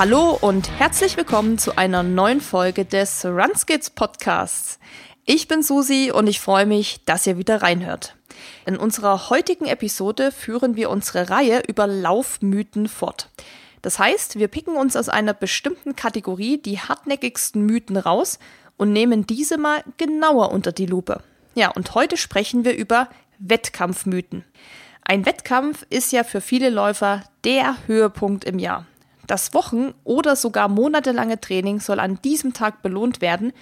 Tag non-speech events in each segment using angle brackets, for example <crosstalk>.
Hallo und herzlich willkommen zu einer neuen Folge des Runskids Podcasts. Ich bin Susi und ich freue mich, dass ihr wieder reinhört. In unserer heutigen Episode führen wir unsere Reihe über Laufmythen fort. Das heißt, wir picken uns aus einer bestimmten Kategorie die hartnäckigsten Mythen raus und nehmen diese mal genauer unter die Lupe. Ja, und heute sprechen wir über Wettkampfmythen. Ein Wettkampf ist ja für viele Läufer der Höhepunkt im Jahr. Das Wochen- oder sogar monatelange Training soll an diesem Tag belohnt werden,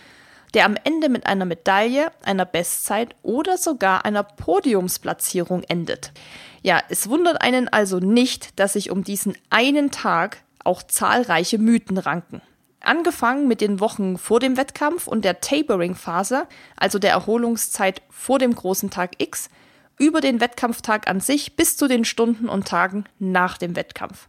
der am Ende mit einer Medaille, einer Bestzeit oder sogar einer Podiumsplatzierung endet. Ja, es wundert einen also nicht, dass sich um diesen einen Tag auch zahlreiche Mythen ranken. Angefangen mit den Wochen vor dem Wettkampf und der Tapering-Phase, also der Erholungszeit vor dem großen Tag X, über den Wettkampftag an sich bis zu den Stunden und Tagen nach dem Wettkampf.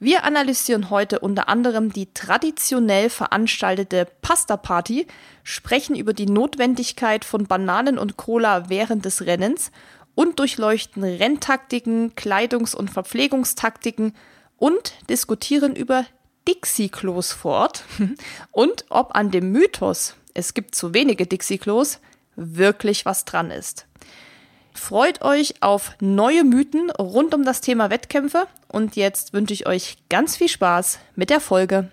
Wir analysieren heute unter anderem die traditionell veranstaltete Pasta-Party, sprechen über die Notwendigkeit von Bananen und Cola während des Rennens und durchleuchten Renntaktiken, Kleidungs- und Verpflegungstaktiken und diskutieren über Dixie-Klos fort <laughs> und ob an dem Mythos, es gibt zu wenige Dixie-Klos, wirklich was dran ist. Freut euch auf neue Mythen rund um das Thema Wettkämpfe und jetzt wünsche ich euch ganz viel Spaß mit der Folge.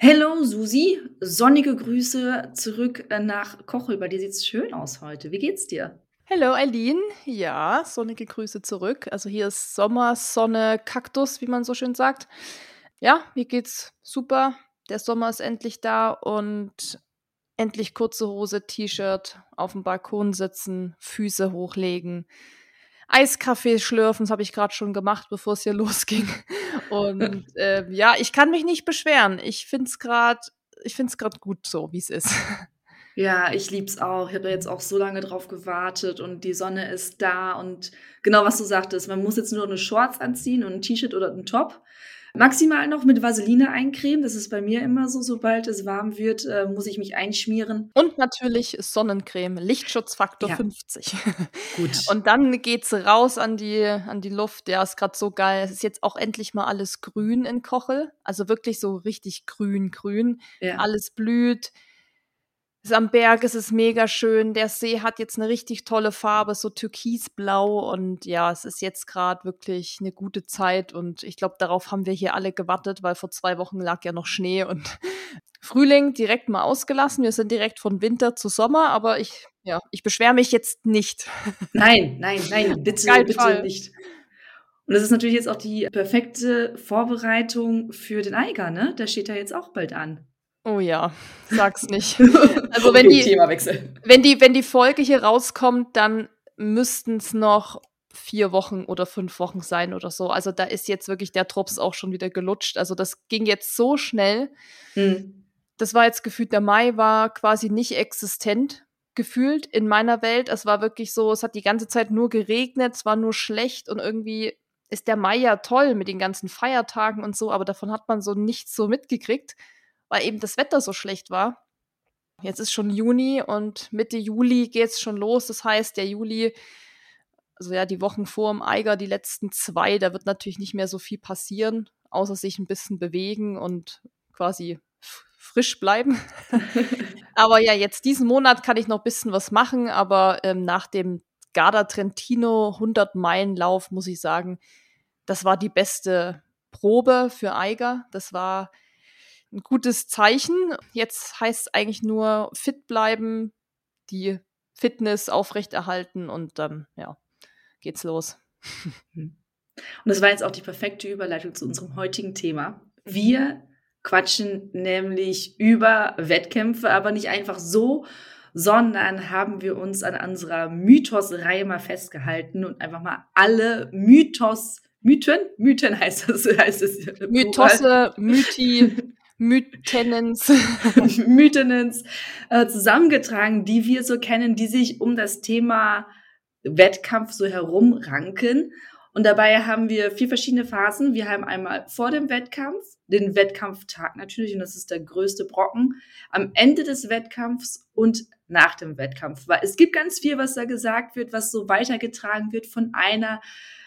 Hallo Susi, sonnige Grüße zurück äh, nach Kochel. Bei dir sieht's schön aus heute. Wie geht's dir? Hallo Eileen, ja, sonnige Grüße zurück. Also hier ist Sommer, Sonne, Kaktus, wie man so schön sagt. Ja, mir geht's super. Der Sommer ist endlich da und endlich kurze Hose, T-Shirt, auf dem Balkon sitzen, Füße hochlegen, Eiskaffee schlürfen, das habe ich gerade schon gemacht, bevor es hier <laughs> losging. Und <laughs> äh, ja, ich kann mich nicht beschweren. Ich finde es gerade, ich finde es gerade gut so, wie es ist. Ja, ich lieb's auch. Ich habe jetzt auch so lange drauf gewartet und die Sonne ist da und genau was du sagtest, man muss jetzt nur eine Shorts anziehen und ein T-Shirt oder ein Top. Maximal noch mit Vaseline eincremen. Das ist bei mir immer so. Sobald es warm wird, äh, muss ich mich einschmieren. Und natürlich Sonnencreme, Lichtschutzfaktor ja. 50. <laughs> Gut. Und dann geht's raus an die, an die Luft. Ja, ist gerade so geil. Es ist jetzt auch endlich mal alles grün in Kochel. Also wirklich so richtig grün, grün. Ja. Alles blüht ist am Berg, es ist mega schön. Der See hat jetzt eine richtig tolle Farbe, so türkisblau. Und ja, es ist jetzt gerade wirklich eine gute Zeit. Und ich glaube, darauf haben wir hier alle gewartet, weil vor zwei Wochen lag ja noch Schnee und <laughs> Frühling direkt mal ausgelassen. Wir sind direkt von Winter zu Sommer, aber ich, ja, ich beschwere mich jetzt nicht. <laughs> Nein, nein, nein, bitte, bitte Fall. nicht. Und das ist natürlich jetzt auch die perfekte Vorbereitung für den Eiger, ne? Der steht ja jetzt auch bald an. Oh ja, sag's nicht. <laughs> Also wenn die, wenn die, wenn die Folge hier rauskommt, dann müssten es noch vier Wochen oder fünf Wochen sein oder so. Also da ist jetzt wirklich der Drops auch schon wieder gelutscht. Also das ging jetzt so schnell. Mhm. Das war jetzt gefühlt, der Mai war quasi nicht existent gefühlt in meiner Welt. Es war wirklich so, es hat die ganze Zeit nur geregnet, es war nur schlecht und irgendwie ist der Mai ja toll mit den ganzen Feiertagen und so, aber davon hat man so nichts so mitgekriegt weil eben das Wetter so schlecht war. Jetzt ist schon Juni und Mitte Juli geht es schon los. Das heißt, der Juli, also ja, die Wochen vor dem Eiger, die letzten zwei, da wird natürlich nicht mehr so viel passieren, außer sich ein bisschen bewegen und quasi frisch bleiben. <laughs> aber ja, jetzt diesen Monat kann ich noch ein bisschen was machen, aber ähm, nach dem Garda Trentino 100 Meilen Lauf muss ich sagen, das war die beste Probe für Eiger. Das war ein gutes Zeichen. Jetzt heißt es eigentlich nur fit bleiben, die Fitness aufrechterhalten und dann, ja, geht's los. Und das war jetzt auch die perfekte Überleitung zu unserem heutigen Thema. Wir quatschen nämlich über Wettkämpfe, aber nicht einfach so, sondern haben wir uns an unserer Mythos-Reihe mal festgehalten und einfach mal alle Mythos, Mythen? Mythen heißt das, <laughs> heißt es. Mythose, Mythi, Mythenens. <laughs> Mythenens äh, zusammengetragen, die wir so kennen, die sich um das Thema Wettkampf so herumranken. Und dabei haben wir vier verschiedene Phasen. Wir haben einmal vor dem Wettkampf, den Wettkampftag natürlich, und das ist der größte Brocken, am Ende des Wettkampfs und nach dem Wettkampf. Weil es gibt ganz viel, was da gesagt wird, was so weitergetragen wird von einer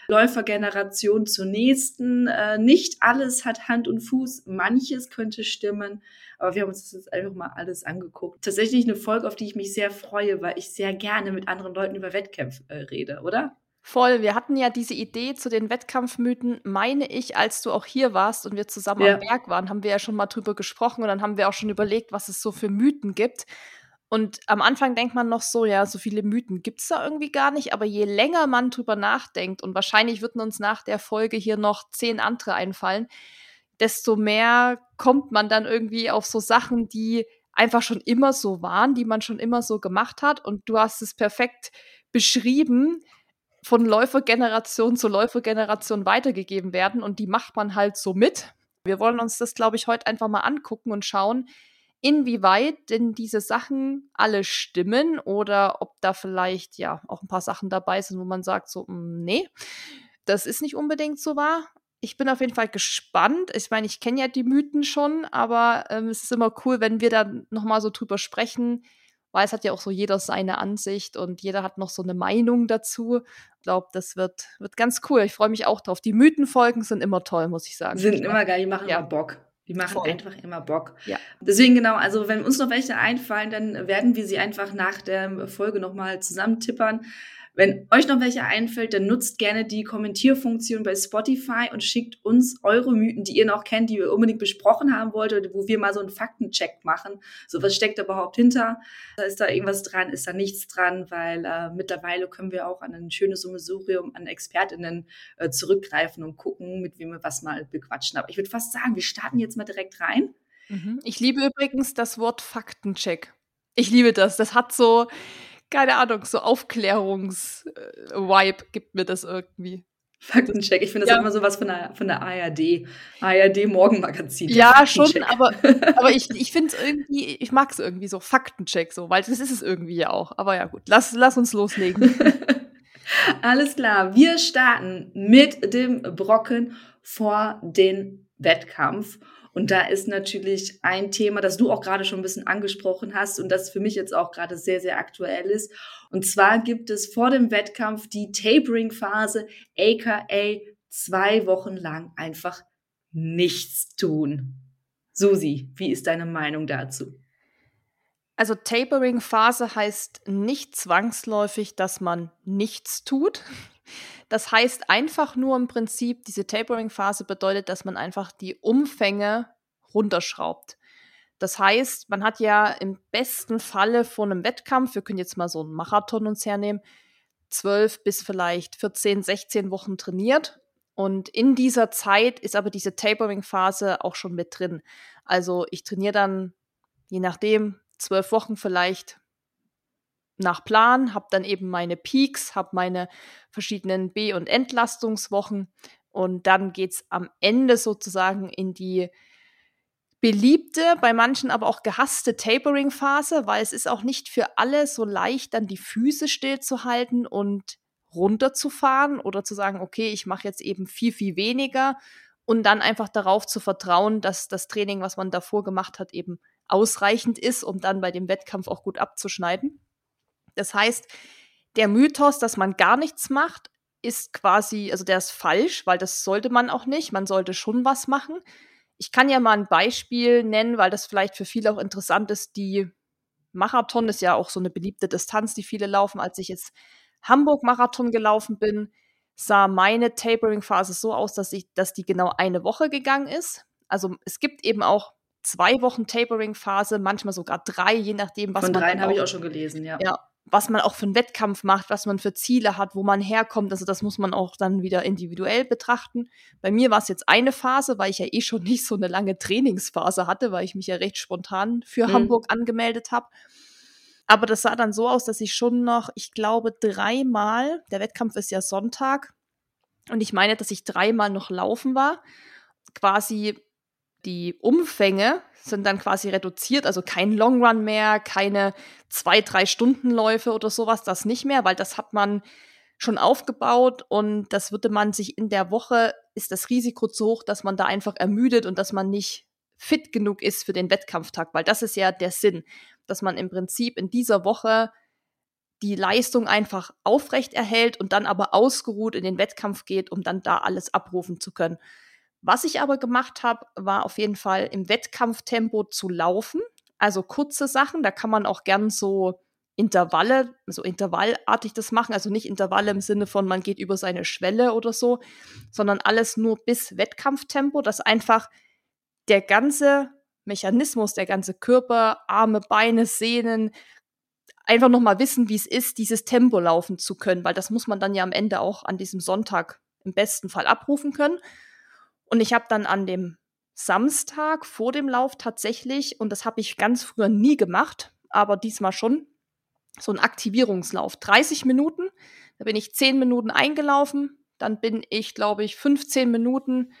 Läufergeneration zur nächsten. Äh, nicht alles hat Hand und Fuß, manches könnte stimmen, aber wir haben uns das jetzt einfach mal alles angeguckt. Tatsächlich eine Folge, auf die ich mich sehr freue, weil ich sehr gerne mit anderen Leuten über Wettkämpfe äh, rede, oder? Voll. Wir hatten ja diese Idee zu den Wettkampfmythen, meine ich, als du auch hier warst und wir zusammen ja. am Berg waren, haben wir ja schon mal drüber gesprochen und dann haben wir auch schon überlegt, was es so für Mythen gibt. Und am Anfang denkt man noch so, ja, so viele Mythen gibt es da irgendwie gar nicht, aber je länger man drüber nachdenkt, und wahrscheinlich würden uns nach der Folge hier noch zehn andere einfallen, desto mehr kommt man dann irgendwie auf so Sachen, die einfach schon immer so waren, die man schon immer so gemacht hat. Und du hast es perfekt beschrieben, von Läufergeneration zu Läufergeneration weitergegeben werden und die macht man halt so mit. Wir wollen uns das, glaube ich, heute einfach mal angucken und schauen, inwieweit denn diese Sachen alle stimmen oder ob da vielleicht ja auch ein paar Sachen dabei sind, wo man sagt so, hm, nee, das ist nicht unbedingt so wahr. Ich bin auf jeden Fall gespannt. Ich meine, ich kenne ja die Mythen schon, aber ähm, es ist immer cool, wenn wir dann noch mal so drüber sprechen, weil es hat ja auch so jeder seine Ansicht und jeder hat noch so eine Meinung dazu. Ich glaube, das wird, wird ganz cool. Ich freue mich auch drauf. Die Mythenfolgen sind immer toll, muss ich sagen. Sind immer geil, die machen ja. immer Bock. Die machen Voll. einfach immer Bock. Ja. Deswegen genau, also wenn uns noch welche einfallen, dann werden wir sie einfach nach der Folge nochmal zusammentippern. Wenn euch noch welche einfällt, dann nutzt gerne die Kommentierfunktion bei Spotify und schickt uns eure Mythen, die ihr noch kennt, die ihr unbedingt besprochen haben wollt, oder wo wir mal so einen Faktencheck machen. So, was steckt da überhaupt hinter? Ist da irgendwas dran? Ist da nichts dran? Weil äh, mittlerweile können wir auch an ein schönes Summesurium an ExpertInnen äh, zurückgreifen und gucken, mit wem wir was mal bequatschen. Aber ich würde fast sagen, wir starten jetzt mal direkt rein. Mhm. Ich liebe übrigens das Wort Faktencheck. Ich liebe das. Das hat so, keine Ahnung, so Aufklärungs-Vibe gibt mir das irgendwie. Faktencheck. Ich finde das ja. immer so was von der, von der ARD. ARD-Morgenmagazin. Ja, schon, aber, <laughs> aber ich, ich finde es irgendwie, ich mag es irgendwie so, Faktencheck so, weil das ist es irgendwie ja auch. Aber ja, gut, lass, lass uns loslegen. <laughs> Alles klar, wir starten mit dem Brocken vor den Wettkampf. Und da ist natürlich ein Thema, das du auch gerade schon ein bisschen angesprochen hast und das für mich jetzt auch gerade sehr, sehr aktuell ist. Und zwar gibt es vor dem Wettkampf die Tapering-Phase, aka zwei Wochen lang einfach nichts tun. Susi, wie ist deine Meinung dazu? Also Tapering-Phase heißt nicht zwangsläufig, dass man nichts tut. Das heißt einfach nur im Prinzip, diese Tapering-Phase bedeutet, dass man einfach die Umfänge runterschraubt. Das heißt, man hat ja im besten Falle vor einem Wettkampf, wir können jetzt mal so einen Marathon uns hernehmen, zwölf bis vielleicht 14, 16 Wochen trainiert. Und in dieser Zeit ist aber diese Tapering-Phase auch schon mit drin. Also ich trainiere dann, je nachdem, zwölf Wochen vielleicht nach Plan, habe dann eben meine Peaks, habe meine verschiedenen B- und Entlastungswochen und dann geht es am Ende sozusagen in die beliebte, bei manchen aber auch gehasste Tapering-Phase, weil es ist auch nicht für alle so leicht, dann die Füße stillzuhalten und runterzufahren oder zu sagen, okay, ich mache jetzt eben viel, viel weniger und dann einfach darauf zu vertrauen, dass das Training, was man davor gemacht hat, eben ausreichend ist, um dann bei dem Wettkampf auch gut abzuschneiden. Das heißt, der Mythos, dass man gar nichts macht, ist quasi, also der ist falsch, weil das sollte man auch nicht. Man sollte schon was machen. Ich kann ja mal ein Beispiel nennen, weil das vielleicht für viele auch interessant ist. Die Marathon ist ja auch so eine beliebte Distanz, die viele laufen. Als ich jetzt Hamburg-Marathon gelaufen bin, sah meine Tapering-Phase so aus, dass, ich, dass die genau eine Woche gegangen ist. Also es gibt eben auch zwei Wochen Tapering-Phase, manchmal sogar drei, je nachdem, was Von man. Von dreien habe ich auch schon gelesen, ja. Ja, was man auch für einen Wettkampf macht, was man für Ziele hat, wo man herkommt. Also das muss man auch dann wieder individuell betrachten. Bei mir war es jetzt eine Phase, weil ich ja eh schon <laughs> nicht so eine lange Trainingsphase hatte, weil ich mich ja recht spontan für mhm. Hamburg angemeldet habe. Aber das sah dann so aus, dass ich schon noch, ich glaube, dreimal, der Wettkampf ist ja Sonntag, und ich meine, dass ich dreimal noch laufen war, quasi die Umfänge sind dann quasi reduziert, also kein Long Run mehr, keine zwei, drei Stundenläufe oder sowas, das nicht mehr, weil das hat man schon aufgebaut und das würde man sich in der Woche, ist das Risiko zu hoch, dass man da einfach ermüdet und dass man nicht fit genug ist für den Wettkampftag, weil das ist ja der Sinn, dass man im Prinzip in dieser Woche die Leistung einfach aufrecht erhält und dann aber ausgeruht in den Wettkampf geht, um dann da alles abrufen zu können. Was ich aber gemacht habe, war auf jeden Fall im Wettkampftempo zu laufen. Also kurze Sachen, da kann man auch gern so Intervalle, so intervallartig das machen. Also nicht Intervalle im Sinne von, man geht über seine Schwelle oder so, sondern alles nur bis Wettkampftempo, dass einfach der ganze Mechanismus, der ganze Körper, Arme, Beine, Sehnen, einfach nochmal wissen, wie es ist, dieses Tempo laufen zu können, weil das muss man dann ja am Ende auch an diesem Sonntag im besten Fall abrufen können. Und ich habe dann an dem Samstag vor dem Lauf tatsächlich, und das habe ich ganz früher nie gemacht, aber diesmal schon, so einen Aktivierungslauf. 30 Minuten, da bin ich 10 Minuten eingelaufen, dann bin ich, glaube ich, 15 Minuten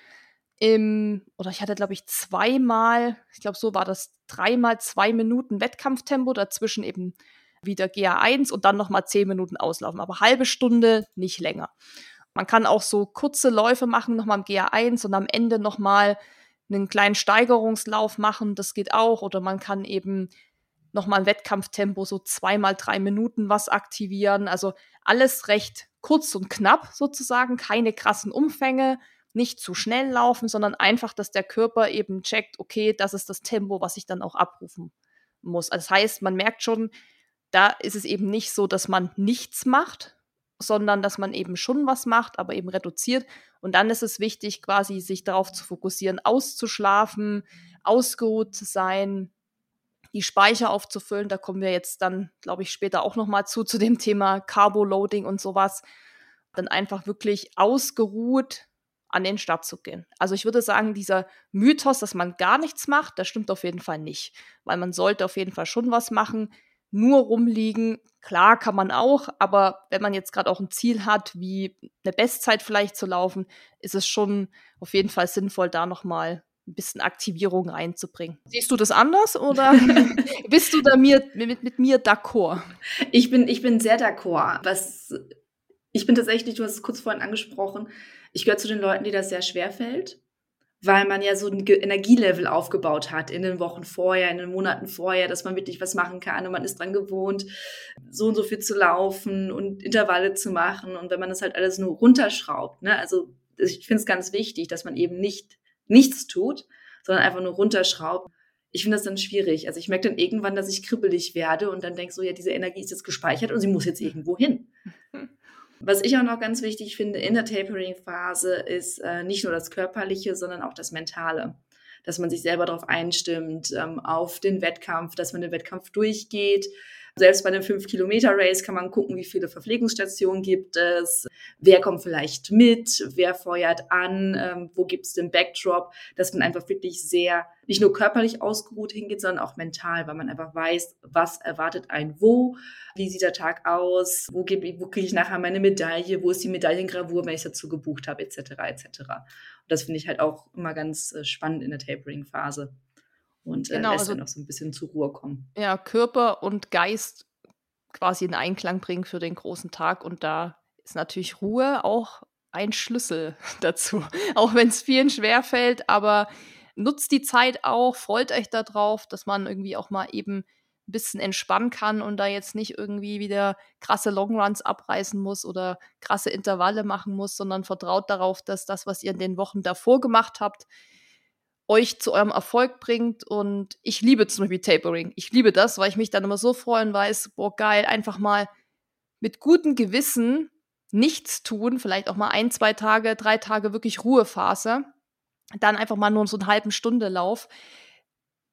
im, oder ich hatte, glaube ich, zweimal, ich glaube, so war das, dreimal zwei Minuten Wettkampftempo, dazwischen eben wieder GA1 und dann nochmal zehn Minuten auslaufen. Aber halbe Stunde, nicht länger. Man kann auch so kurze Läufe machen, nochmal im GA1 und am Ende nochmal einen kleinen Steigerungslauf machen, das geht auch. Oder man kann eben nochmal ein Wettkampftempo, so zweimal drei Minuten was aktivieren. Also alles recht kurz und knapp sozusagen, keine krassen Umfänge, nicht zu schnell laufen, sondern einfach, dass der Körper eben checkt, okay, das ist das Tempo, was ich dann auch abrufen muss. Also das heißt, man merkt schon, da ist es eben nicht so, dass man nichts macht, sondern dass man eben schon was macht, aber eben reduziert. Und dann ist es wichtig, quasi sich darauf zu fokussieren, auszuschlafen, ausgeruht zu sein, die Speicher aufzufüllen. Da kommen wir jetzt dann, glaube ich, später auch noch mal zu, zu dem Thema Carbo-Loading und sowas. Dann einfach wirklich ausgeruht an den Start zu gehen. Also ich würde sagen, dieser Mythos, dass man gar nichts macht, das stimmt auf jeden Fall nicht. Weil man sollte auf jeden Fall schon was machen. Nur rumliegen, klar kann man auch, aber wenn man jetzt gerade auch ein Ziel hat, wie eine Bestzeit vielleicht zu laufen, ist es schon auf jeden Fall sinnvoll, da nochmal ein bisschen Aktivierung reinzubringen. Siehst du das anders oder <laughs> bist du da mir, mit, mit mir d'accord? Ich bin, ich bin sehr d'accord. Was ich bin tatsächlich, du hast es kurz vorhin angesprochen, ich gehöre zu den Leuten, die das sehr schwer fällt, weil man ja so ein Energielevel aufgebaut hat in den Wochen vorher, in den Monaten vorher, dass man wirklich was machen kann und man ist dran gewohnt, so und so viel zu laufen und Intervalle zu machen und wenn man das halt alles nur runterschraubt, ne, also ich finde es ganz wichtig, dass man eben nicht nichts tut, sondern einfach nur runterschraubt. Ich finde das dann schwierig. Also ich merke dann irgendwann, dass ich kribbelig werde und dann denke so, ja, diese Energie ist jetzt gespeichert und sie muss jetzt irgendwo hin. Was ich auch noch ganz wichtig finde in der Tapering-Phase ist äh, nicht nur das Körperliche, sondern auch das Mentale. Dass man sich selber darauf einstimmt, ähm, auf den Wettkampf, dass man den Wettkampf durchgeht, selbst bei einem 5-Kilometer-Race kann man gucken, wie viele Verpflegungsstationen gibt es, wer kommt vielleicht mit, wer feuert an, ähm, wo gibt es den Backdrop, dass man einfach wirklich sehr, nicht nur körperlich ausgeruht hingeht, sondern auch mental, weil man einfach weiß, was erwartet ein wo, wie sieht der Tag aus, wo, wo kriege ich nachher meine Medaille, wo ist die Medaillengravur, wenn ich dazu gebucht habe, etc. etc. Und das finde ich halt auch immer ganz äh, spannend in der Tapering-Phase und äh, genau, lässt also, dann noch so ein bisschen zur Ruhe kommen. Ja, Körper und Geist quasi in Einklang bringen für den großen Tag und da ist natürlich Ruhe auch ein Schlüssel <laughs> dazu. <laughs> Auch wenn es vielen schwerfällt, aber nutzt die Zeit auch, freut euch darauf, dass man irgendwie auch mal eben ein bisschen entspannen kann und da jetzt nicht irgendwie wieder krasse Longruns abreißen muss oder krasse Intervalle machen muss, sondern vertraut darauf, dass das, was ihr in den Wochen davor gemacht habt, euch zu eurem Erfolg bringt. Und ich liebe zum Beispiel Tapering. Ich liebe das, weil ich mich dann immer so freuen weiß, boah, geil, einfach mal mit gutem Gewissen nichts tun, vielleicht auch mal ein, zwei Tage, drei Tage wirklich Ruhephase, dann einfach mal nur so eine halben Stunde Lauf.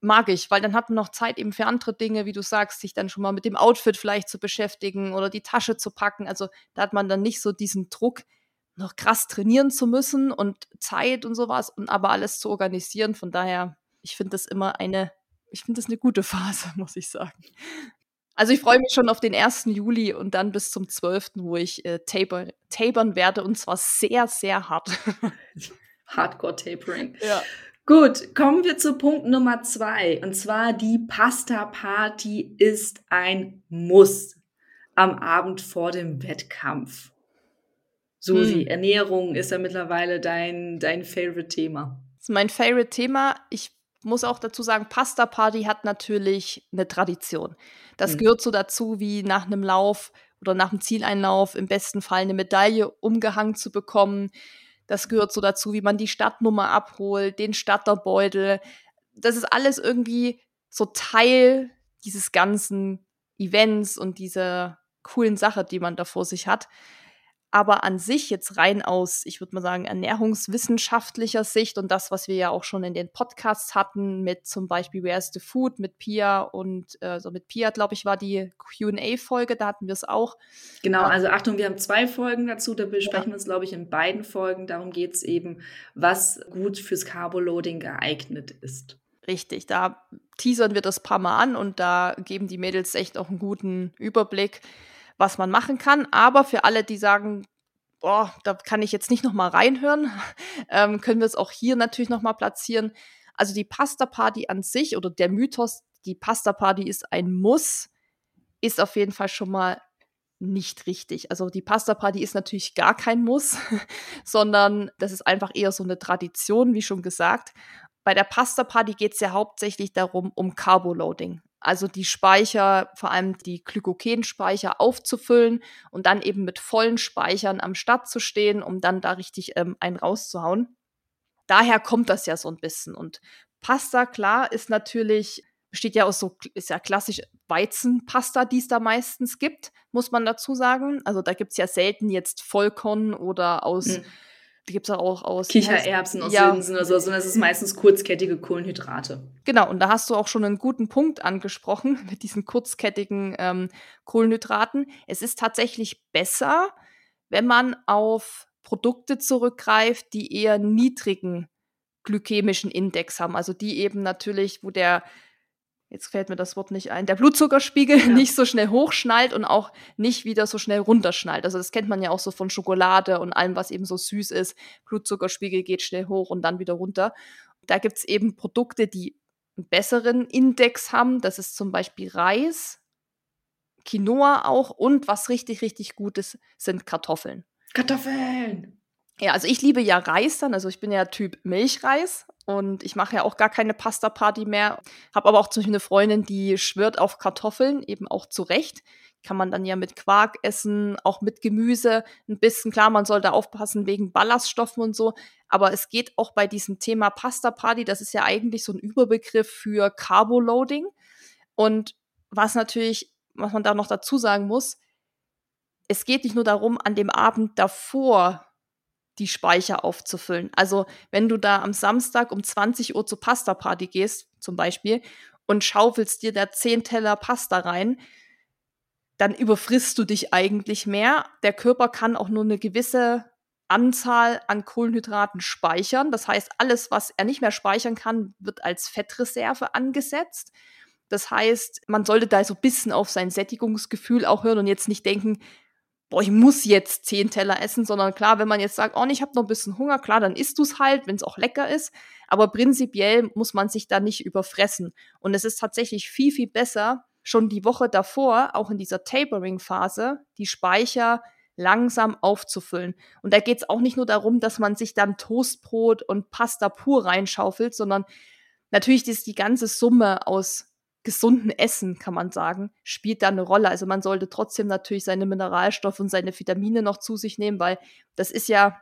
Mag ich, weil dann hat man noch Zeit eben für andere Dinge, wie du sagst, sich dann schon mal mit dem Outfit vielleicht zu beschäftigen oder die Tasche zu packen. Also da hat man dann nicht so diesen Druck, noch krass trainieren zu müssen und Zeit und sowas und aber alles zu organisieren. Von daher, ich finde das immer eine, ich finde das eine gute <laughs> Phase, muss ich sagen. Also ich freue mich schon auf den 1. Juli und dann bis zum 12., wo ich äh, taper, tapern werde und zwar sehr, sehr hart. <laughs> Hardcore Tapering. Ja. Gut, kommen wir zu Punkt Nummer zwei. Und zwar die Pasta Party ist ein Muss am Abend vor dem Wettkampf. Susi, hm. Ernährung ist ja mittlerweile dein, dein Favorite-Thema. Das ist mein Favorite-Thema. Ich muss auch dazu sagen, Pasta Party hat natürlich eine Tradition. Das Mhm. gehört so dazu, wie nach einem Lauf oder nach dem Zieleinlauf im besten Fall eine Medaille umgehangen zu bekommen. Das gehört so dazu, wie man die Stadtnummer abholt, den Starterbeutel. Das ist alles irgendwie so Teil dieses ganzen Events und dieser coolen Sache, die man da vor sich hat. Aber an sich jetzt rein aus, ich würde mal sagen, ernährungswissenschaftlicher Sicht und das, was wir ja auch schon in den Podcasts hatten, mit zum Beispiel Where's the Food mit Pia und äh, so mit Pia, glaube ich, war die QA-Folge, da hatten wir es auch. Genau, Ja. also Achtung, wir haben zwei Folgen dazu, da besprechen wir uns, glaube ich, in beiden Folgen. Darum geht es eben, was gut fürs Carboloading geeignet ist. Richtig, da teasern wir das paar Mal an und da geben die Mädels echt auch einen guten Überblick, was man machen kann. Aber für alle, die sagen, boah, da kann ich jetzt nicht noch mal reinhören, <laughs> ähm, können wir es auch hier natürlich noch mal platzieren. Also die Pasta Party an sich oder der Mythos, die Pasta Party ist ein Muss, ist auf jeden Fall schon mal nicht richtig. Also die Pasta Party ist natürlich gar kein Muss, <laughs> sondern das ist einfach eher so eine Tradition, wie schon gesagt. Bei der Pasta Party geht es ja hauptsächlich darum, um Carboloading. Also die Speicher, vor allem die Glykogenspeicher aufzufüllen und dann eben mit vollen Speichern am Start zu stehen, um dann da richtig ähm, einen rauszuhauen. Daher kommt das ja so ein bisschen. Und Pasta, klar, ist natürlich, besteht ja aus so, ist ja klassisch Weizenpasta, die es da meistens gibt, muss man dazu sagen. Also da gibt es ja selten jetzt Vollkorn oder aus, Mhm. Die gibt es auch aus Kichererbsen aus Ja. Linsen oder so, sondern es ist meistens kurzkettige Kohlenhydrate. Genau, und da hast du auch schon einen guten Punkt angesprochen <laughs> mit diesen kurzkettigen ähm, Kohlenhydraten. Es ist tatsächlich besser, wenn man auf Produkte zurückgreift, die eher niedrigen glykämischen Index haben. Also die eben natürlich, wo der, jetzt fällt mir das Wort nicht ein, der Blutzuckerspiegel Ja. nicht so schnell hochschnallt und auch nicht wieder so schnell runterschnallt. Also das kennt man ja auch so von Schokolade und allem, was eben so süß ist. Blutzuckerspiegel geht schnell hoch und dann wieder runter. Da gibt es eben Produkte, die einen besseren Index haben. Das ist zum Beispiel Reis, Quinoa auch und was richtig, richtig gut ist, sind Kartoffeln. Kartoffeln! Ja, also ich liebe ja Reis dann, also ich bin ja Typ Milchreis und ich mache ja auch gar keine Pasta-Party mehr. Habe aber auch zum Beispiel eine Freundin, die schwört auf Kartoffeln, eben auch zu Recht. Kann man dann ja mit Quark essen, auch mit Gemüse ein bisschen. Klar, man sollte aufpassen wegen Ballaststoffen und so. Aber es geht auch bei diesem Thema Pasta-Party, das ist ja eigentlich so ein Überbegriff für Carboloading. Und was natürlich, was man da noch dazu sagen muss, es geht nicht nur darum, an dem Abend davor die Speicher aufzufüllen. Also wenn du da am Samstag um 20 Uhr zur Pasta-Party gehst, zum Beispiel, und schaufelst dir da 10 Teller Pasta rein, dann überfrisst du dich eigentlich mehr. Der Körper kann auch nur eine gewisse Anzahl an Kohlenhydraten speichern. Das heißt, alles, was er nicht mehr speichern kann, wird als Fettreserve angesetzt. Das heißt, man sollte da so ein bisschen auf sein Sättigungsgefühl auch hören und jetzt nicht denken, boah, ich muss jetzt zehn Teller essen, sondern klar, wenn man jetzt sagt, oh, ich habe noch ein bisschen Hunger, klar, dann isst du es halt, wenn es auch lecker ist. Aber prinzipiell muss man sich da nicht überfressen. Und es ist tatsächlich viel, viel besser, schon die Woche davor, auch in dieser Tapering-Phase, die Speicher langsam aufzufüllen. Und da geht es auch nicht nur darum, dass man sich dann Toastbrot und Pasta pur reinschaufelt, sondern natürlich ist die ganze Summe aus gesunden Essen, kann man sagen, spielt da eine Rolle. Also man sollte trotzdem natürlich seine Mineralstoffe und seine Vitamine noch zu sich nehmen, weil das ist ja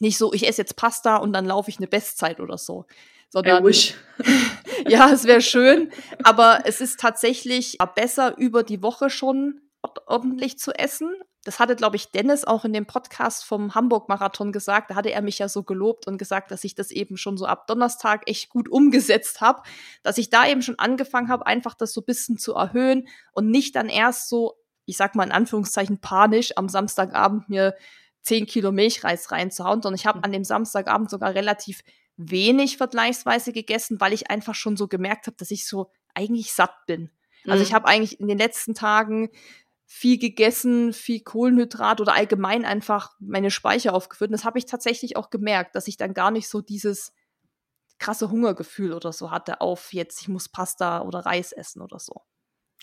nicht so, ich esse jetzt Pasta und dann laufe ich eine Bestzeit oder so. Sondern, I wish. <laughs> ja, es wäre schön, aber es ist tatsächlich besser, über die Woche schon ordentlich zu essen. Das hatte, glaube ich, Dennis auch in dem Podcast vom Hamburg-Marathon gesagt. Da hatte er mich ja so gelobt und gesagt, dass ich das eben schon so ab Donnerstag echt gut umgesetzt habe, dass ich da eben schon angefangen habe, einfach das so ein bisschen zu erhöhen und nicht dann erst so, ich sag mal in Anführungszeichen panisch, am Samstagabend mir 10 Kilo Milchreis reinzuhauen, sondern ich habe an dem Samstagabend sogar relativ wenig vergleichsweise gegessen, weil ich einfach schon so gemerkt habe, dass ich so eigentlich satt bin. Also Mhm. ich habe eigentlich in den letzten Tagen viel gegessen, viel Kohlenhydrat oder allgemein einfach meine Speicher aufgefüllt. Und das habe ich tatsächlich auch gemerkt, dass ich dann gar nicht so dieses krasse Hungergefühl oder so hatte auf jetzt, ich muss Pasta oder Reis essen oder so.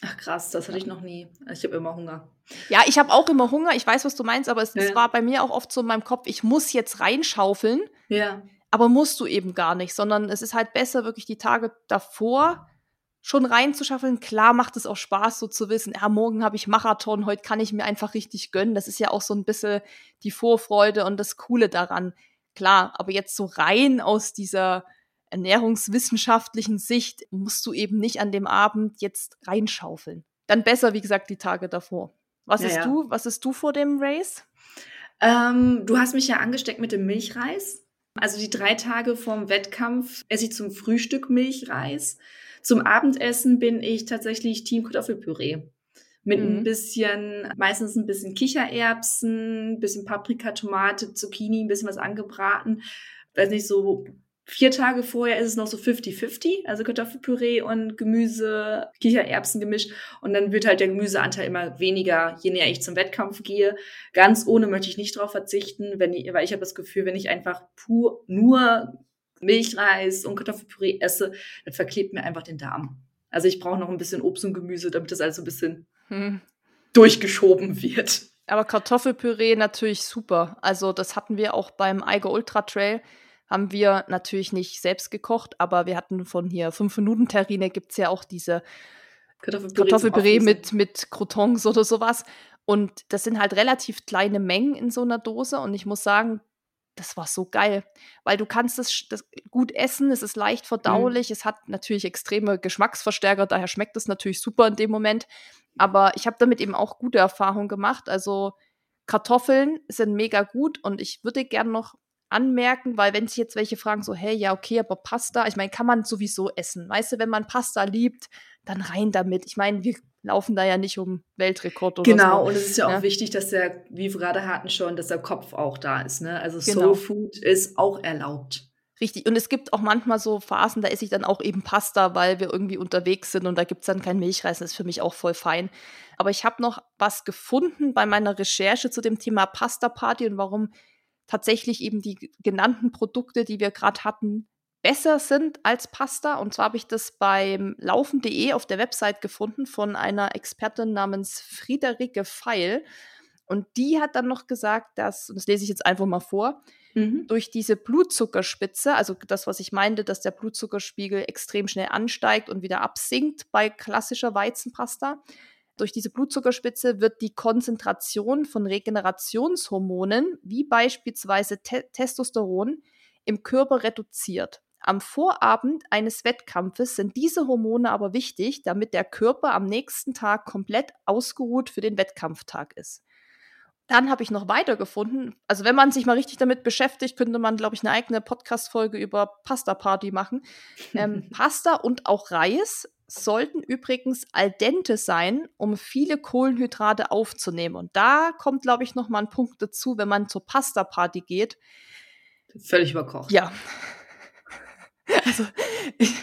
Ach krass, das hatte ich noch nie. Ich habe immer Hunger. Ja, ich habe auch immer Hunger, ich weiß, was du meinst, aber es, es Ja. war bei mir auch oft so in meinem Kopf, ich muss jetzt reinschaufeln, Ja. aber musst du eben gar nicht, sondern es ist halt besser, wirklich die Tage davor schon reinzuschaffen. Klar macht es auch Spaß, so zu wissen, ja, morgen habe ich Marathon, heute kann ich mir einfach richtig gönnen. Das ist ja auch so ein bisschen die Vorfreude und das Coole daran. Klar, aber jetzt so rein aus dieser ernährungswissenschaftlichen Sicht musst du eben nicht an dem Abend jetzt reinschaufeln. Dann besser, wie gesagt, die Tage davor. Was ja, ist ja. du? Was ist du vor dem Race? Ähm, du hast mich ja angesteckt mit dem Milchreis. Also die drei Tage vorm Wettkampf esse ich zum Frühstück Milchreis. Zum Abendessen bin ich tatsächlich Team Kartoffelpüree. Mit mhm. ein bisschen, meistens ein bisschen Kichererbsen, ein bisschen Paprika, Tomate, Zucchini, ein bisschen was angebraten. Weiß nicht, so vier Tage vorher ist es noch so 50-50, also Kartoffelpüree und Gemüse, Kichererbsen gemischt. Und dann wird halt der Gemüseanteil immer weniger, je näher ich zum Wettkampf gehe. Ganz ohne möchte ich nicht drauf verzichten, wenn ich, weil ich habe das Gefühl, wenn ich einfach pur nur Milchreis und Kartoffelpüree esse, dann verklebt mir einfach den Darm. Also ich brauche noch ein bisschen Obst und Gemüse, damit das alles so ein bisschen hm. durchgeschoben wird. Aber Kartoffelpüree natürlich super. Also das hatten wir auch beim Eiger Ultra Trail. Haben wir natürlich nicht selbst gekocht, aber wir hatten von hier 5 Minuten Terrine gibt es ja auch diese Kartoffelpüree, Kartoffelpüree mit, mit Croutons oder sowas. Und das sind halt relativ kleine Mengen in so einer Dose. Und ich muss sagen, das war so geil, weil du kannst das, das gut essen, es ist leicht mhm. verdaulich, mhm. es hat natürlich extreme Geschmacksverstärker, daher schmeckt es natürlich super in dem Moment. Aber ich habe damit eben auch gute Erfahrungen gemacht. Also Kartoffeln sind mega gut und ich würde gerne noch anmerken, weil wenn sich jetzt welche fragen, so, hey, ja, okay, aber Pasta, ich meine, kann man sowieso essen. Weißt du, wenn man Pasta liebt, dann rein damit. Ich meine, wir laufen da ja nicht um Weltrekord oder genau, so. Genau, und es ist ja, ja, auch wichtig, dass der, wie wir gerade hatten schon, dass der Kopf auch da ist. Ne? Also genau. Soul Food ist auch erlaubt. Richtig, und es gibt auch manchmal so Phasen, da esse ich dann auch eben Pasta, weil wir irgendwie unterwegs sind und da gibt es dann kein Milchreis, das ist für mich auch voll fein. Aber ich habe noch was gefunden bei meiner Recherche zu dem Thema Pasta Party und warum tatsächlich eben die genannten Produkte, die wir gerade hatten, besser sind als Pasta. Und zwar habe ich das beim Laufen.de auf der Website gefunden von einer Expertin namens Friederike Feil. Und die hat dann noch gesagt, dass, und das lese ich jetzt einfach mal vor, mhm. durch diese Blutzuckerspitze, also das, was ich meinte, dass der Blutzuckerspiegel extrem schnell ansteigt und wieder absinkt bei klassischer Weizenpasta, durch diese Blutzuckerspitze wird die Konzentration von Regenerationshormonen, wie beispielsweise Te Testosteron, im Körper reduziert. Am Vorabend eines Wettkampfes sind diese Hormone aber wichtig, damit der Körper am nächsten Tag komplett ausgeruht für den Wettkampftag ist. Dann habe ich noch weiter gefunden, also wenn man sich mal richtig damit beschäftigt, könnte man, glaube ich, eine eigene Podcast-Folge über Pasta-Party machen. Ähm, <laughs> Pasta und auch Reis sollten übrigens al dente sein, um viele Kohlenhydrate aufzunehmen. Und da kommt, glaube ich, noch mal ein Punkt dazu, wenn man zur Pasta-Party geht. Völlig überkocht. Ja. <laughs> Also, ich,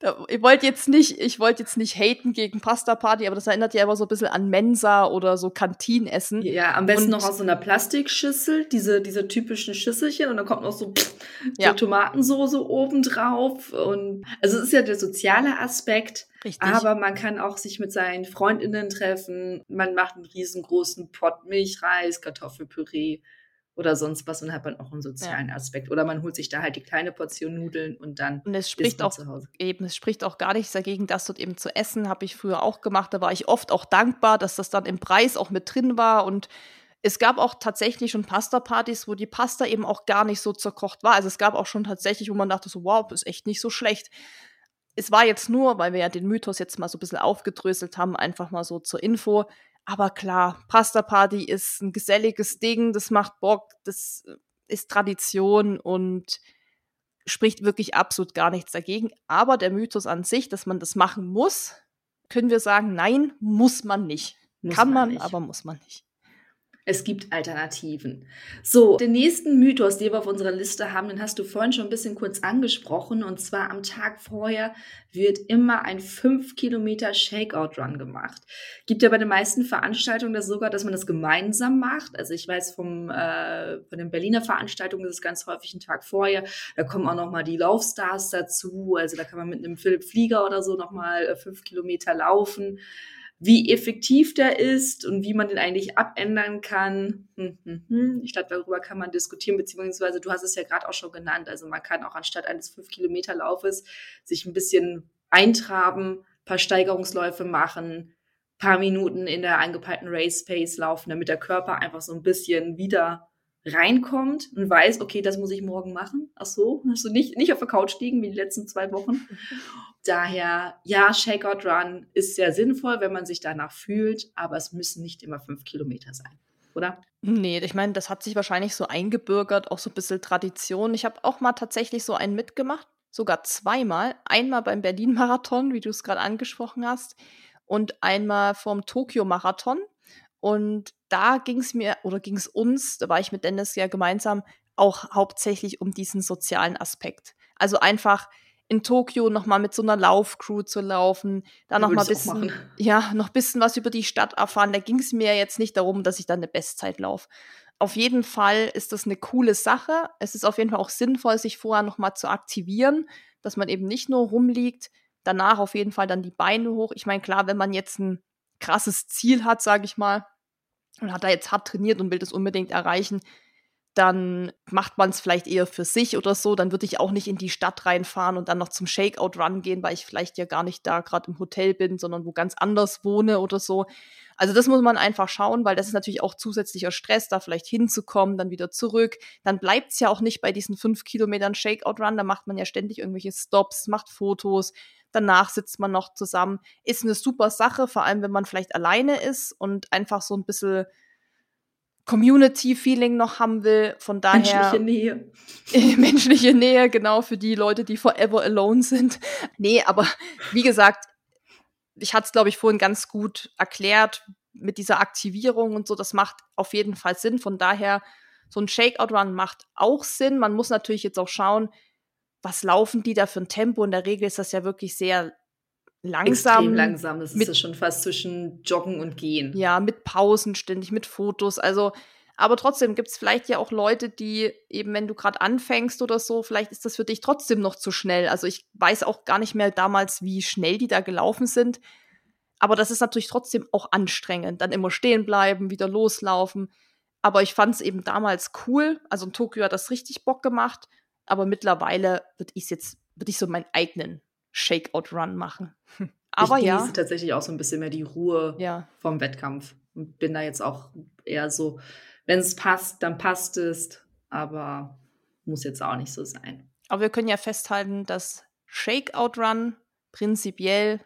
da, ich wollte jetzt nicht, ich wollte jetzt nicht haten gegen Pasta Party, aber das erinnert ja immer so ein bisschen an Mensa oder so Kantinenessen. Ja, am besten und, noch aus so einer Plastikschüssel, diese, diese typischen Schüsselchen und dann kommt noch so, pff, so ja. Tomatensoße obendrauf und also es ist ja der soziale Aspekt. Richtig. Aber man kann auch sich mit seinen Freundinnen treffen. Man macht einen riesengroßen Pott Milchreis, Kartoffelpüree oder sonst was und hat man auch einen sozialen ja. Aspekt. Oder man holt sich da halt die kleine Portion Nudeln und dann und es spricht auch eben, es spricht auch gar nichts dagegen, das dort eben zu essen. Habe ich früher auch gemacht. Da war ich oft auch dankbar, dass das dann im Preis auch mit drin war und es gab auch tatsächlich schon Pasta-Partys, wo die Pasta eben auch gar nicht so zerkocht war. Also es gab auch schon tatsächlich, wo man dachte so, wow, ist echt nicht so schlecht. Es war jetzt nur, weil wir ja den Mythos jetzt mal so ein bisschen aufgedröselt haben, einfach mal so zur Info. Aber klar, Pasta Party ist ein geselliges Ding, das macht Bock, das äh, ist Tradition und spricht wirklich absolut gar nichts dagegen. Aber der Mythos an sich, dass man das machen muss, können wir sagen, nein, muss man nicht. Muss Kann man, man nicht. aber muss man nicht. Es gibt Alternativen. So, den nächsten Mythos, den wir auf unserer Liste haben, den hast du vorhin schon ein bisschen kurz angesprochen. Und zwar am Tag vorher wird immer ein 5 Kilometer Shakeout-Run gemacht. Gibt ja bei den meisten Veranstaltungen das sogar, dass man das gemeinsam macht. Also ich weiß vom, äh, von den Berliner Veranstaltungen ist es ganz häufig ein Tag vorher. Da kommen auch nochmal die Laufstars dazu. Also da kann man mit einem Philipp Flieger oder so nochmal äh, fünf Kilometer laufen. Wie effektiv der ist und wie man den eigentlich abändern kann. Hm, hm, hm. Ich glaube, darüber kann man diskutieren, beziehungsweise du hast es ja gerade auch schon genannt. Also man kann auch anstatt eines 5-Kilometer-Laufes sich ein bisschen eintraben, paar Steigerungsläufe machen, paar Minuten in der angepeilten Race Pace laufen, damit der Körper einfach so ein bisschen wieder reinkommt und weiß, okay, das muss ich morgen machen. Ach so, also nicht, nicht auf der Couch liegen wie die letzten zwei Wochen. <laughs> Daher, ja, Shakeout Run ist sehr sinnvoll, wenn man sich danach fühlt, aber es müssen nicht immer fünf Kilometer sein, oder? Nee, ich meine, das hat sich wahrscheinlich so eingebürgert, auch so ein bisschen Tradition. Ich habe auch mal tatsächlich so einen mitgemacht, sogar zweimal. Einmal beim Berlin-Marathon, wie du es gerade angesprochen hast, und einmal vom Tokio-Marathon. Und da ging es mir oder ging es uns, da war ich mit Dennis ja gemeinsam, auch hauptsächlich um diesen sozialen Aspekt. Also einfach in Tokio nochmal mit so einer Laufcrew zu laufen, da nochmal bisschen, ja, noch bisschen was über die Stadt erfahren. Da ging es mir jetzt nicht darum, dass ich dann eine Bestzeit laufe. Auf jeden Fall ist das eine coole Sache. Es ist auf jeden Fall auch sinnvoll, sich vorher nochmal zu aktivieren, dass man eben nicht nur rumliegt, danach auf jeden Fall dann die Beine hoch. Ich meine, klar, wenn man jetzt ein krasses Ziel hat, sage ich mal, und hat da jetzt hart trainiert und will das unbedingt erreichen, dann macht man es vielleicht eher für sich oder so. Dann würde ich auch nicht in die Stadt reinfahren und dann noch zum Shakeout-Run gehen, weil ich vielleicht ja gar nicht da gerade im Hotel bin, sondern wo ganz anders wohne oder so. Also das muss man einfach schauen, weil das ist natürlich auch zusätzlicher Stress, da vielleicht hinzukommen, dann wieder zurück. Dann bleibt es ja auch nicht bei diesen fünf Kilometern Shakeout-Run, da macht man ja ständig irgendwelche Stops, macht Fotos, danach sitzt man noch zusammen. Ist eine super Sache, vor allem wenn man vielleicht alleine ist und einfach so ein bisschen Community-Feeling noch haben will. Von daher. Menschliche Nähe. <laughs> menschliche Nähe, genau, für die Leute, die forever alone sind. Nee, aber wie gesagt, ich hatte es, glaube ich, vorhin ganz gut erklärt mit dieser Aktivierung und so. Das macht auf jeden Fall Sinn. Von daher, so ein Shakeout-Run macht auch Sinn. Man muss natürlich jetzt auch schauen, was laufen die da für ein Tempo? In der Regel ist das ja wirklich sehr langsam. Extrem langsam. Das ist ja schon fast zwischen Joggen und Gehen. Ja, mit Pausen ständig, mit Fotos. Also, aber trotzdem gibt es vielleicht ja auch Leute, die eben, wenn du gerade anfängst oder so, vielleicht ist das für dich trotzdem noch zu schnell. Also ich weiß auch gar nicht mehr damals, wie schnell die da gelaufen sind. Aber das ist natürlich trotzdem auch anstrengend. Dann immer stehen bleiben, wieder loslaufen. Aber ich fand es eben damals cool. Also in Tokio hat das richtig Bock gemacht. Aber mittlerweile würde ich jetzt, würde ich so meinen eigenen Shakeout-Run machen. <laughs> Aber ich ja. tatsächlich auch so ein bisschen mehr die Ruhe ja. vom Wettkampf. Und bin da jetzt auch eher so, wenn es passt, dann passt es. Aber muss jetzt auch nicht so sein. Aber wir können ja festhalten, dass Shakeout-Run prinzipiell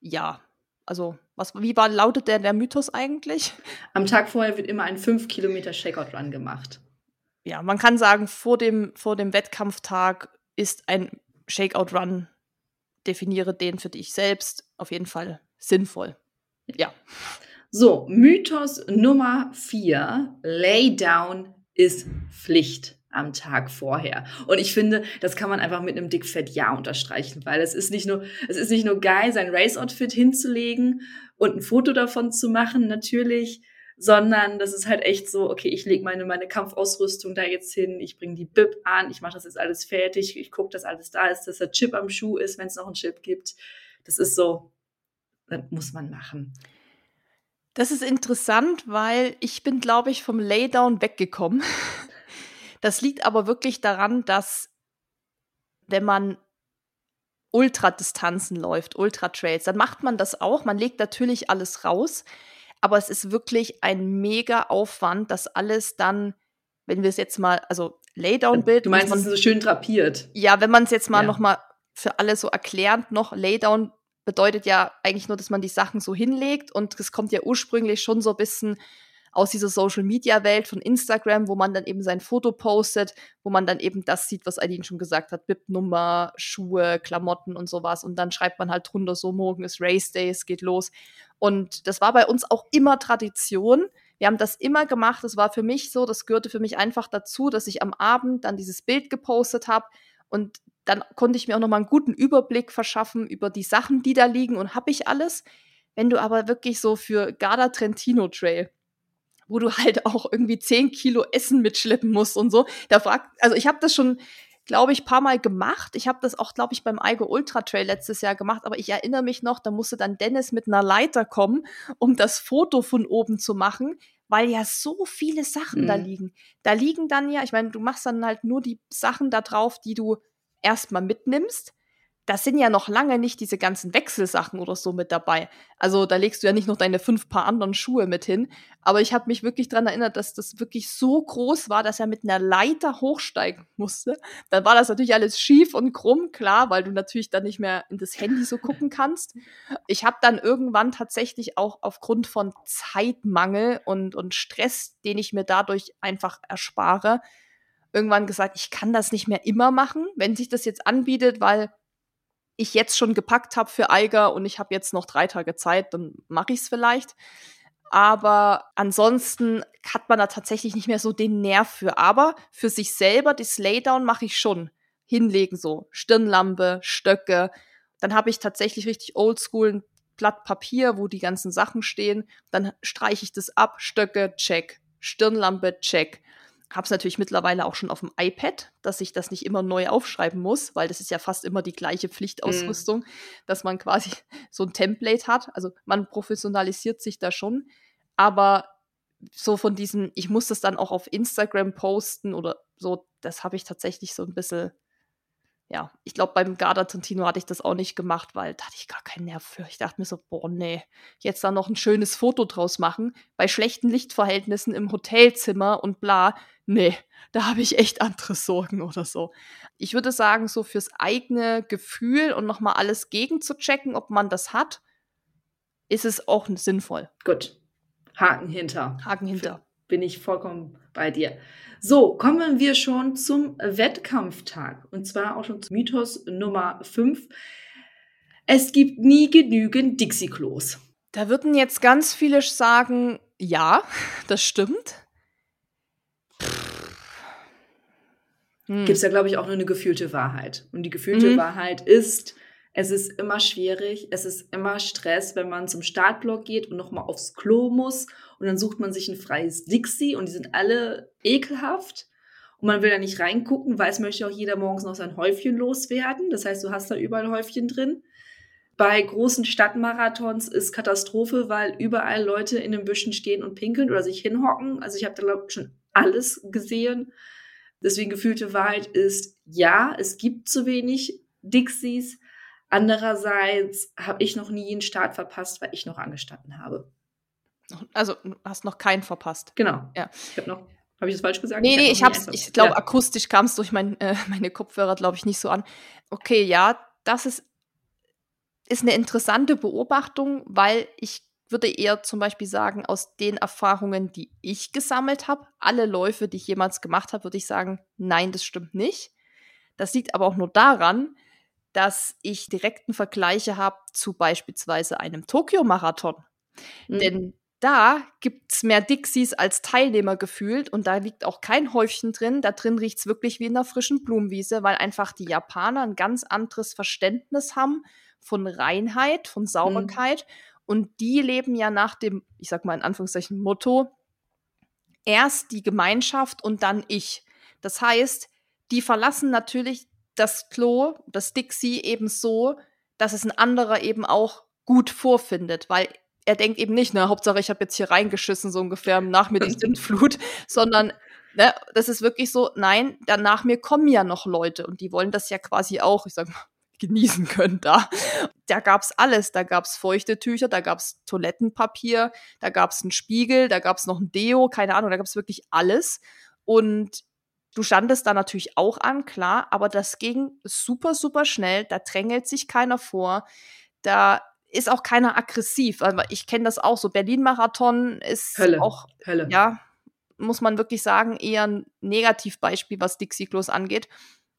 ja. Also, was, wie war, lautet der, der Mythos eigentlich? Am Tag vorher wird immer ein 5 Kilometer Shakeout-Run gemacht. Ja, man kann sagen, vor dem, vor dem Wettkampftag ist ein Shakeout-Run definiere den für dich selbst auf jeden Fall sinnvoll. Ja. So, Mythos Nummer vier: Laydown ist Pflicht am Tag vorher. Und ich finde, das kann man einfach mit einem dickfett Ja unterstreichen, weil es ist nicht nur, es ist nicht nur geil, sein Race-Outfit hinzulegen und ein Foto davon zu machen, natürlich, sondern das ist halt echt so, okay, ich lege meine, meine Kampfausrüstung da jetzt hin, ich bringe die Bib an, ich mache das jetzt alles fertig, ich gucke, dass alles da ist, dass der Chip am Schuh ist, wenn es noch einen Chip gibt. Das ist so, das muss man machen. Das ist interessant, weil ich bin, glaube ich, vom Laydown weggekommen. <laughs> Das liegt aber wirklich daran, dass wenn man Ultradistanzen läuft, Ultratrails, dann macht man das auch. Man legt natürlich alles raus, aber es ist wirklich ein mega Aufwand, das alles dann, wenn wir es jetzt mal, also Laydown-Bild. Du meinst, es ist so schön drapiert. Ja, wenn man es jetzt mal ja. noch mal für alle so erklärend noch, Laydown bedeutet ja eigentlich nur, dass man die Sachen so hinlegt und es kommt ja ursprünglich schon so ein bisschen aus dieser Social Media Welt von Instagram, wo man dann eben sein Foto postet, wo man dann eben das sieht, was Aline schon gesagt hat, BIP-Nummer, Schuhe, Klamotten und sowas und dann schreibt man halt drunter so, morgen ist Race Day, es geht los. Und das war bei uns auch immer Tradition. Wir haben das immer gemacht. Das war für mich so, das gehörte für mich einfach dazu, dass ich am Abend dann dieses Bild gepostet habe und dann konnte ich mir auch noch mal einen guten Überblick verschaffen über die Sachen, die da liegen und habe ich alles. Wenn du aber wirklich so für Garda Trentino Trail wo du halt auch irgendwie 10 Kilo Essen mitschleppen musst und so. Da fragt, also ich habe das schon glaube ich, paar Mal gemacht. Ich habe das auch, glaube ich, beim Eiger Ultra Trail letztes Jahr gemacht, aber ich erinnere mich noch, da musste dann Dennis mit einer Leiter kommen, um das Foto von oben zu machen, weil ja so viele Sachen mhm. da liegen. Da liegen dann ja, ich meine, du machst dann halt nur die Sachen da drauf, die du erstmal mitnimmst das sind ja noch lange nicht diese ganzen Wechselsachen oder so mit dabei. Also da legst du ja nicht noch deine fünf Paar anderen Schuhe mit hin. Aber ich habe mich wirklich daran erinnert, dass das wirklich so groß war, dass er mit einer Leiter hochsteigen musste. Dann war das natürlich alles schief und krumm, klar, weil du natürlich dann nicht mehr in das Handy so gucken kannst. Ich habe dann irgendwann tatsächlich auch aufgrund von Zeitmangel und, und Stress, den ich mir dadurch einfach erspare, irgendwann gesagt, ich kann das nicht mehr immer machen, wenn sich das jetzt anbietet, weil ich jetzt schon gepackt habe für Eiger und ich habe jetzt noch drei Tage Zeit, dann mache ich es vielleicht. Aber ansonsten hat man da tatsächlich nicht mehr so den Nerv für. Aber für sich selber, das Laydown mache ich schon. Hinlegen so. Stirnlampe, Stöcke. Dann habe ich tatsächlich richtig oldschool ein Blatt Papier, wo die ganzen Sachen stehen. Dann streiche ich das ab. Stöcke, check. Stirnlampe, check. Habe es natürlich mittlerweile auch schon auf dem iPad, dass ich das nicht immer neu aufschreiben muss, weil das ist ja fast immer die gleiche Pflichtausrüstung, mhm. dass man quasi <laughs> so ein Template hat. Also man professionalisiert sich da schon, aber so von diesem, ich muss das dann auch auf Instagram posten oder so, das habe ich tatsächlich so ein bisschen ja, ich glaube, beim Garda Trentino hatte ich das auch nicht gemacht, weil da hatte ich gar keinen Nerv für. Ich dachte mir so, boah, nee, jetzt da noch ein schönes Foto draus machen, bei schlechten Lichtverhältnissen im Hotelzimmer und bla, nee, da habe ich echt andere Sorgen oder so. Ich würde sagen, so fürs eigene Gefühl und nochmal alles gegen zu checken, ob man das hat, ist es auch sinnvoll. Gut. Haken hinter. Haken hinter. Bin ich vollkommen bei dir. So, kommen wir schon zum Wettkampftag. Und zwar auch schon zum Mythos Nummer 5. Es gibt nie genügend Dixie-Klos. Da würden jetzt ganz viele sagen, ja, <laughs> das stimmt. Hm. Gibt es ja, glaube ich, auch nur eine gefühlte Wahrheit. Und die gefühlte mhm. Wahrheit ist, es ist immer schwierig, es ist immer Stress, wenn man zum Startblock geht und nochmal aufs Klo muss und dann sucht man sich ein freies Dixie und die sind alle ekelhaft und man will da nicht reingucken, weil es möchte auch jeder morgens noch sein Häufchen loswerden. Das heißt, du hast da überall Häufchen drin. Bei großen Stadtmarathons ist Katastrophe, weil überall Leute in den Büschen stehen und pinkeln oder sich hinhocken. Also ich habe da glaube ich schon alles gesehen. Deswegen gefühlte Wahrheit ist, ja, es gibt zu wenig Dixies, Andererseits habe ich noch nie einen Start verpasst, weil ich noch angestanden habe. Also du hast noch keinen verpasst. Genau. Ja. Ich habe noch. Habe ich das falsch gesagt? Nee, ich nee, ich hab's, ich glaube, ja. akustisch kam es durch mein, äh, meine Kopfhörer, glaube ich, nicht so an. Okay, ja, das ist, ist eine interessante Beobachtung, weil ich würde eher zum Beispiel sagen, aus den Erfahrungen, die ich gesammelt habe, alle Läufe, die ich jemals gemacht habe, würde ich sagen, nein, das stimmt nicht. Das liegt aber auch nur daran, dass ich direkten Vergleiche habe zu beispielsweise einem Tokio-Marathon. Mhm. Denn da gibt es mehr Dixies als Teilnehmer gefühlt und da liegt auch kein Häufchen drin. Da drin riecht es wirklich wie in einer frischen Blumenwiese, weil einfach die Japaner ein ganz anderes Verständnis haben von Reinheit, von Sauberkeit. Mhm. Und die leben ja nach dem, ich sag mal in Anführungszeichen, Motto, erst die Gemeinschaft und dann ich. Das heißt, die verlassen natürlich das Klo, das Dixie eben so, dass es ein anderer eben auch gut vorfindet, weil er denkt eben nicht, ne, Hauptsache ich habe jetzt hier reingeschissen, so ungefähr, nach mir <laughs> die Sintflut, sondern ne, das ist wirklich so, nein, dann nach mir kommen ja noch Leute und die wollen das ja quasi auch, ich sag mal, genießen <laughs> können da. Da gab's alles, da gab's feuchte Tücher, da gab's Toilettenpapier, da gab's einen Spiegel, da gab's noch ein Deo, keine Ahnung, da gab's wirklich alles und Du standest da natürlich auch an, klar, aber das ging super, super schnell. Da drängelt sich keiner vor. Da ist auch keiner aggressiv. Also ich kenne das auch so. Berlin-Marathon ist Hölle. auch, Hölle. ja, muss man wirklich sagen, eher ein Negativbeispiel, was Dixie-Klos angeht.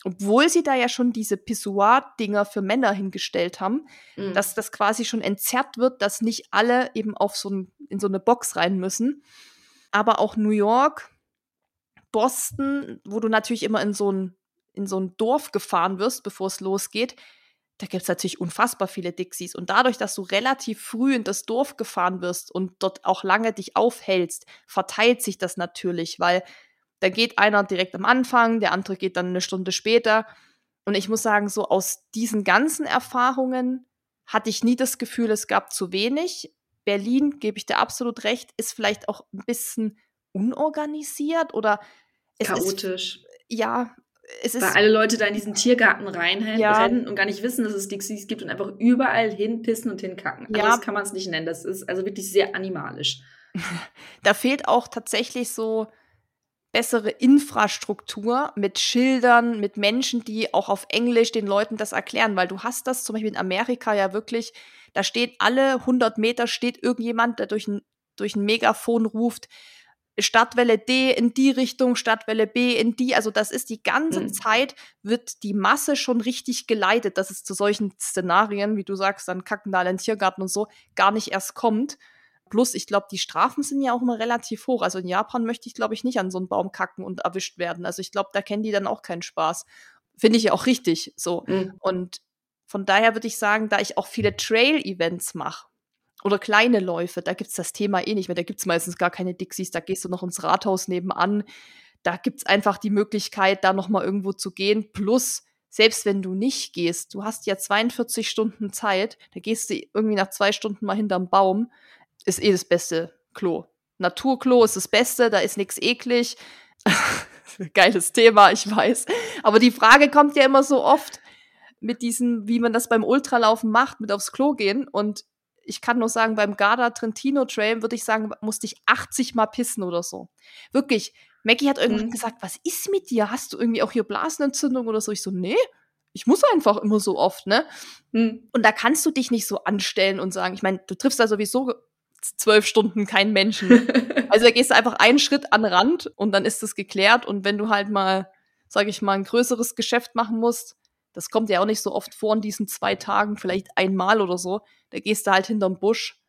Obwohl sie da ja schon diese Pissoir-Dinger für Männer hingestellt haben, mhm. dass das quasi schon entzerrt wird, dass nicht alle eben auf so ein, in so eine Box rein müssen. Aber auch New York, Boston, wo du natürlich immer in so ein, in so ein Dorf gefahren wirst, bevor es losgeht, da gibt es natürlich unfassbar viele Dixies. Und dadurch, dass du relativ früh in das Dorf gefahren wirst und dort auch lange dich aufhältst, verteilt sich das natürlich, weil Da geht einer direkt am Anfang, der andere geht dann eine Stunde später. Und ich muss sagen, so aus diesen ganzen Erfahrungen hatte ich nie das Gefühl, es gab zu wenig. Berlin, gebe ich dir absolut recht, ist vielleicht auch ein bisschen unorganisiert oder chaotisch. Ist, ja, es ist. Weil alle Leute da in diesen Tiergarten reinrennen ja. und gar nicht wissen, dass es Dixies gibt und einfach überall hinpissen und hinkacken. Ja. das kann man es nicht nennen. Das ist also wirklich sehr animalisch. <laughs> da fehlt auch tatsächlich so bessere Infrastruktur mit Schildern, mit Menschen, die auch auf Englisch den Leuten das erklären, weil du hast das zum Beispiel in Amerika ja wirklich, da steht alle 100 Meter steht irgendjemand, der durch ein, durch ein Megafon ruft, Stadtwelle D in die Richtung, Stadtwelle B in die. Also das ist die ganze mhm. Zeit, wird die Masse schon richtig geleitet, dass es zu solchen Szenarien, wie du sagst, dann kacken da in den Tiergarten und so, gar nicht erst kommt. Plus, ich glaube, die Strafen sind ja auch immer relativ hoch. Also in Japan möchte ich, glaube ich, nicht an so einen Baum kacken und erwischt werden. Also ich glaube, da kennen die dann auch keinen Spaß. Finde ich ja auch richtig so. Mhm. Und von daher würde ich sagen, da ich auch viele Trail-Events mache, oder kleine Läufe, da gibt es das Thema eh nicht mehr. Da gibt es meistens gar keine Dixies. Da gehst du noch ins Rathaus nebenan. Da gibt es einfach die Möglichkeit, da noch mal irgendwo zu gehen. Plus, selbst wenn du nicht gehst, du hast ja 42 Stunden Zeit, da gehst du irgendwie nach zwei Stunden mal hinterm Baum, ist eh das beste Klo. Naturklo ist das Beste, da ist nichts eklig. <laughs> Geiles Thema, ich weiß. Aber die Frage kommt ja immer so oft mit diesem, wie man das beim Ultralaufen macht, mit aufs Klo gehen. Und ich kann nur sagen, beim Garda Trentino Trail würde ich sagen, musste ich 80 Mal pissen oder so. Wirklich. Maggie hat irgendwann mhm. gesagt, was ist mit dir? Hast du irgendwie auch hier Blasenentzündung oder so? Ich so, nee, ich muss einfach immer so oft, ne? Mhm. Und da kannst du dich nicht so anstellen und sagen, ich meine, du triffst da sowieso zwölf Stunden keinen Menschen. <laughs> also da gehst du einfach einen Schritt an den Rand und dann ist das geklärt. Und wenn du halt mal, sag ich mal, ein größeres Geschäft machen musst, das kommt ja auch nicht so oft vor in diesen zwei Tagen, vielleicht einmal oder so. Da gehst du halt hinterm Busch,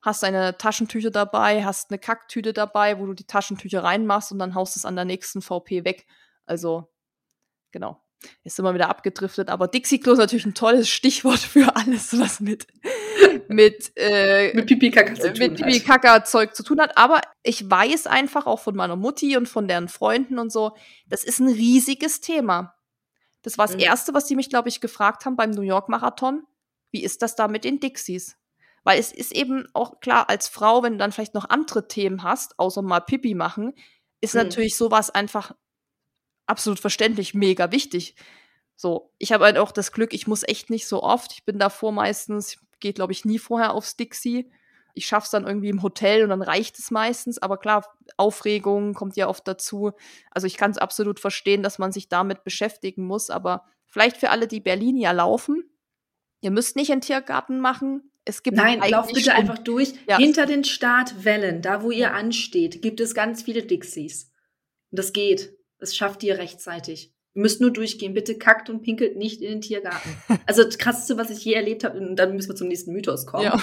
hast deine Taschentücher dabei, hast eine Kacktüte dabei, wo du die Taschentücher reinmachst und dann haust es an der nächsten VP weg. Also, genau. Ist immer wieder abgedriftet, aber Dixie-Klo ist natürlich ein tolles Stichwort für alles, was mit mit äh, mit Pipi Kaka zu tun mit Pipi Kaka Zeug zu tun hat. Aber ich weiß einfach auch von meiner Mutti und von deren Freunden und so, das ist ein riesiges Thema. Das war das mhm. Erste, was die mich, glaube ich, gefragt haben beim New York Marathon. Wie ist das da mit den Dixies? Weil es ist eben auch klar, als Frau, wenn du dann vielleicht noch andere Themen hast, außer mal Pipi machen, ist mhm. natürlich sowas einfach absolut verständlich mega wichtig. So, ich habe halt auch das Glück, ich muss echt nicht so oft. Ich bin davor meistens, geht glaube ich nie vorher aufs Dixie ich schaff's dann irgendwie im Hotel und dann reicht es meistens. Aber klar, Aufregung kommt ja oft dazu. Also ich kann es absolut verstehen, dass man sich damit beschäftigen muss. Aber vielleicht für alle, die Berlin ja laufen, ihr müsst nicht einen Tiergarten machen. Es gibt Nein, lauft bitte schon. einfach durch. Ja. Hinter den Startwellen, da wo ihr ansteht, gibt es ganz viele Dixies. Und das geht. Das schafft ihr rechtzeitig. Ihr müsst nur durchgehen. Bitte kackt und pinkelt nicht in den Tiergarten. Also das krasseste, was ich je erlebt habe, und dann müssen wir zum nächsten Mythos kommen. Ja.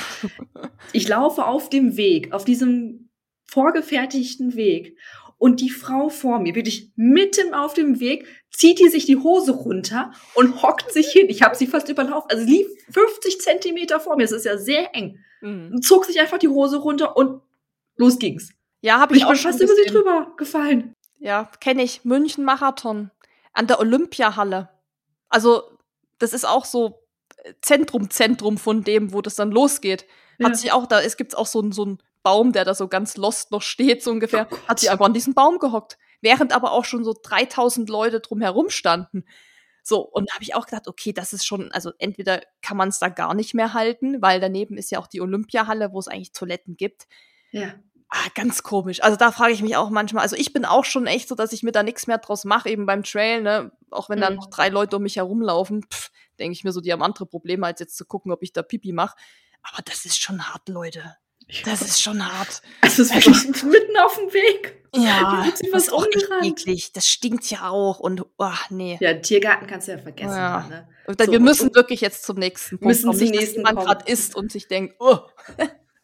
Ich laufe auf dem Weg, auf diesem vorgefertigten Weg. Und die Frau vor mir, wirklich mitten auf dem Weg, zieht die sich die Hose runter und hockt sich hin. Ich habe sie fast überlaufen. Also sie lief 50 Zentimeter vor mir. Es ist ja sehr eng. Mhm. Zog sich einfach die Hose runter und los ging's. Ja, habe ich, ich auch bin fast über sie drüber gefallen. Ja, kenne ich. München Marathon an der Olympiahalle. Also, das ist auch so äh, Zentrum, Zentrum von dem, wo das dann losgeht. Ja. Hat sich auch da, es gibt auch so, so einen Baum, der da so ganz lost noch steht, so ungefähr, oh hat sich einfach an diesen Baum gehockt. Während aber auch schon so 3000 Leute drumherum standen. So, und da habe ich auch gedacht, okay, das ist schon, also entweder kann man es da gar nicht mehr halten, weil daneben ist ja auch die Olympiahalle, wo es eigentlich Toiletten gibt. Ja. Ah, ganz komisch. Also da frage ich mich auch manchmal. Also ich bin auch schon echt so, dass ich mir da nichts mehr draus mache, eben beim Trail, ne? Auch wenn mhm. da noch drei Leute um mich herumlaufen, denke ich mir so, die haben andere Probleme, als jetzt zu gucken, ob ich da Pipi mache. Aber das ist schon hart, Leute. Das ist schon hart. Das ist wirklich mitten auf dem Weg. Ja, <laughs> das ist auch eklig. Das stinkt ja auch und oh, nee. Ja, Tiergarten kannst du ja vergessen. Ja. Ne? Und dann, so, wir müssen wirklich jetzt zum nächsten Punkt müssen kommen. Nicht, nächsten dass man gerade isst und sich denkt, oh.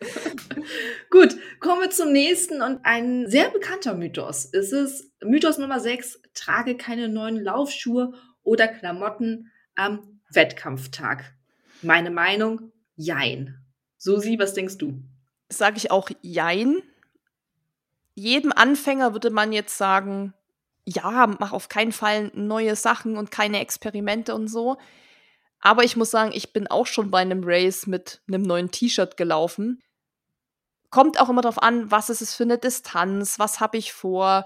<laughs> Gut, kommen wir zum nächsten und ein sehr bekannter Mythos. Es ist Mythos Nummer 6, trage keine neuen Laufschuhe oder Klamotten am Wettkampftag. Meine Meinung, jein. Susi, was denkst du? Sage ich auch jein. jedem Anfänger würde man jetzt sagen, ja, mach auf keinen Fall neue Sachen und keine Experimente und so. Aber ich muss sagen, ich bin auch schon bei einem Race mit einem neuen T-Shirt gelaufen. Kommt auch immer darauf an, was ist es für eine Distanz, was habe ich vor.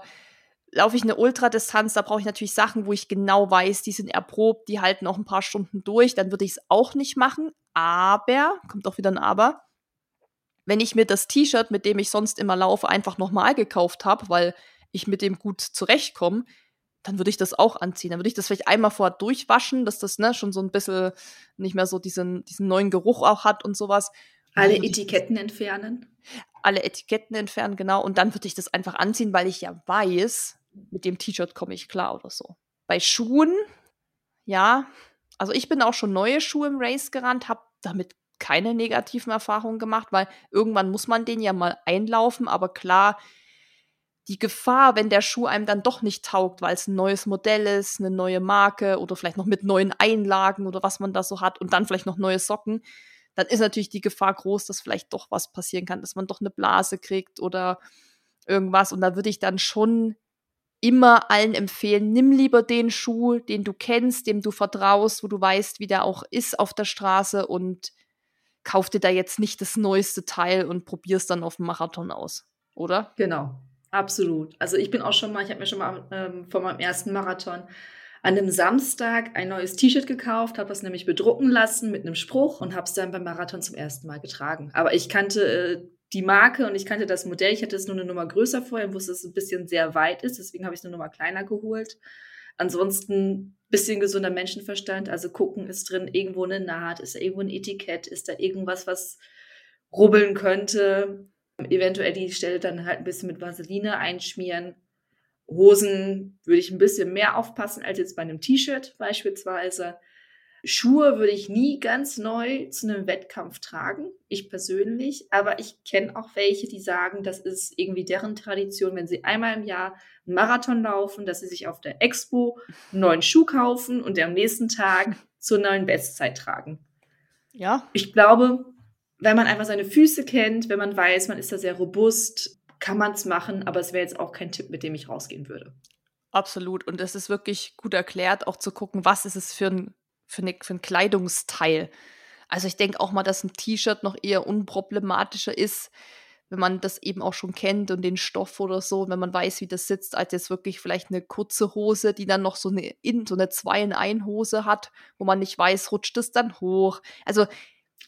Laufe ich eine Ultradistanz, da brauche ich natürlich Sachen, wo ich genau weiß, die sind erprobt, die halten auch ein paar Stunden durch, dann würde ich es auch nicht machen. Aber, kommt auch wieder ein Aber, wenn ich mir das T-Shirt, mit dem ich sonst immer laufe, einfach nochmal gekauft habe, weil ich mit dem gut zurechtkomme, dann würde ich das auch anziehen. Dann würde ich das vielleicht einmal vorher durchwaschen, dass das ne, schon so ein bisschen nicht mehr so diesen, diesen neuen Geruch auch hat und sowas. Alle Etiketten entfernen? Alle Etiketten entfernen, genau. Und dann würde ich das einfach anziehen, weil ich ja weiß, mit dem T-Shirt komme ich klar oder so. Bei Schuhen, ja, also ich bin auch schon neue Schuhe im Race gerannt, habe damit keine negativen Erfahrungen gemacht, weil irgendwann muss man den ja mal einlaufen, aber klar, die Gefahr, wenn der Schuh einem dann doch nicht taugt, weil es ein neues Modell ist, eine neue Marke oder vielleicht noch mit neuen Einlagen oder was man da so hat und dann vielleicht noch neue Socken, dann ist natürlich die Gefahr groß, dass vielleicht doch was passieren kann, dass man doch eine Blase kriegt oder irgendwas. Und da würde ich dann schon immer allen empfehlen, nimm lieber den Schuh, den du kennst, dem du vertraust, wo du weißt, wie der auch ist auf der Straße und kauf dir da jetzt nicht das neueste Teil und probier's dann auf dem Marathon aus, oder? Genau, absolut. Also ich bin auch schon mal, ich habe mir schon mal ähm, vor meinem ersten Marathon an einem Samstag ein neues T-Shirt gekauft, habe es nämlich bedrucken lassen mit einem Spruch und habe es dann beim Marathon zum ersten Mal getragen. Aber ich kannte äh, die Marke und ich kannte das Modell. Ich hatte es nur eine Nummer größer vorher und wusste, dass es ein bisschen sehr weit ist. Deswegen habe ich es eine Nummer kleiner geholt. Ansonsten bisschen gesunder Menschenverstand, also gucken, ist drin irgendwo eine Naht, ist da irgendwo ein Etikett, ist da irgendwas, was rubbeln könnte. Eventuell die Stelle dann halt ein bisschen mit Vaseline einschmieren. Hosen würde ich ein bisschen mehr aufpassen als jetzt bei einem T-Shirt beispielsweise. Schuhe würde ich nie ganz neu zu einem Wettkampf tragen, ich persönlich. Aber ich kenne auch welche, die sagen, das ist irgendwie deren Tradition, wenn sie einmal im Jahr einen Marathon laufen, dass sie sich auf der Expo einen neuen Schuh kaufen und am nächsten Tag zur neuen Bestzeit tragen. Ja. Ich glaube, wenn man einfach seine Füße kennt, wenn man weiß, man ist da sehr robust, kann man es machen, aber es wäre jetzt auch kein Tipp, mit dem ich rausgehen würde. Absolut. Und es ist wirklich gut erklärt, auch zu gucken, was ist es für ein für, eine, für ein Kleidungsteil. Also ich denke auch mal, dass ein T-Shirt noch eher unproblematischer ist, wenn man das eben auch schon kennt und den Stoff oder so, wenn man weiß, wie das sitzt, als jetzt wirklich vielleicht eine kurze Hose, die dann noch so eine in so eine zwei in ein Hose hat, wo man nicht weiß, rutscht es dann hoch. Also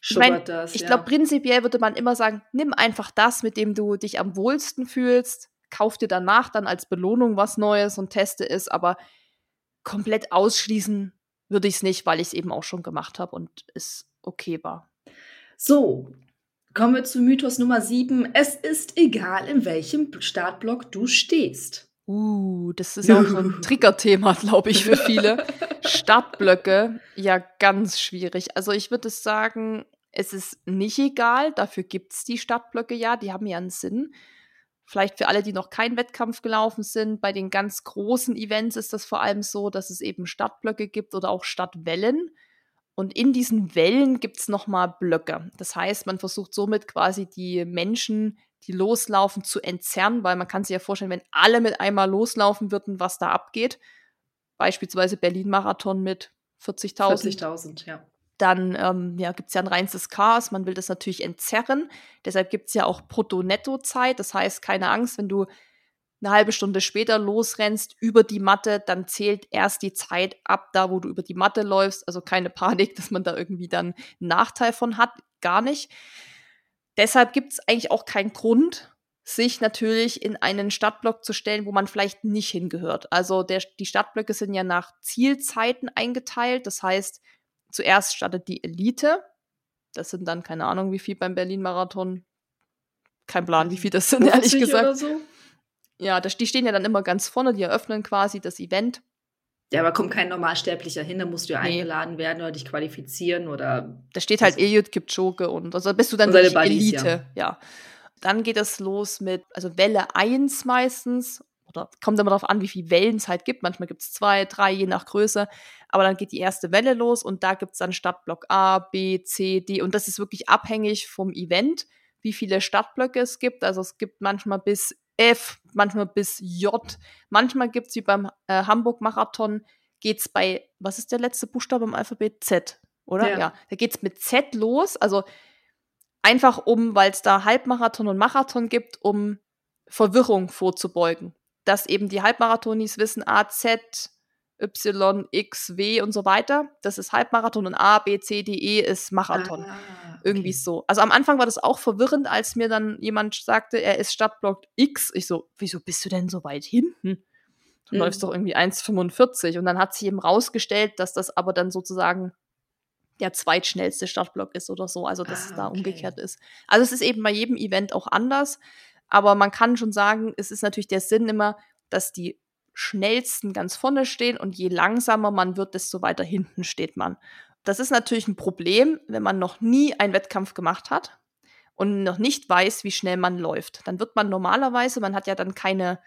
ich, mein, ich glaube, ja. prinzipiell würde man immer sagen, nimm einfach das, mit dem du dich am wohlsten fühlst, kauf dir danach dann als Belohnung was Neues und teste es, aber komplett ausschließen würde ich es nicht, weil ich es eben auch schon gemacht habe und es okay war. So, kommen wir zu Mythos Nummer 7. Es ist egal, in welchem Startblock du stehst. Uh, das ist auch so ein <laughs> Triggerthema, glaube ich, für viele. <laughs> Startblöcke, ja, ganz schwierig. Also ich würde sagen, es ist nicht egal, dafür gibt es die Startblöcke ja, die haben ja einen Sinn. Vielleicht für alle, die noch keinen Wettkampf gelaufen sind, bei den ganz großen Events ist das vor allem so, dass es eben Stadtblöcke gibt oder auch Stadtwellen. Und in diesen Wellen gibt es nochmal Blöcke. Das heißt, man versucht somit quasi die Menschen, die loslaufen, zu entzerren, weil man kann sich ja vorstellen, wenn alle mit einmal loslaufen würden, was da abgeht. Beispielsweise Berlin-Marathon mit 40.000. 40.000, ja dann ähm, ja, gibt es ja ein reinstes Chaos. Man will das natürlich entzerren. Deshalb gibt es ja auch Brutto-Netto-Zeit. Das heißt, keine Angst, wenn du eine halbe Stunde später losrennst über die Matte, dann zählt erst die Zeit ab, da wo du über die Matte läufst. Also keine Panik, <laughs> dass man da irgendwie dann einen Nachteil von hat. Gar nicht. Deshalb gibt es eigentlich auch keinen Grund, sich natürlich in einen Stadtblock zu stellen, wo man vielleicht nicht hingehört. Also der, die Stadtblöcke sind ja nach Zielzeiten eingeteilt. Das heißt, Zuerst startet die Elite. Das sind dann keine Ahnung, wie viel beim Berlin-Marathon. Kein Plan, wie viel das sind, ehrlich gesagt. So? Ja, das, die stehen ja dann immer ganz vorne, die eröffnen quasi das Event. Ja, aber kommt kein Normalsterblicher hin, da musst du ja nee. eingeladen werden oder dich qualifizieren oder. Da steht halt Eliud Kipchoge und also bist du dann die Elite, ja. ja. Dann geht es los mit, also Welle 1 meistens oder kommt immer darauf an, wie viele Wellen es halt gibt. Manchmal gibt es zwei, drei, je nach Größe. Aber dann geht die erste Welle los und da gibt es dann Stadtblock A, B, C, D. Und das ist wirklich abhängig vom Event, wie viele Stadtblöcke es gibt. Also es gibt manchmal bis F, manchmal bis J. Manchmal gibt es wie beim äh, Hamburg-Marathon, geht es bei, was ist der letzte Buchstabe im Alphabet? Z, oder? Ja. ja. Da geht es mit Z los. Also einfach um, weil es da Halbmarathon und Marathon gibt, um Verwirrung vorzubeugen. Dass eben die Halbmarathonis wissen, A, Z, Y, X, W und so weiter. Das ist Halbmarathon und A, B, C, D, E ist Marathon. Ah. Irgendwie so. Also am Anfang war das auch verwirrend, als mir dann jemand sagte, er ist Stadtblock X. Ich so, wieso bist du denn so weit hinten? Du mhm. läufst doch irgendwie 1,45. Und dann hat sich eben rausgestellt, dass das aber dann sozusagen der zweitschnellste Stadtblock ist oder so. Also dass ah, es da okay. umgekehrt ist. Also es ist eben bei jedem Event auch anders. Aber man kann schon sagen, es ist natürlich der Sinn immer, dass die schnellsten ganz vorne stehen und je langsamer man wird, desto weiter hinten steht man. Das ist natürlich ein Problem, wenn man noch nie einen Wettkampf gemacht hat und noch nicht weiß, wie schnell man läuft. Dann wird man normalerweise, man hat ja dann keine,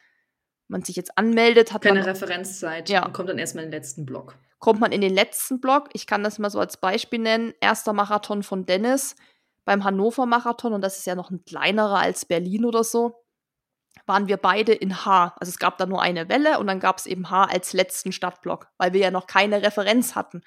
man sich jetzt anmeldet, hat keine man, Referenzzeit ja. und kommt dann erstmal in den letzten Block. Kommt man in den letzten Block, ich kann das mal so als Beispiel nennen, erster Marathon von Dennis beim Hannover Marathon und das ist ja noch ein kleinerer als Berlin oder so waren wir beide in H. Also es gab da nur eine Welle und dann gab es eben H als letzten Stadtblock, weil wir ja noch keine Referenz hatten.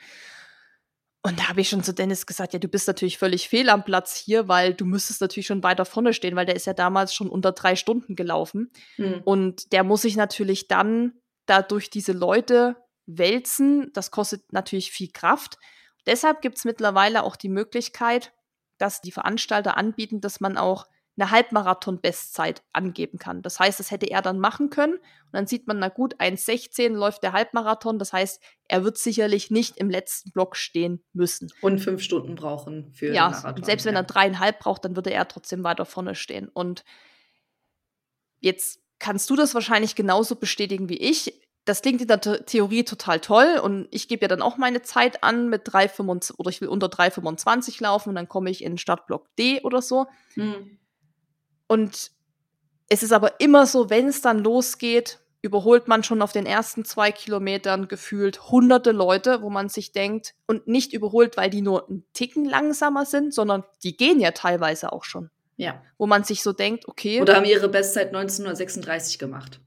Und da habe ich schon zu Dennis gesagt, ja, du bist natürlich völlig fehl am Platz hier, weil du müsstest natürlich schon weiter vorne stehen, weil der ist ja damals schon unter drei Stunden gelaufen. Hm. Und der muss sich natürlich dann da durch diese Leute wälzen. Das kostet natürlich viel Kraft. Deshalb gibt es mittlerweile auch die Möglichkeit, dass die Veranstalter anbieten, dass man auch eine Halbmarathon-Bestzeit angeben kann. Das heißt, das hätte er dann machen können. Und dann sieht man, na gut, 1,16 läuft der Halbmarathon. Das heißt, er wird sicherlich nicht im letzten Block stehen müssen. Und fünf Stunden brauchen für ja, den Marathon. Selbst wenn er dreieinhalb braucht, dann würde er trotzdem weiter vorne stehen. Und jetzt kannst du das wahrscheinlich genauso bestätigen wie ich. Das klingt in der Theorie total toll und ich gebe ja dann auch meine Zeit an mit 3,25 oder ich will unter 3,25 laufen und dann komme ich in Startblock D oder so. Hm. Und es ist aber immer so, wenn es dann losgeht, überholt man schon auf den ersten zwei Kilometern gefühlt hunderte Leute, wo man sich denkt, und nicht überholt, weil die nur einen Ticken langsamer sind, sondern die gehen ja teilweise auch schon. Ja. Wo man sich so denkt, okay. Oder haben ihre Bestzeit 1936 gemacht.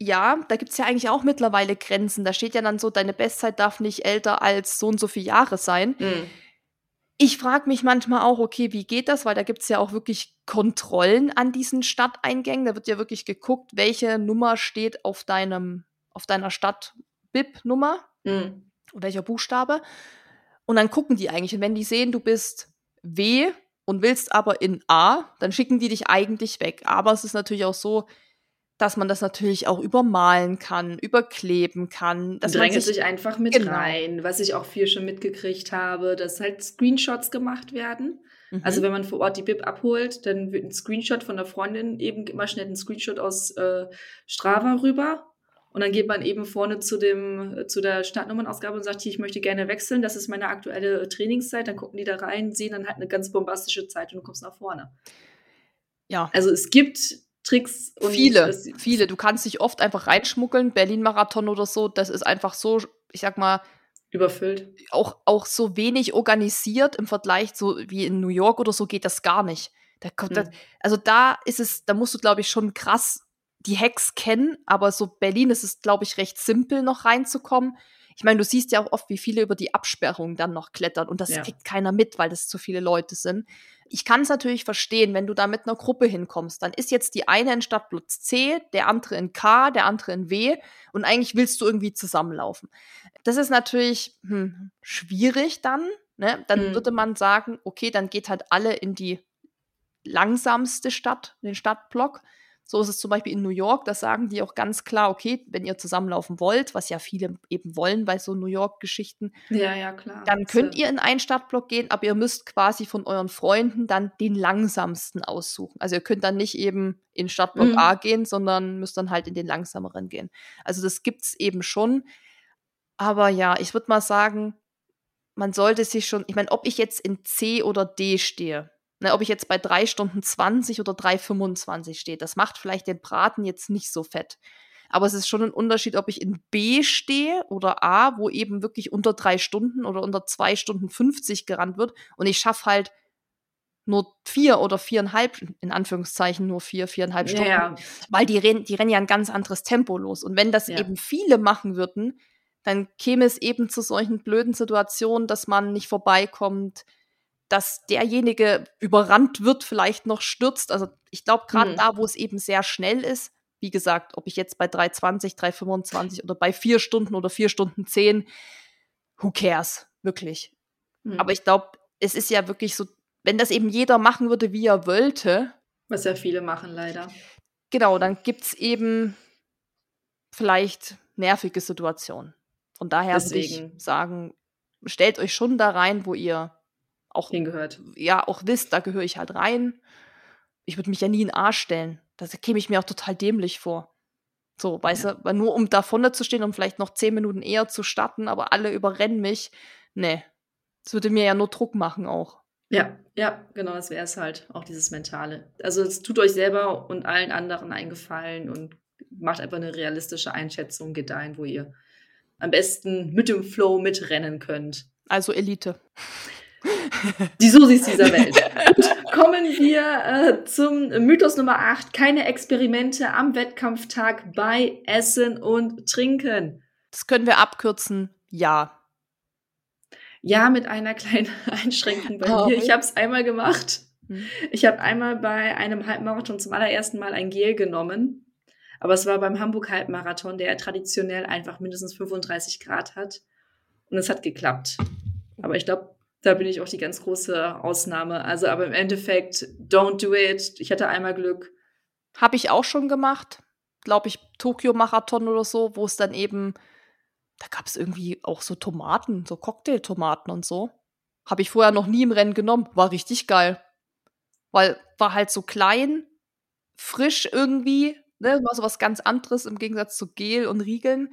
Ja, da gibt es ja eigentlich auch mittlerweile Grenzen. Da steht ja dann so, deine Bestzeit darf nicht älter als so und so viele Jahre sein. Mhm. Ich frage mich manchmal auch, okay, wie geht das? Weil da gibt es ja auch wirklich Kontrollen an diesen Stadteingängen. Da wird ja wirklich geguckt, welche Nummer steht auf deinem, auf deiner Stadt-BIP-Nummer, mhm. welcher Buchstabe. Und dann gucken die eigentlich. Und wenn die sehen, du bist W und willst aber in A, dann schicken die dich eigentlich weg. Aber es ist natürlich auch so, dass man das natürlich auch übermalen kann, überkleben kann. Dass Drängt sich, sich, einfach mit genau. rein, was ich auch viel schon mitgekriegt habe, dass halt Screenshots gemacht werden. Mhm. Also wenn man vor Ort die Bib abholt, dann wird ein Screenshot von der Freundin eben immer schnell ein Screenshot aus äh, Strava rüber. Und dann geht man eben vorne zu dem, zu der Startnummernausgabe und sagt, hier, ich möchte gerne wechseln, das ist meine aktuelle Trainingszeit. Dann gucken die da rein, sehen dann halt eine ganz bombastische Zeit und du kommst nach vorne. Ja. Also es gibt Tricks und viele, viele. Du kannst dich oft einfach reinschmuggeln. Berlin-Marathon oder so, das ist einfach so, ich sag mal, überfüllt. Auch, auch so wenig organisiert im Vergleich so wie in New York oder so geht das gar nicht. Da kommt hm. das, also da ist es, da musst du, glaube ich, schon krass die Hacks kennen, aber so Berlin ist es, glaube ich, recht simpel noch reinzukommen. Ich meine, du siehst ja auch oft, wie viele über die Absperrung dann noch klettern und das ja. kriegt keiner mit, weil das zu viele Leute sind. Ich kann es natürlich verstehen, wenn du da mit einer Gruppe hinkommst, dann ist jetzt die eine in Stadtplatz C, der andere in K, der andere in W und eigentlich willst du irgendwie zusammenlaufen. Das ist natürlich hm, schwierig dann. Ne? Dann mhm. würde man sagen, okay, dann geht halt alle in die langsamste Stadt, den Stadtblock. So ist es zum Beispiel in New York, da sagen die auch ganz klar, okay, wenn ihr zusammenlaufen wollt, was ja viele eben wollen bei so New York-Geschichten, ja, ja, klar. dann könnt ihr in einen Stadtblock gehen, aber ihr müsst quasi von euren Freunden dann den langsamsten aussuchen. Also ihr könnt dann nicht eben in Stadtblock mhm. A gehen, sondern müsst dann halt in den langsameren gehen. Also das gibt's eben schon. Aber ja, ich würde mal sagen, man sollte sich schon, ich meine, ob ich jetzt in C oder D stehe, Ne, ob ich jetzt bei 3 Stunden 20 oder 3,25 stehe, das macht vielleicht den Braten jetzt nicht so fett. Aber es ist schon ein Unterschied, ob ich in B stehe oder A, wo eben wirklich unter drei Stunden oder unter zwei Stunden 50 gerannt wird und ich schaffe halt nur vier oder viereinhalb, in Anführungszeichen nur vier, viereinhalb Stunden, Ja, weil die, rennen, die rennen ja ein ganz anderes Tempo los. Und wenn das Ja. eben viele machen würden, dann käme es eben zu solchen blöden Situationen, dass man nicht vorbeikommt, dass derjenige überrannt wird, vielleicht noch stürzt. Also ich glaube, gerade Mhm. da, wo es eben sehr schnell ist, wie gesagt, ob ich jetzt bei 3,20, 3,25 oder bei vier Stunden oder vier Stunden zehn, who cares, wirklich. Mhm. Aber ich glaube, es ist ja wirklich so, wenn das eben jeder machen würde, wie er wollte, was ja viele machen, leider. genau, dann gibt es eben vielleicht nervige Situationen. Von daher würde ich Deswegen. sagen, stellt euch schon da rein, wo ihr auch, Hingehört. ja, auch wisst, da gehöre ich halt rein. Ich würde mich ja nie in den Arsch stellen. Das käme ich mir auch total dämlich vor. So, weißt Ja. du, nur um da vorne zu stehen, um vielleicht noch zehn Minuten eher zu starten, aber alle überrennen mich. Nee. Das würde mir ja nur Druck machen auch. Ja, ja, genau, das wäre es halt, auch dieses Mentale. Also es tut euch selber und allen anderen einen Gefallen und macht einfach eine realistische Einschätzung, geht dahin, wo ihr am besten mit dem Flow mitrennen könnt. Also Elite. <laughs> Die Susis dieser Welt. Gut, kommen wir äh, zum Mythos Nummer 8. Keine Experimente am Wettkampftag bei Essen und Trinken. Das können wir abkürzen. Ja. Ja, mit einer kleinen <laughs> Einschränkung bei Oh. mir. Ich habe es einmal gemacht. Hm. Ich habe einmal bei einem Halbmarathon zum allerersten Mal ein Gel genommen. Aber es war beim Hamburg-Halbmarathon, der traditionell einfach mindestens 35 Grad hat. Und es hat geklappt. Aber ich glaube, da bin ich auch die ganz große Ausnahme. Also, aber im Endeffekt, don't do it. Ich hatte einmal Glück. Habe ich auch schon gemacht. Glaube ich, Tokio-Marathon oder so, wo es dann eben, da gab es irgendwie auch so Tomaten, so Cocktailtomaten und so. Habe ich vorher noch nie im Rennen genommen. War richtig geil. Weil war halt so klein, frisch irgendwie, ne? War so was ganz anderes im Gegensatz zu Gel und Riegeln.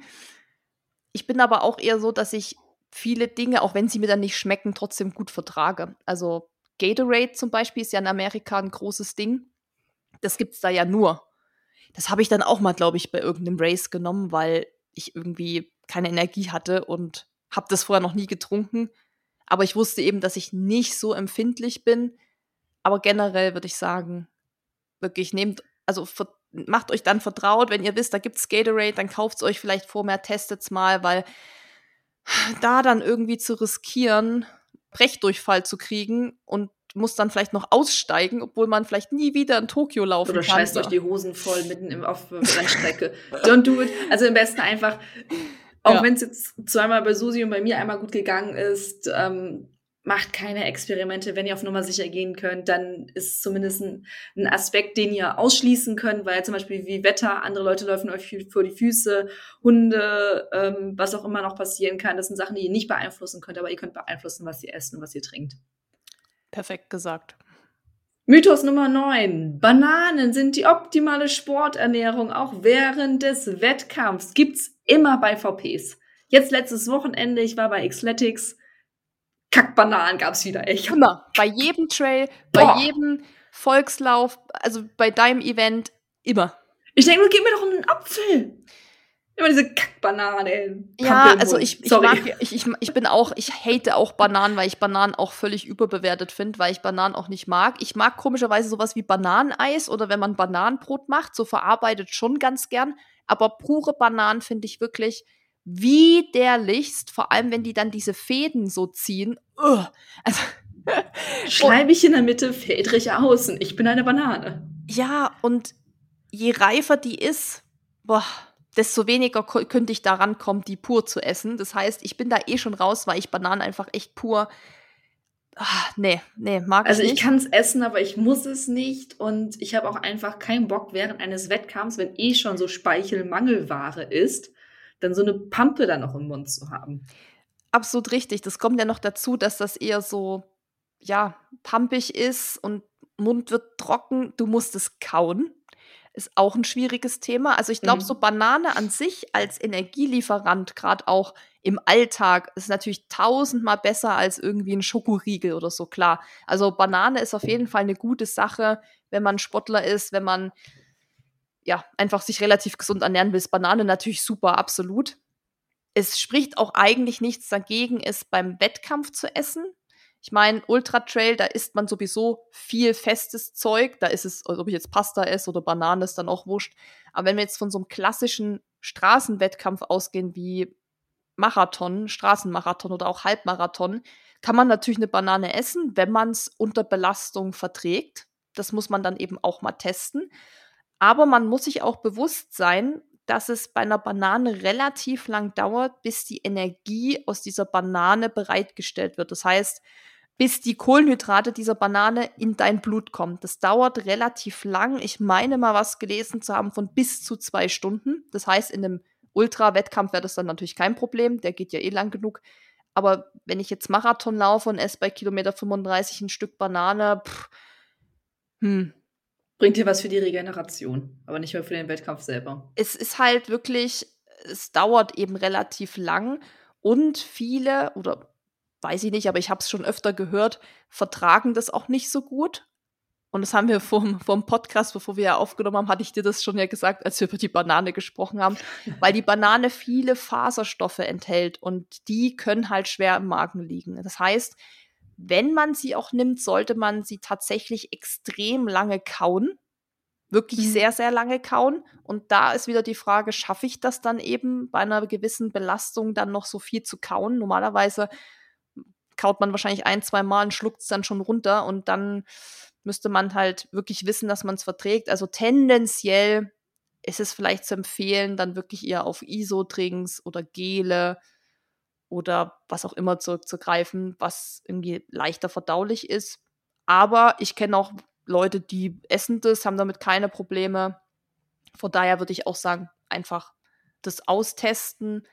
Ich bin aber auch eher so, dass ich viele Dinge, auch wenn sie mir dann nicht schmecken, trotzdem gut vertrage. Also Gatorade zum Beispiel ist ja in Amerika ein großes Ding. Das gibt's da ja nur. Das habe ich dann auch mal, glaube ich, bei irgendeinem Race genommen, weil ich irgendwie keine Energie hatte und habe das vorher noch nie getrunken. Aber ich wusste eben, dass ich nicht so empfindlich bin. Aber generell würde ich sagen, wirklich nehmt, also macht euch dann vertraut, wenn ihr wisst, da gibt's Gatorade, dann kauft's euch vielleicht vorher, testet's mal, weil da dann irgendwie zu riskieren, Brechdurchfall zu kriegen und muss dann vielleicht noch aussteigen, obwohl man vielleicht nie wieder in Tokio laufen Oder kann. scheißt euch die Hosen voll mitten im, auf der Rennstrecke. Don't do it. Also am besten einfach, auch Ja. wenn es jetzt zweimal bei Susi und bei mir einmal gut gegangen ist, ähm, macht keine Experimente. Wenn ihr auf Nummer sicher gehen könnt, dann ist zumindest ein, ein Aspekt, den ihr ausschließen könnt, weil zum Beispiel wie Wetter, andere Leute laufen euch vor die Füße, Hunde, ähm, was auch immer noch passieren kann. Das sind Sachen, die ihr nicht beeinflussen könnt, aber ihr könnt beeinflussen, was ihr esst und was ihr trinkt. Perfekt gesagt. Mythos Nummer 9. Bananen sind die optimale Sporternährung, auch während des Wettkampfs. Gibt's immer bei VPs. Jetzt letztes Wochenende, ich war bei Xletics. Kackbananen gab's wieder, echt. Immer. Bei jedem Trail, bei Boah. jedem Volkslauf, also bei deinem Event, immer. Ich denke gib mir doch einen Apfel. Immer diese Kackbananen. Ja, also ich, ich mag, ich, ich, ich bin auch, ich hate auch Bananen, weil ich Bananen auch völlig überbewertet finde, weil ich Bananen auch nicht mag. Ich mag komischerweise sowas wie Bananeneis oder wenn man Bananenbrot macht, so verarbeitet schon ganz gern. Aber pure Bananen finde ich wirklich widerlichst, vor allem wenn die dann diese Fäden so ziehen. Ugh. Also, <laughs> Schleimig in der Mitte, fädrig außen. Ich bin eine Banane. ja, und je reifer die ist, boah, desto weniger könnte ich daran kommen, die pur zu essen. Das heißt, ich bin da eh schon raus, weil ich Bananen einfach echt pur. Ah, nee, nee, mag Also ich ich nicht. kann es essen, aber ich muss es nicht. Und ich habe auch einfach keinen Bock während eines Wettkampfs, wenn eh schon so Speichelmangelware ist, dann so eine Pampe da noch im Mund zu haben. Absolut richtig. Das kommt ja noch dazu, dass das eher so, ja, pampig ist und Mund wird trocken. Du musst es kauen. Ist auch ein schwieriges Thema. Also ich glaube, Mhm. so Banane an sich als Energielieferant, gerade auch im Alltag, ist natürlich tausendmal besser als irgendwie ein Schokoriegel oder so, klar. Also Banane ist auf jeden Fall eine gute Sache, wenn man Sportler ist, wenn man ja einfach sich relativ gesund ernähren will. Ist Banane natürlich super, absolut. Es spricht auch eigentlich nichts dagegen, es beim Wettkampf zu essen. Ich meine, Ultra Trail, da isst man sowieso viel festes Zeug. Da ist es, also ob ich jetzt Pasta esse oder Banane, ist dann auch wurscht. Aber wenn wir jetzt von so einem klassischen Straßenwettkampf ausgehen wie Marathon, Straßenmarathon oder auch Halbmarathon, kann man natürlich eine Banane essen, wenn man es unter Belastung verträgt. Das muss man dann eben auch mal testen. Aber man muss sich auch bewusst sein, dass es bei einer Banane relativ lang dauert, bis die Energie aus dieser Banane bereitgestellt wird. Das heißt, bis die Kohlenhydrate dieser Banane in dein Blut kommen. Das dauert relativ lang. Ich meine mal was gelesen zu haben von bis zu zwei Stunden. Das heißt, in einem Ultra-Wettkampf wäre das dann natürlich kein Problem. Der geht ja eh lang genug. Aber wenn ich jetzt Marathon laufe und esse bei Kilometer 35 ein Stück Banane, pff, hm, Bringt dir was für die Regeneration, aber nicht mehr für den Wettkampf selber. Es ist halt wirklich, es dauert eben relativ lang und viele, oder weiß ich nicht, aber ich habe es schon öfter gehört, vertragen das auch nicht so gut. Und das haben wir vom, vom Podcast, bevor wir ja aufgenommen haben, hatte ich dir das schon ja gesagt, als wir über die Banane gesprochen haben, <laughs> weil die Banane viele Faserstoffe enthält und die können halt schwer im Magen liegen. Das heißt, wenn man sie auch nimmt, sollte man sie tatsächlich extrem lange kauen. Wirklich mhm. sehr, sehr lange kauen. Und da ist wieder die Frage, schaffe ich das dann eben bei einer gewissen Belastung dann noch so viel zu kauen? Normalerweise kaut man wahrscheinlich ein, zwei Mal und schluckt es dann schon runter und dann müsste man halt wirklich wissen, dass man es verträgt. Also tendenziell ist es vielleicht zu empfehlen, dann wirklich eher auf Isodrinks oder Gele oder was auch immer zurückzugreifen, was irgendwie leichter verdaulich ist. Aber ich kenne auch Leute, die essen das, haben damit keine Probleme. Von daher würde ich auch sagen, einfach das austesten.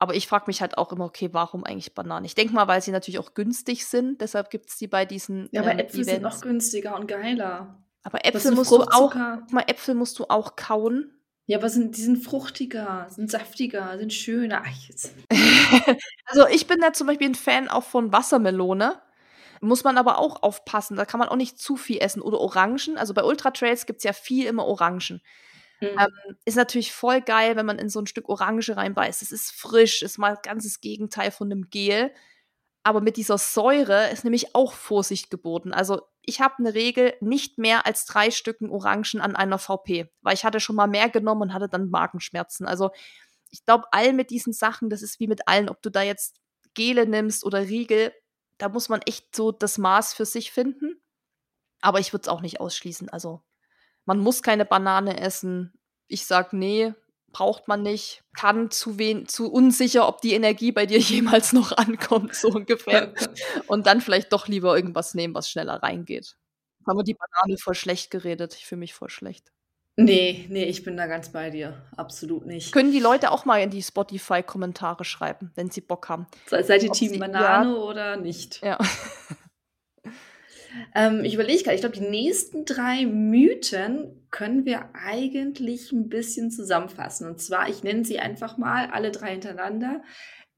Aber ich frage mich halt auch immer, okay, warum eigentlich Bananen? Ich denke mal, weil sie natürlich auch günstig sind. Deshalb gibt es die bei diesen. Ja, aber ähm, Äpfel Events. sind noch günstiger und geiler. Aber Äpfel musst du auch, mal, Äpfel musst du auch kauen. Ja, aber sind, die sind fruchtiger, sind saftiger, sind schöner. Ach, <laughs> also ich bin da zum Beispiel ein Fan auch von Wassermelone. Muss man aber auch aufpassen. Da kann man auch nicht zu viel essen. Oder Orangen. Also bei Ultra Trails gibt es ja viel immer Orangen. Mhm. Ähm, ist natürlich voll geil, wenn man in so ein Stück Orange reinbeißt. Es ist frisch, ist mal ganzes Gegenteil von einem Gel. Aber mit dieser Säure ist nämlich auch Vorsicht geboten. Also ich habe eine Regel, nicht mehr als drei Stücken Orangen an einer VP, weil ich hatte schon mal mehr genommen und hatte dann Magenschmerzen. Also ich glaube, all mit diesen Sachen, das ist wie mit allen, ob du da jetzt Gele nimmst oder Riegel, da muss man echt so das Maß für sich finden. Aber ich würde es auch nicht ausschließen. Also man muss keine Banane essen. Ich sag nee, braucht man nicht, kann zu wen, zu unsicher, ob die Energie bei dir <laughs> jemals noch ankommt, so ungefähr. <laughs> Und dann vielleicht doch lieber irgendwas nehmen, was schneller reingeht. Haben wir die Banane voll schlecht geredet. Ich fühle mich voll schlecht. Nee, nee, ich bin da ganz bei dir. Absolut nicht. Können die Leute auch mal in die Spotify-Kommentare schreiben, wenn sie Bock haben. Seid ihr Team sie, Banane ja, oder nicht? Ja. <laughs> Ähm, ich überlege gerade, ich glaube, die nächsten drei Mythen können wir eigentlich ein bisschen zusammenfassen. Und zwar, ich nenne sie einfach mal alle drei hintereinander.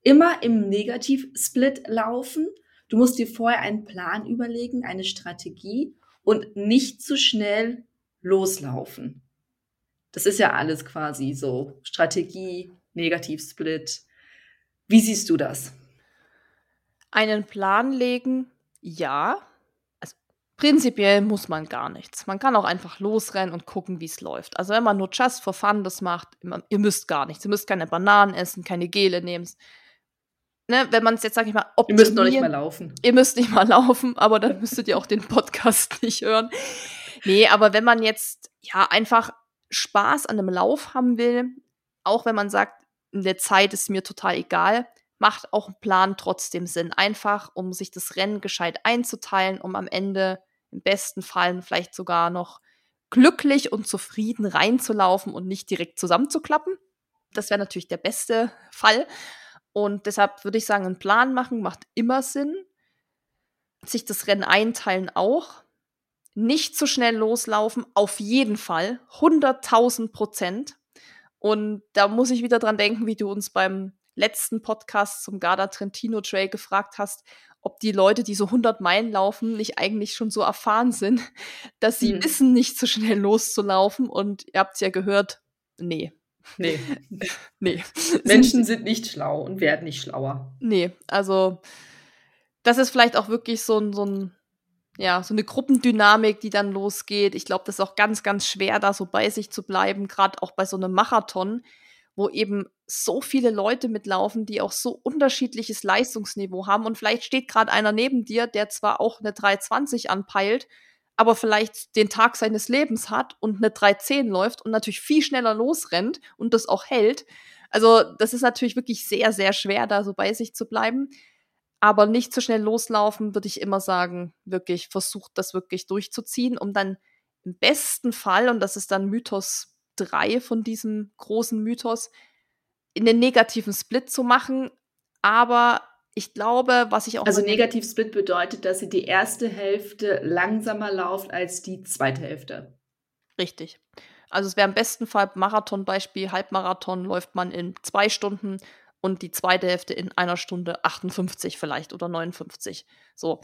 Immer im Negativ-Split laufen. Du musst dir vorher einen Plan überlegen, eine Strategie und nicht zu schnell loslaufen. Das ist ja alles quasi so. Strategie, Negativ-Split. Wie siehst du das? Einen Plan legen, ja. Prinzipiell muss man gar nichts. Man kann auch einfach losrennen und gucken, wie es läuft. Also wenn man nur just for fun das macht, ihr müsst gar nichts. Ihr müsst keine Bananen essen, keine Gele nehmen. Ne, wenn man es jetzt, sag ich mal, optimieren. Ihr müsst noch nicht mal laufen. Ihr müsst nicht mal laufen, aber dann müsstet ihr auch den Podcast <laughs> nicht hören. Nee, aber wenn man jetzt ja einfach Spaß an einem Lauf haben will, auch wenn man sagt, in der Zeit ist mir total egal, macht auch ein Plan trotzdem Sinn. Einfach, um sich das Rennen gescheit einzuteilen, um am Ende im besten Fall vielleicht sogar noch glücklich und zufrieden reinzulaufen und nicht direkt zusammenzuklappen. Das wäre natürlich der beste <laughs> Fall. Und deshalb würde ich sagen, einen Plan machen macht immer Sinn. Sich das Rennen einteilen auch. Nicht zu schnell loslaufen, auf jeden Fall. 100.000 Prozent. Und da muss ich wieder dran denken, wie du uns beim letzten Podcast zum Garda Trentino Trail gefragt hast, ob die Leute, die so 100 Meilen laufen, nicht eigentlich schon so erfahren sind, <laughs> dass sie mhm. wissen, nicht so schnell loszulaufen. Und ihr habt es ja gehört, nee. Nee. <laughs> nee. <laughs> Menschen sind nicht schlau und werden nicht schlauer. Nee, also das ist vielleicht auch wirklich so ein, so ein, ja, so eine Gruppendynamik, die dann losgeht. Ich glaube, das ist auch ganz, ganz schwer, da so bei sich zu bleiben, gerade auch bei so einem Marathon, wo eben so viele Leute mitlaufen, die auch so unterschiedliches Leistungsniveau haben. Und vielleicht steht gerade einer neben dir, der zwar auch eine 320 anpeilt, aber vielleicht den Tag seines Lebens hat und eine 310 läuft und natürlich viel schneller losrennt und das auch hält. Also das ist natürlich wirklich sehr, sehr schwer, da so bei sich zu bleiben. Aber nicht zu schnell loslaufen, würde ich immer sagen, wirklich versucht das wirklich durchzuziehen, um dann im besten Fall, und das ist dann Mythos 3 von diesem großen Mythos, in den negativen Split zu machen. Aber ich glaube, was ich auch. Also negativ Split bedeutet, dass sie die erste Hälfte langsamer lauft als die zweite Hälfte. Richtig. Also es wäre im besten Fall Marathon-Beispiel, Halbmarathon läuft man in zwei Stunden und die zweite Hälfte in einer Stunde 58 vielleicht oder 59. So.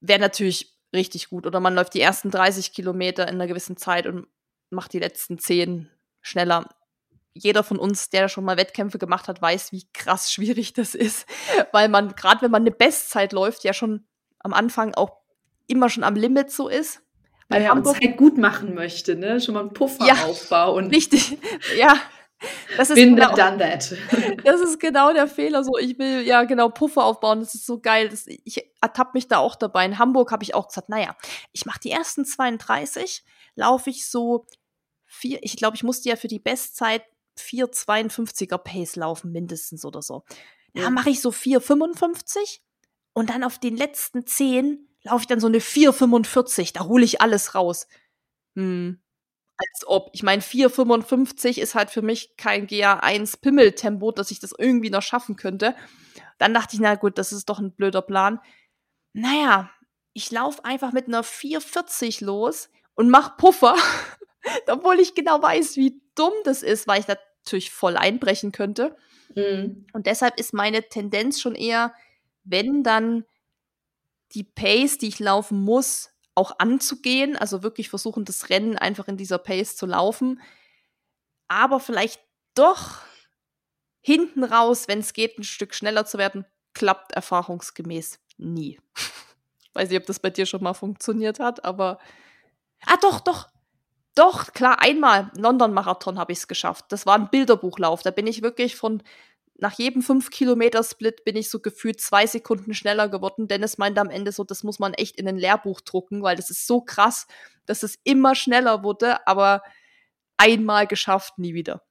Wäre natürlich richtig gut. Oder man läuft die ersten 30 Kilometer in einer gewissen Zeit und macht die letzten 10 schneller jeder von uns, der schon mal Wettkämpfe gemacht hat, weiß, wie krass <laughs> schwierig das ist, weil man gerade wenn man eine Bestzeit läuft, ja schon am Anfang auch immer schon am Limit so ist. Weil ja, Hamburg Zeit gut machen möchte, ne? Schon mal einen Puffer ja, aufbauen. Richtig, ja. Das ist Bin genau, done that. <laughs> Das ist genau der Fehler. So, ich will ja genau Puffer aufbauen. Das ist so geil. Das, ich ertappe mich da auch dabei. In Hamburg habe ich auch gesagt, naja, ich mache die ersten 32, laufe ich so vier. Ich glaube, ich musste ja für die Bestzeit 4,52er Pace laufen, mindestens oder so. Da ja. mache ich so 4,55 und dann auf den letzten 10 laufe ich dann so eine 4,45. Da hole ich alles raus. Hm. Als ob. Ich meine, 4,55 ist halt für mich kein GA1 Pimmeltempo, dass ich das irgendwie noch schaffen könnte. Dann dachte ich, na gut, das ist doch ein blöder Plan. Naja, ich laufe einfach mit einer 4,40 los und mach Puffer, <laughs> obwohl ich genau weiß, wie dumm das ist, weil ich natürlich voll einbrechen könnte. Mhm. Und deshalb ist meine Tendenz schon eher, wenn dann die Pace, die ich laufen muss, auch anzugehen, also wirklich versuchen, das Rennen einfach in dieser Pace zu laufen, aber vielleicht doch hinten raus, wenn es geht, ein Stück schneller zu werden, klappt erfahrungsgemäß nie. <laughs> Weiß nicht, ob das bei dir schon mal funktioniert hat, aber ah doch, doch, doch, klar, einmal London-Marathon habe ich es geschafft. Das war ein Bilderbuchlauf. Da bin ich wirklich von nach jedem 5-Kilometer-Split bin ich so gefühlt zwei Sekunden schneller geworden. Dennis meinte am Ende so, das muss man echt in ein Lehrbuch drucken, weil das ist so krass, dass es immer schneller wurde, aber einmal geschafft, nie wieder.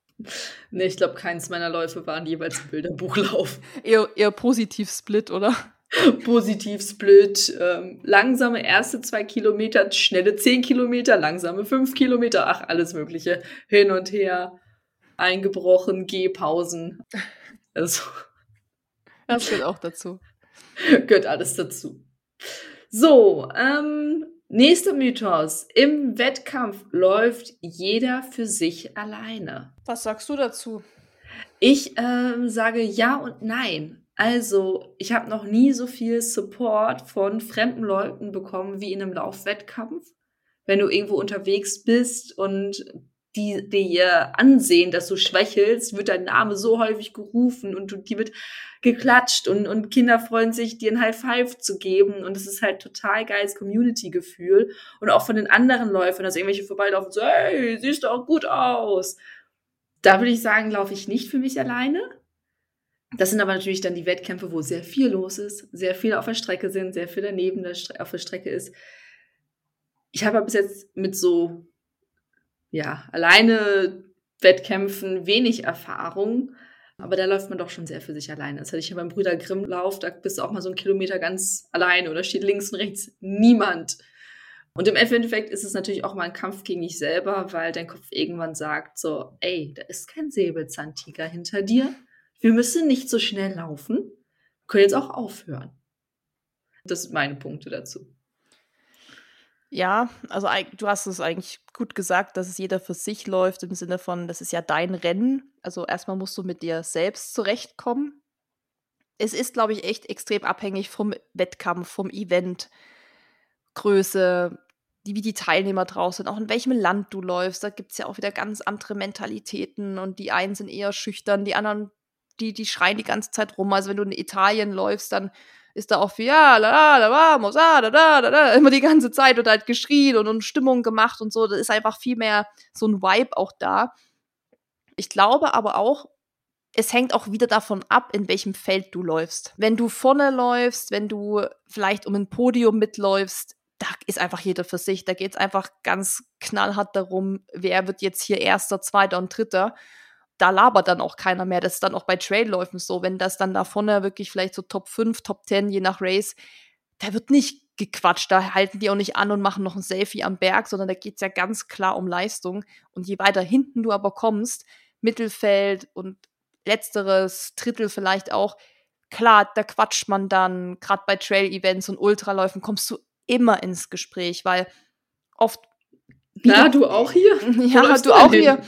Nee, ich glaube, keins meiner Läufe waren jeweils ein Bilderbuchlauf. <laughs> eher, eher positiv Split, oder? <laughs> positiv Split, ähm, langsame erste zwei Kilometer, schnelle zehn Kilometer, langsame fünf Kilometer, ach, alles Mögliche. Hin und her, eingebrochen, Gehpausen. <laughs> Also. Das gehört auch dazu. <laughs> gehört alles dazu. So, ähm, nächster Mythos. Im Wettkampf läuft jeder für sich alleine. Was sagst du dazu? Ich ähm, sage ja und nein. Also, ich habe noch nie so viel Support von fremden Leuten bekommen wie in einem Laufwettkampf. Wenn du irgendwo unterwegs bist und die dir ansehen, dass du schwächelst, wird dein Name so häufig gerufen und du, die wird geklatscht und, und Kinder freuen sich, dir ein High Five zu geben und es ist halt total geiles Community-Gefühl und auch von den anderen Läufern, dass irgendwelche vorbeilaufen so, hey, siehst du auch gut aus. Da würde ich sagen, laufe ich nicht für mich alleine. Das sind aber natürlich dann die Wettkämpfe, wo sehr viel los ist, sehr viel auf der Strecke sind, sehr viel daneben auf der Strecke ist. Ich habe bis jetzt mit so, ja, alleine Wettkämpfen wenig Erfahrung, aber da läuft man doch schon sehr für sich alleine. Das hatte ich ja beim Brüder Grimm Lauf, da bist du auch mal so einen Kilometer ganz alleine oder steht links und rechts niemand. Und im Endeffekt ist es natürlich auch mal ein Kampf gegen dich selber, weil dein Kopf irgendwann sagt so, ey, da ist kein Säbelzahntiger hinter dir wir müssen nicht so schnell laufen, wir können jetzt auch aufhören. Das sind meine Punkte dazu. Ja, also du hast es eigentlich gut gesagt, dass es jeder für sich läuft, im Sinne von, das ist ja dein Rennen. Also erstmal musst du mit dir selbst zurechtkommen. Es ist, glaube ich, echt extrem abhängig vom Wettkampf, vom Event, Größe, wie die Teilnehmer draus sind, auch in welchem Land du läufst. Da gibt es ja auch wieder ganz andere Mentalitäten und die einen sind eher schüchtern, die anderen die, die schreien die ganze Zeit rum. Also wenn du in Italien läufst, dann ist da auch viel, ja, la, la, la, vamos, da, da, da, da, immer die ganze Zeit und halt geschrien und, und Stimmung gemacht und so. Da ist einfach viel mehr so ein Vibe auch da. Ich glaube aber auch, es hängt auch wieder davon ab, in welchem Feld du läufst. Wenn du vorne läufst, wenn du vielleicht um ein Podium mitläufst, da ist einfach jeder für sich. Da geht es einfach ganz knallhart darum, wer wird jetzt hier Erster, Zweiter und Dritter. Da labert dann auch keiner mehr. Das ist dann auch bei Trailläufen so. Wenn das dann da vorne wirklich vielleicht so Top 5, Top 10, je nach Race, da wird nicht gequatscht. Da halten die auch nicht an und machen noch ein Selfie am Berg, sondern da geht es ja ganz klar um Leistung. Und je weiter hinten du aber kommst, Mittelfeld und letzteres Drittel vielleicht auch, klar, da quatscht man dann, gerade bei Trail-Events und Ultraläufen kommst du immer ins Gespräch, weil oft. Na, du auch hier? <laughs> Ja, du auch hin? hier.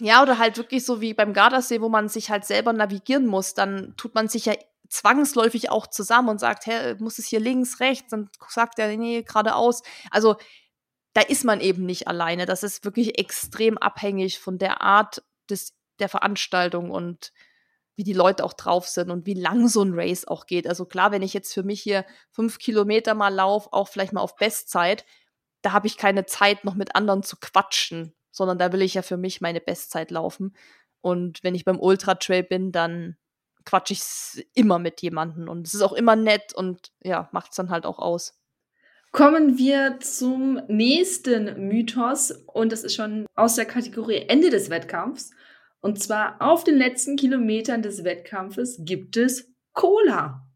Ja, oder halt wirklich so wie beim Gardasee, wo man sich halt selber navigieren muss, dann tut man sich ja zwangsläufig auch zusammen und sagt, hä, muss es hier links, rechts? Dann sagt er, nee, geradeaus. Also da ist man eben nicht alleine. Das ist wirklich extrem abhängig von der Art des der Veranstaltung und wie die Leute auch drauf sind und wie lang so ein Race auch geht. Also klar, wenn ich jetzt für mich hier fünf Kilometer mal laufe, auch vielleicht mal auf Bestzeit, da habe ich keine Zeit, noch mit anderen zu quatschen, sondern da will ich ja für mich meine Bestzeit laufen. Und wenn ich beim Ultra Trail bin, dann quatsche ich immer mit jemandem und es ist auch immer nett und ja, macht es dann halt auch aus. Kommen wir zum nächsten Mythos und das ist schon aus der Kategorie Ende des Wettkampfs. Und zwar auf den letzten Kilometern des Wettkampfes gibt es Cola.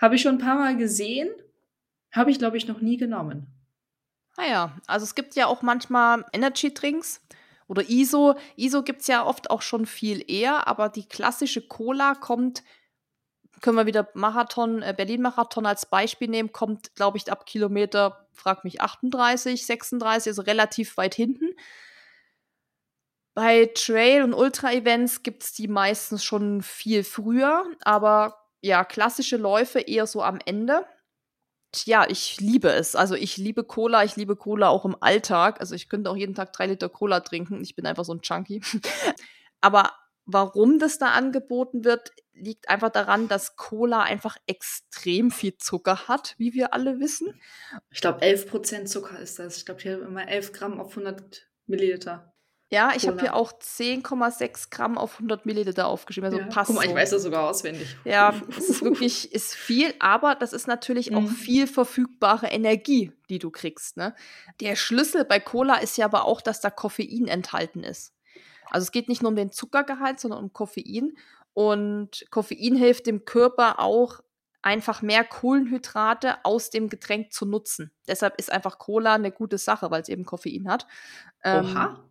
Habe ich schon ein paar Mal gesehen, habe ich, glaube ich, noch nie genommen. Naja, ah also es gibt ja auch manchmal Energy-Drinks oder ISO. ISO gibt es ja oft auch schon viel eher, aber die klassische Cola kommt, können wir wieder Marathon, äh, Berlin-Marathon als Beispiel nehmen, kommt, glaube ich, ab Kilometer, frag mich, 38, 36, also relativ weit hinten. Bei Trail- und Ultra-Events gibt es die meistens schon viel früher, aber ja, klassische Läufe eher so am Ende. Ja, ich liebe es. Also ich liebe Cola, ich liebe Cola auch im Alltag. Also ich könnte auch jeden Tag drei Liter Cola trinken. Ich bin einfach so ein Chunky. <laughs> aber warum das da angeboten wird, liegt einfach daran, dass Cola einfach extrem viel Zucker hat, wie wir alle wissen. Ich glaube, 11% Zucker ist das. Ich glaube, hier immer 11 Gramm auf 100 Milliliter. Ja, ich habe hier auch 10,6 Gramm auf 100 Milliliter aufgeschrieben. Also ja. passt. Guck mal, ich weiß das sogar auswendig. Ja, <laughs> es ist wirklich ist viel, aber das ist natürlich mhm. auch viel verfügbare Energie, die du kriegst. Ne? Der Schlüssel bei Cola ist ja aber auch, dass da Koffein enthalten ist. Also es geht nicht nur um den Zuckergehalt, sondern um Koffein. Und Koffein hilft dem Körper auch, einfach mehr Kohlenhydrate aus dem Getränk zu nutzen. Deshalb ist einfach Cola eine gute Sache, weil es eben Koffein hat. Ähm, Oha.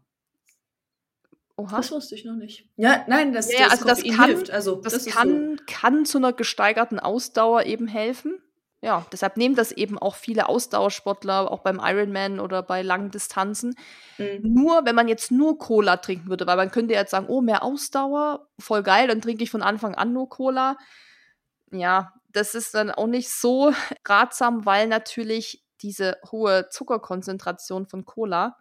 Das wusste ich noch nicht. Ja, nein, das, ja, das, also das kann, hilft. Also, das, das kann, so. kann zu einer gesteigerten Ausdauer eben helfen. Ja, deshalb nehmen das eben auch viele Ausdauersportler, auch beim Ironman oder bei langen Distanzen. Mhm. Nur, wenn man jetzt nur Cola trinken würde, weil man könnte jetzt sagen, oh, mehr Ausdauer, voll geil, dann trinke ich von Anfang an nur Cola. Ja, das ist dann auch nicht so ratsam, weil natürlich diese hohe Zuckerkonzentration von Cola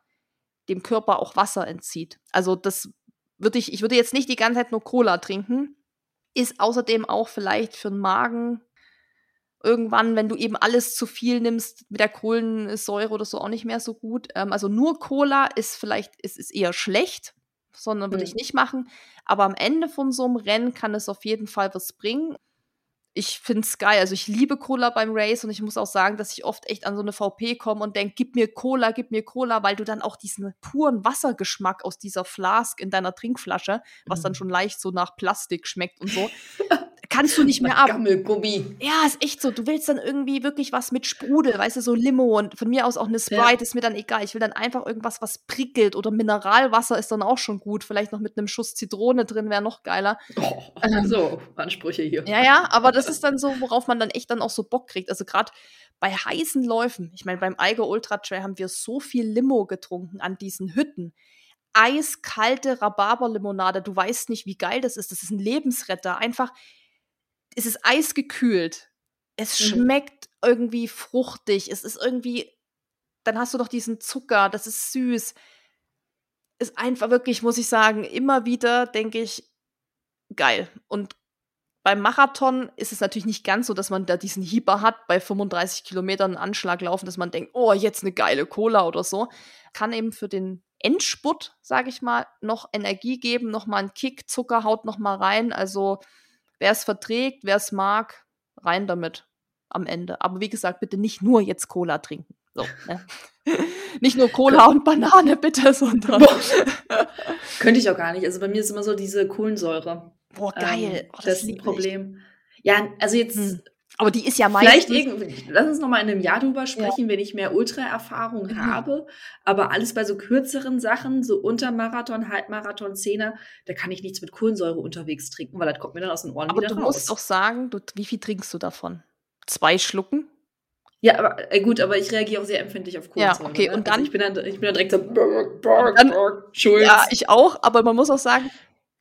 dem Körper auch Wasser entzieht. Also das würde ich, ich würde jetzt nicht die ganze Zeit nur Cola trinken. Ist außerdem auch vielleicht für den Magen irgendwann, wenn du eben alles zu viel nimmst, mit der Kohlensäure oder so auch nicht mehr so gut. Ähm, also nur Cola ist vielleicht, ist, ist eher schlecht, sondern würde mhm. ich nicht machen. Aber am Ende von so einem Rennen kann es auf jeden Fall was bringen ich finde es geil. Also ich liebe Cola beim Race und ich muss auch sagen, dass ich oft echt an so eine VP komme und denke, gib mir Cola, gib mir Cola, weil du dann auch diesen puren Wassergeschmack aus dieser Flask in deiner Trinkflasche, was mhm. dann schon leicht so nach Plastik schmeckt und so, <laughs> kannst du nicht mehr ab. Gammelgummi. Ja, ist echt so. Du willst dann irgendwie wirklich was mit Sprudel, weißt du, so Limo und von mir aus auch eine Sprite ja. ist mir dann egal. Ich will dann einfach irgendwas, was prickelt oder Mineralwasser ist dann auch schon gut. Vielleicht noch mit einem Schuss Zitrone drin wäre noch geiler. Oh, ähm, so, Ansprüche hier. Ja, ja, aber das ist dann so, worauf man dann echt dann auch so Bock kriegt. Also gerade bei heißen Läufen, ich meine, beim Eiger Ultra Trail haben wir so viel Limo getrunken an diesen Hütten eiskalte Rhabarberlimonade. Du weißt nicht, wie geil das ist. Das ist ein Lebensretter. Einfach, es ist eisgekühlt. Es mhm. schmeckt irgendwie fruchtig. Es ist irgendwie, dann hast du doch diesen Zucker, das ist süß. Ist einfach wirklich, muss ich sagen, immer wieder denke ich, geil. Und beim Marathon ist es natürlich nicht ganz so, dass man da diesen Hieber hat, bei 35 Kilometern einen Anschlag laufen, dass man denkt, oh, jetzt eine geile Cola oder so. Kann eben für den Endspurt, sage ich mal, noch Energie geben, noch mal einen Kick, Zucker haut noch mal rein. Also wer es verträgt, wer es mag, rein damit am Ende. Aber wie gesagt, bitte nicht nur jetzt Cola trinken. So, ne? <laughs> nicht nur Cola und Banane, bitte, sondern. <laughs> Könnte ich auch gar nicht. Also bei mir ist immer so diese Kohlensäure. Boah, geil. Ähm, oh, das, das, ist ein Problem. Ja, also jetzt. Hm. Aber die ist ja meistens. Vielleicht irgendwie, lass uns noch mal in einem Jahr drüber sprechen, ja. wenn ich mehr Ultra-Erfahrung mhm. habe. Aber alles bei so kürzeren Sachen, so Untermarathon, Halbmarathon, Zehner, da kann ich nichts mit Kohlensäure unterwegs trinken, weil das kommt mir dann aus den Ohren aber wieder raus. Aber du musst doch sagen, du, wie viel trinkst du davon? Zwei Schlucken? Ja, aber äh, gut, aber ich reagiere auch sehr empfindlich auf Kohlensäure. Ja, okay, ne? und dann? Also ich bin dann, ich bin dann direkt so, <laughs> Schulz. Ja, ich auch, aber man muss auch sagen,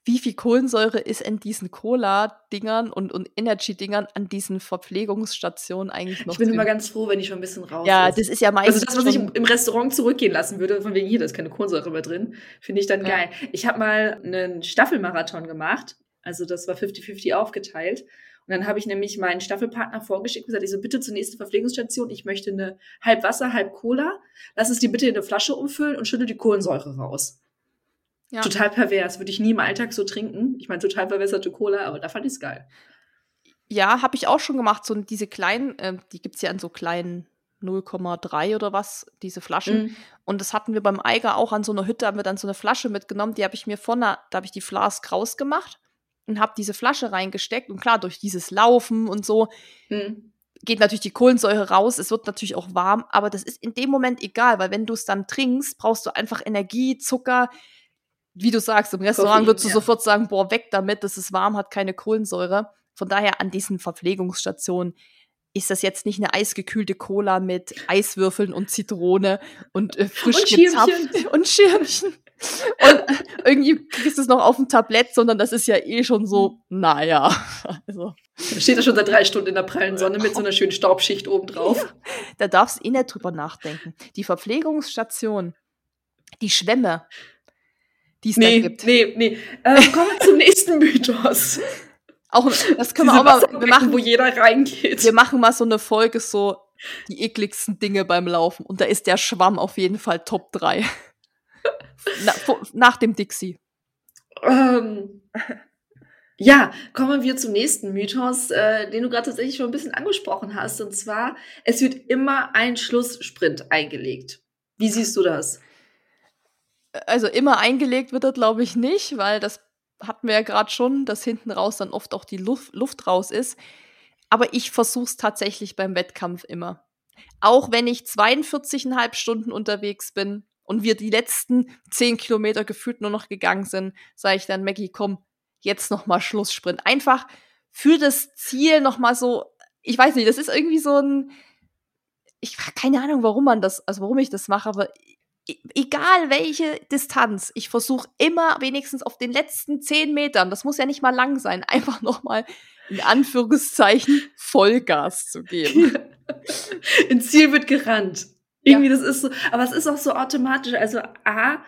wie viel Kohlensäure ist in diesen Cola-Dingern und, und Energy-Dingern an diesen Verpflegungsstationen eigentlich noch Ich bin drin? immer ganz froh, wenn die schon ein bisschen raus Ja, ist. das ist ja meistens Also das, was ich im Restaurant zurückgehen lassen würde, von wegen hier, da ist keine Kohlensäure mehr drin, finde ich dann ja. geil. Ich habe mal einen Staffelmarathon gemacht, also das war 50-50 aufgeteilt. Und dann habe ich nämlich meinen Staffelpartner vorgeschickt und gesagt, ich so, bitte zur nächsten Verpflegungsstation, ich möchte eine halb Wasser, halb Cola, lass es dir bitte in eine Flasche umfüllen und schüttel die Kohlensäure raus. Ja. Total pervers, würde ich nie im Alltag so trinken. Ich meine, total verwässerte Cola, aber da fand ich es geil. Ja, habe ich auch schon gemacht. So diese kleinen, äh, die gibt es ja in so kleinen 0,3 oder was, diese Flaschen. Mm. Und das hatten wir beim Eiger auch an so einer Hütte, haben wir dann so eine Flasche mitgenommen, die habe ich mir vorne, da habe ich die Flask rausgemacht und habe diese Flasche reingesteckt. Und klar, durch dieses Laufen und so mm. geht natürlich die Kohlensäure raus. Es wird natürlich auch warm, aber das ist in dem Moment egal, weil wenn du es dann trinkst, brauchst du einfach Energie, Zucker, wie du sagst, im Restaurant Koffein, würdest du ja. sofort sagen, boah, weg damit, das ist warm, hat keine Kohlensäure. Von daher an diesen Verpflegungsstationen ist das jetzt nicht eine eisgekühlte Cola mit Eiswürfeln und Zitrone und äh, frisch und gezapft und Schirmchen. und irgendwie kriegst du es noch auf dem Tablett, sondern das ist ja eh schon so, naja. <laughs> Also. Da steht er schon seit drei Stunden in der prallen Sonne mit so einer schönen Staubschicht oben drauf. Ja, da darfst du eh nicht drüber nachdenken. Die Verpflegungsstation, die Schwämme, die es nee, da gibt. Nee, nee. Äh, kommen wir zum nächsten <laughs> Mythos. Auch, das können wir auch mal, wir machen, wo jeder reingeht. Wir machen mal so eine Folge so die ekligsten Dinge beim Laufen. Und da ist der Schwamm auf jeden Fall Top 3. <laughs> Na, nach dem Dixie. Ähm, ja, kommen wir zum nächsten Mythos, äh, den du gerade tatsächlich schon ein bisschen angesprochen hast. Und zwar, es wird immer ein Schlusssprint eingelegt. Wie siehst du das? Also immer eingelegt wird er, glaube ich, nicht, weil das hatten wir ja gerade schon, dass hinten raus dann oft auch die Luft, Luft raus ist. Aber ich versuche es tatsächlich beim Wettkampf immer. Auch wenn ich 42,5 Stunden unterwegs bin und wir die letzten 10 Kilometer gefühlt nur noch gegangen sind, sage ich dann, Maggie, komm, jetzt noch mal Schlusssprint. Einfach für das Ziel noch mal so, ich weiß nicht, das ist irgendwie so ein, ich keine Ahnung, warum man das, also warum ich das mache, aber egal welche Distanz, ich versuche immer wenigstens auf den letzten zehn Metern, das muss ja nicht mal lang sein, <laughs> einfach nochmal in Anführungszeichen Vollgas zu geben. <laughs> Ins Ziel wird gerannt. Irgendwie, ja. das ist so, aber es ist auch so automatisch. Also A,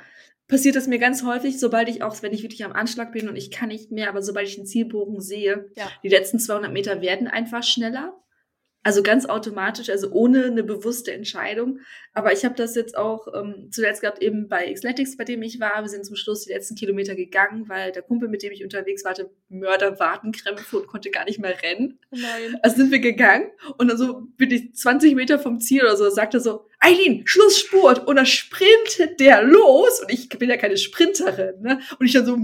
passiert das mir ganz häufig, sobald ich auch, wenn ich wirklich am Anschlag bin und ich kann nicht mehr, aber sobald ich den Zielbogen sehe, ja. die letzten 200 Meter werden einfach schneller. Also ganz automatisch, also ohne eine bewusste Entscheidung. Aber ich habe das jetzt auch ähm, zuletzt gehabt, eben bei Xletics, bei dem ich war. Wir sind zum Schluss die letzten Kilometer gegangen, weil der Kumpel, mit dem ich unterwegs war, hatte Mörderwartenkrämpfe und konnte gar nicht mehr rennen. Nein. Also sind wir gegangen und dann so bin ich 20 Meter vom Ziel oder so, sagte so, Eileen, Schlussspurt! Und dann sprintet der los und ich bin ja keine Sprinterin, ne? Und ich dann so. <laughs>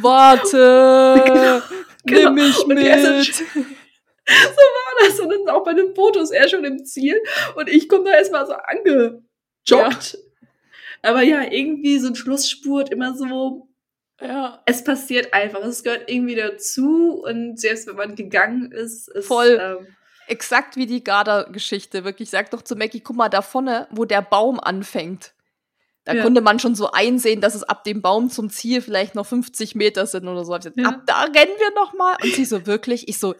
Warte! <laughs> genau. Nimm mich mit! <laughs> so war das. Und dann auch bei den Fotos er schon im Ziel und ich komme da erstmal so angejoggt. Ja. Aber ja, irgendwie so ein Schlussspurt immer so. Ja. Es passiert einfach. Es gehört irgendwie dazu und selbst wenn man gegangen ist, ist voll. Ähm, Exakt wie die Garda-Geschichte. Wirklich, sag doch zu Mackie, guck mal da vorne, wo der Baum anfängt. Da ja. konnte man schon so einsehen, dass es ab dem Baum zum Ziel vielleicht noch 50 Meter sind oder so. Ja. Ab da rennen wir noch mal. Und sie so wirklich, ich so,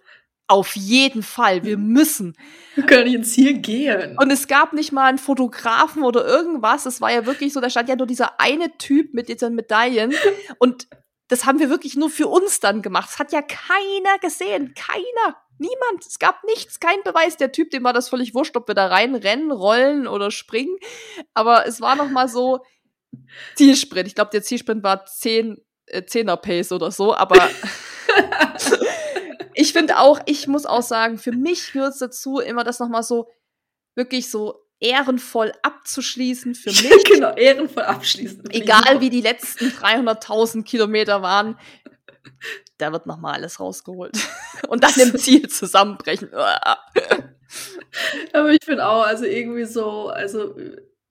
auf jeden Fall, wir müssen. Wir können ins Ziel gehen. Und es gab nicht mal einen Fotografen oder irgendwas. Es war ja wirklich so, da stand ja nur dieser eine Typ mit diesen Medaillen. <laughs> Und das haben wir wirklich nur für uns dann gemacht. Das hat ja keiner gesehen. Keiner. Niemand. Es gab nichts. Kein Beweis. Der Typ, dem war das völlig wurscht, ob wir da reinrennen, rollen oder springen. Aber es war noch mal so Zielsprint. Ich glaube, der Zielsprint war 10, äh, 10er Pace oder so. Aber <laughs> <laughs> ich finde auch, ich muss auch sagen, für mich gehört es dazu, immer das noch mal so wirklich so ehrenvoll abzuschließen für <laughs> mich. genau, ehrenvoll abschließen. Egal wie die letzten 300.000 Kilometer waren, da wird nochmal alles rausgeholt. <laughs> Und dann im <laughs> Ziel zusammenbrechen. Aber ich finde auch, also irgendwie so, also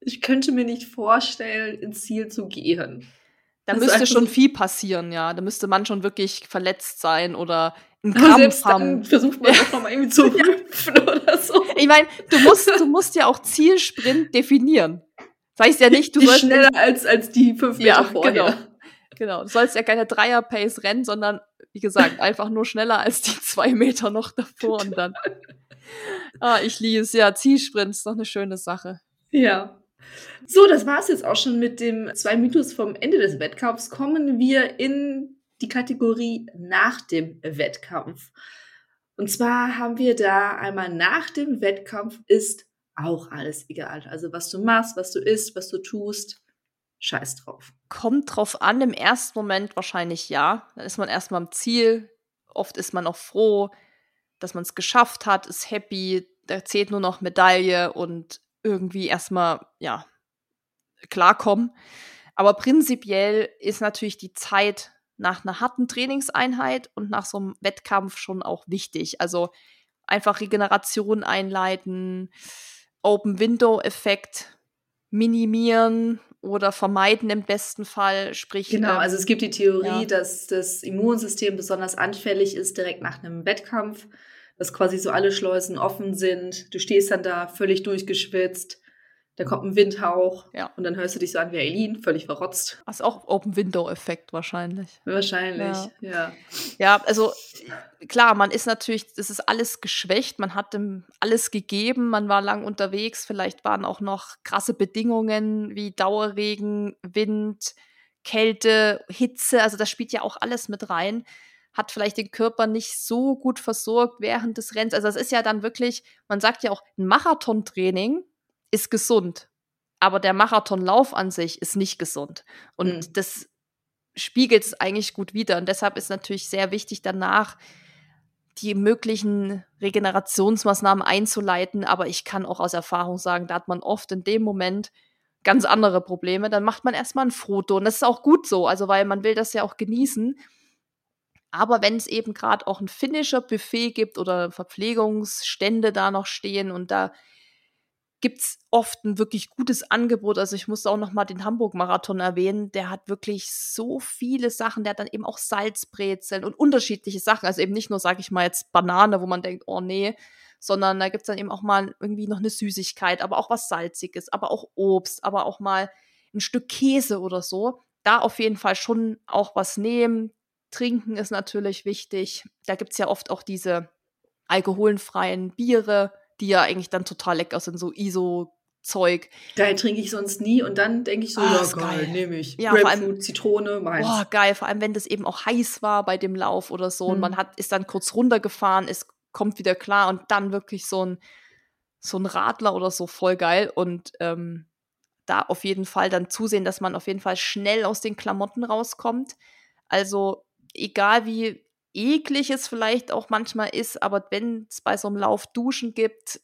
ich könnte mir nicht vorstellen, ins Ziel zu gehen. Da müsste schon viel passieren, ja. Da müsste man schon wirklich verletzt sein oder einen Krampf selbst haben. Dann versucht man doch nochmal irgendwie zu <laughs> hüpfen oder so. Ich meine, du musst, du musst ja auch Zielsprint definieren. Das heißt ja nicht, du die sollst schneller als, als die fünf Meter ja, vorher. Genau. genau. Du sollst ja keine Dreier-Pace rennen, sondern, wie gesagt, einfach nur schneller als die zwei Meter noch davor und dann. <laughs> Ah, ich liebe es. Ja, Zielsprint ist doch eine schöne Sache. Ja. So, das war's jetzt auch schon mit dem zwei Mythos vom Ende des Wettkampfs. Kommen wir in die Kategorie nach dem Wettkampf. Und zwar haben wir da einmal nach dem Wettkampf ist auch alles egal. Also was du machst, was du isst, was du tust, scheiß drauf. Kommt drauf an, im ersten Moment wahrscheinlich ja. Dann ist man erstmal am Ziel. Oft ist man auch froh, dass man es geschafft hat, ist happy, da zählt nur noch Medaille und irgendwie erstmal, ja, klarkommen. Aber prinzipiell ist natürlich die Zeit nach einer harten Trainingseinheit und nach so einem Wettkampf schon auch wichtig. Also einfach Regeneration einleiten, Open Window Effekt minimieren oder vermeiden im besten Fall. Sprich, genau, ähm, also es gibt die Theorie, ja. dass das Immunsystem besonders anfällig ist direkt nach einem Wettkampf, dass quasi so alle Schleusen offen sind. Du stehst dann da völlig durchgeschwitzt da kommt ein Windhauch ja. und dann hörst du dich so an wie Eileen, völlig verrotzt. Das ist auch Open Window Effekt wahrscheinlich. Wahrscheinlich, ja. ja. Ja, also klar, man ist natürlich, das ist alles geschwächt, man hat dem alles gegeben, man war lang unterwegs, vielleicht waren auch noch krasse Bedingungen wie Dauerregen, Wind, Kälte, Hitze, also das spielt ja auch alles mit rein hat vielleicht den Körper nicht so gut versorgt während des Rennens. Also das ist ja dann wirklich, man sagt ja auch, ein Marathontraining ist gesund. Aber der Marathonlauf an sich ist nicht gesund. Und mhm. das spiegelt es eigentlich gut wider. Und deshalb ist natürlich sehr wichtig, danach die möglichen Regenerationsmaßnahmen einzuleiten. Aber ich kann auch aus Erfahrung sagen, da hat man oft in dem Moment ganz andere Probleme. Dann macht man erstmal ein Foto. Und das ist auch gut so, also weil man will das ja auch genießen. Aber wenn es eben gerade auch ein finnischer Buffet gibt oder Verpflegungsstände da noch stehen und da gibt's oft ein wirklich gutes Angebot. Also ich muss auch noch mal den Hamburg-Marathon erwähnen. Der hat wirklich so viele Sachen. Der hat dann eben auch Salzbrezeln und unterschiedliche Sachen. Also eben nicht nur, sage ich mal, jetzt Banane, wo man denkt, oh nee, sondern da gibt's dann eben auch mal irgendwie noch eine Süßigkeit, aber auch was Salziges, aber auch Obst, aber auch mal ein Stück Käse oder so. Da auf jeden Fall schon auch was nehmen. Trinken ist natürlich wichtig. Da gibt's ja oft auch diese alkoholfreien Biere die ja eigentlich dann total lecker sind, so ISO-Zeug. Geil, trinke ich sonst nie und dann denke ich so, ah, ja geil, nehme ich. Ja, Grapefruit, allem, Zitrone, meins. Boah, geil, vor allem wenn das eben auch heiß war bei dem Lauf oder so mhm. und man hat, ist dann kurz runtergefahren, es kommt wieder klar und dann wirklich so ein, so ein Radler oder so voll geil und ähm, da auf jeden Fall dann zusehen, dass man auf jeden Fall schnell aus den Klamotten rauskommt. Also egal wie eklig es vielleicht auch manchmal ist, aber wenn es bei so einem Lauf Duschen gibt,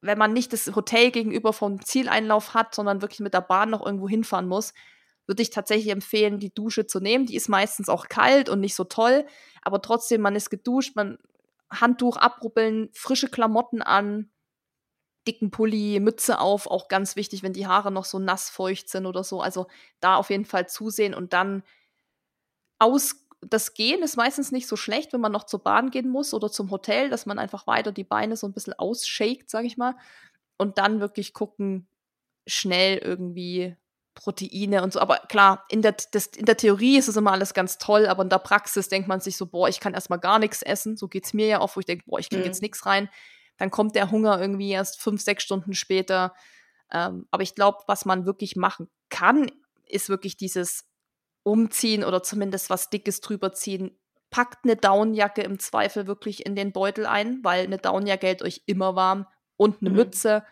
wenn man nicht das Hotel gegenüber vom Zieleinlauf hat, sondern wirklich mit der Bahn noch irgendwo hinfahren muss, würde ich tatsächlich empfehlen, die Dusche zu nehmen. Die ist meistens auch kalt und nicht so toll, aber trotzdem, man ist geduscht, man Handtuch abrubbeln, frische Klamotten an, dicken Pulli, Mütze auf, auch ganz wichtig, wenn die Haare noch so nass feucht sind oder so. Also da auf jeden Fall zusehen und dann aus das Gehen ist meistens nicht so schlecht, wenn man noch zur Bahn gehen muss oder zum Hotel, dass man einfach weiter die Beine so ein bisschen ausshakt, sag ich mal. Und dann wirklich gucken, schnell irgendwie Proteine und so. Aber klar, in der, das, in der Theorie ist es immer alles ganz toll, aber in der Praxis denkt man sich so, boah, ich kann erstmal gar nichts essen. So geht es mir ja auch, wo ich denke, boah, ich kriege mhm. jetzt nichts rein. Dann kommt der Hunger irgendwie erst fünf, sechs Stunden später. Ähm, aber ich glaube, was man wirklich machen kann, ist wirklich dieses umziehen oder zumindest was Dickes drüber ziehen, packt eine Downjacke im Zweifel wirklich in den Beutel ein, weil eine Downjacke hält euch immer warm und eine mhm. Mütze,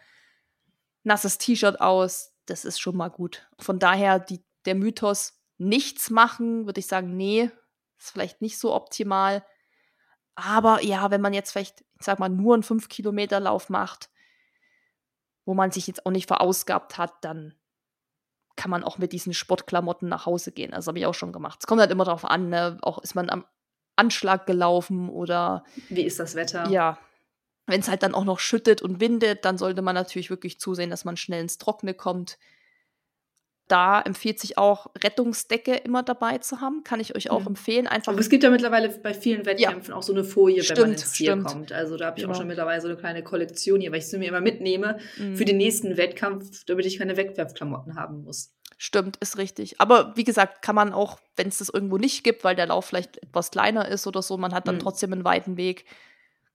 nasses T-Shirt aus, das ist schon mal gut. Von daher die, der Mythos, nichts machen, würde ich sagen, nee, ist vielleicht nicht so optimal. Aber ja, wenn man jetzt vielleicht, ich sag mal, nur einen 5-Kilometer-Lauf macht, wo man sich jetzt auch nicht verausgabt hat, dann kann man auch mit diesen Sportklamotten nach Hause gehen. Also habe ich auch schon gemacht. Es kommt halt immer darauf an, ne? auch ist man am Anschlag gelaufen oder. Wie ist das Wetter? Ja. Wenn es halt dann auch noch schüttet und windet, dann sollte man natürlich wirklich zusehen, dass man schnell ins Trockene kommt. Da empfiehlt sich auch Rettungsdecke immer dabei zu haben. Kann ich euch auch mhm. empfehlen. Einfach Aber es gibt ja mittlerweile bei vielen Wettkämpfen ja. auch so eine Folie, stimmt, wenn man ins Ziel stimmt. kommt. Also da habe ich genau. auch schon mittlerweile so eine kleine Kollektion hier, weil ich sie mir immer mitnehme mhm. für den nächsten Wettkampf, damit ich keine Wegwerfklamotten haben muss. Stimmt, ist richtig. Aber wie gesagt, kann man auch, wenn es das irgendwo nicht gibt, weil der Lauf vielleicht etwas kleiner ist oder so, man hat dann mhm. trotzdem einen weiten Weg.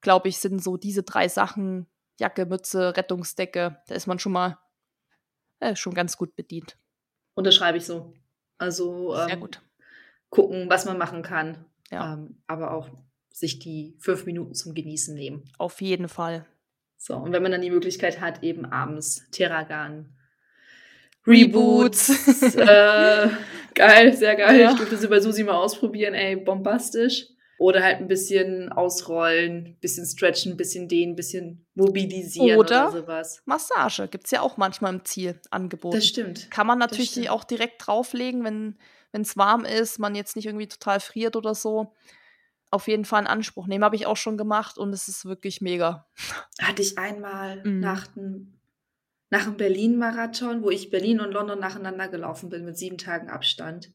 Glaube ich, sind so diese drei Sachen, Jacke, Mütze, Rettungsdecke, da ist man schon mal äh, schon ganz gut bedient. Unterschreibe ich so. Also ähm, gut. gucken, was man machen kann. Ja. Ähm, aber auch sich die fünf Minuten zum Genießen nehmen. Auf jeden Fall. So, und wenn man dann die Möglichkeit hat, eben abends Terragan Reboots. äh, <laughs> geil, sehr geil. Ja. Ich durfte sie bei Susi mal ausprobieren, ey, bombastisch. Oder halt ein bisschen ausrollen, bisschen stretchen, bisschen dehnen, bisschen mobilisieren oder, oder sowas. Massage gibt's ja auch manchmal im Ziel angeboten. Das stimmt. Kann man natürlich auch direkt drauflegen, wenn es warm ist, man jetzt nicht irgendwie total friert oder so. Auf jeden Fall in Anspruch nehmen, habe ich auch schon gemacht und es ist wirklich mega. Hatte ich einmal mhm. nach dem nach dem Berlin-Marathon, wo ich Berlin und London nacheinander gelaufen bin mit sieben Tagen Abstand.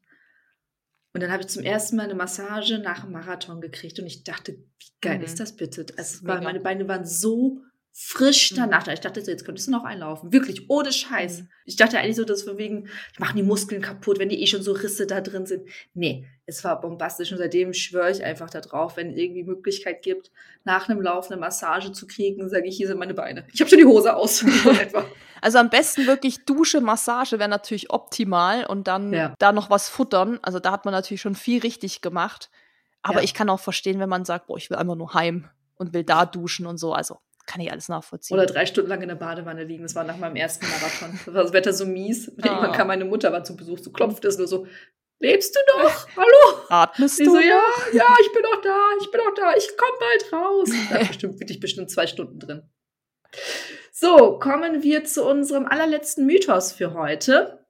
Und dann habe ich zum ersten Mal eine Massage nach dem Marathon gekriegt und ich dachte, wie geil mhm. ist das bitte? Also meine Beine waren so frisch mhm. danach. Ich dachte, jetzt könntest du noch einlaufen. Wirklich, ohne Scheiß. Mhm. Ich dachte eigentlich so, dass wir wegen, ich machen die Muskeln kaputt, wenn die eh schon so Risse da drin sind. Nee, es war bombastisch und seitdem schwöre ich einfach darauf, wenn es irgendwie Möglichkeit gibt, nach einem Lauf eine Massage zu kriegen, sage ich, hier sind meine Beine. Ich habe schon die Hose aus. <laughs> <laughs> also am besten wirklich Dusche, Massage wäre natürlich optimal und dann ja. da noch was futtern. Also da hat man natürlich schon viel richtig gemacht. Aber ja. ich kann auch verstehen, wenn man sagt, boah, ich will einfach nur heim und will da duschen und so. Also kann ich alles nachvollziehen. Oder drei Stunden lang in der Badewanne liegen. Das war nach meinem ersten Marathon. Da war das Wetter so mies. Oh. Irgendwann kam meine Mutter war zu Besuch, so klopft es nur so. Lebst du noch? <laughs> Hallo? Atmest du? Ich so, ja, ja, ich bin noch da, ich bin noch da, ich komme bald raus. Da bestimmt, wirklich bestimmt zwei Stunden drin. So, kommen wir zu unserem allerletzten Mythos für heute.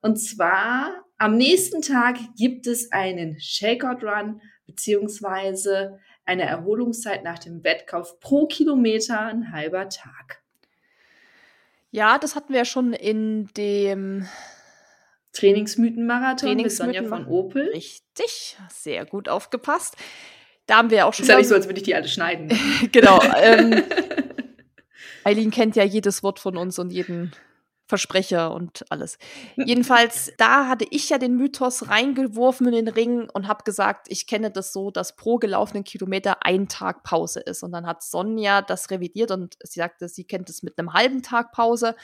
Und zwar, am nächsten Tag gibt es einen Shakeout-Run, beziehungsweise eine Erholungszeit nach dem Wettkauf pro Kilometer ein halber Tag. Ja, das hatten wir ja schon in dem Trainingsmythen-Marathon Trainingsmythen mit Sonja von Opel. Richtig, sehr gut aufgepasst. Da haben wir auch schon. Ist ja nicht so, als würde ich die alle schneiden. <laughs> genau. Ähm, <laughs> Eileen kennt ja jedes Wort von uns und jeden Versprecher und alles. Jedenfalls, da hatte ich ja den Mythos reingeworfen in den Ring und habe gesagt, ich kenne das so, dass pro gelaufenen Kilometer ein Tag Pause ist. Und dann hat Sonja das revidiert und sie sagte, sie kennt es mit einem halben Tag Pause.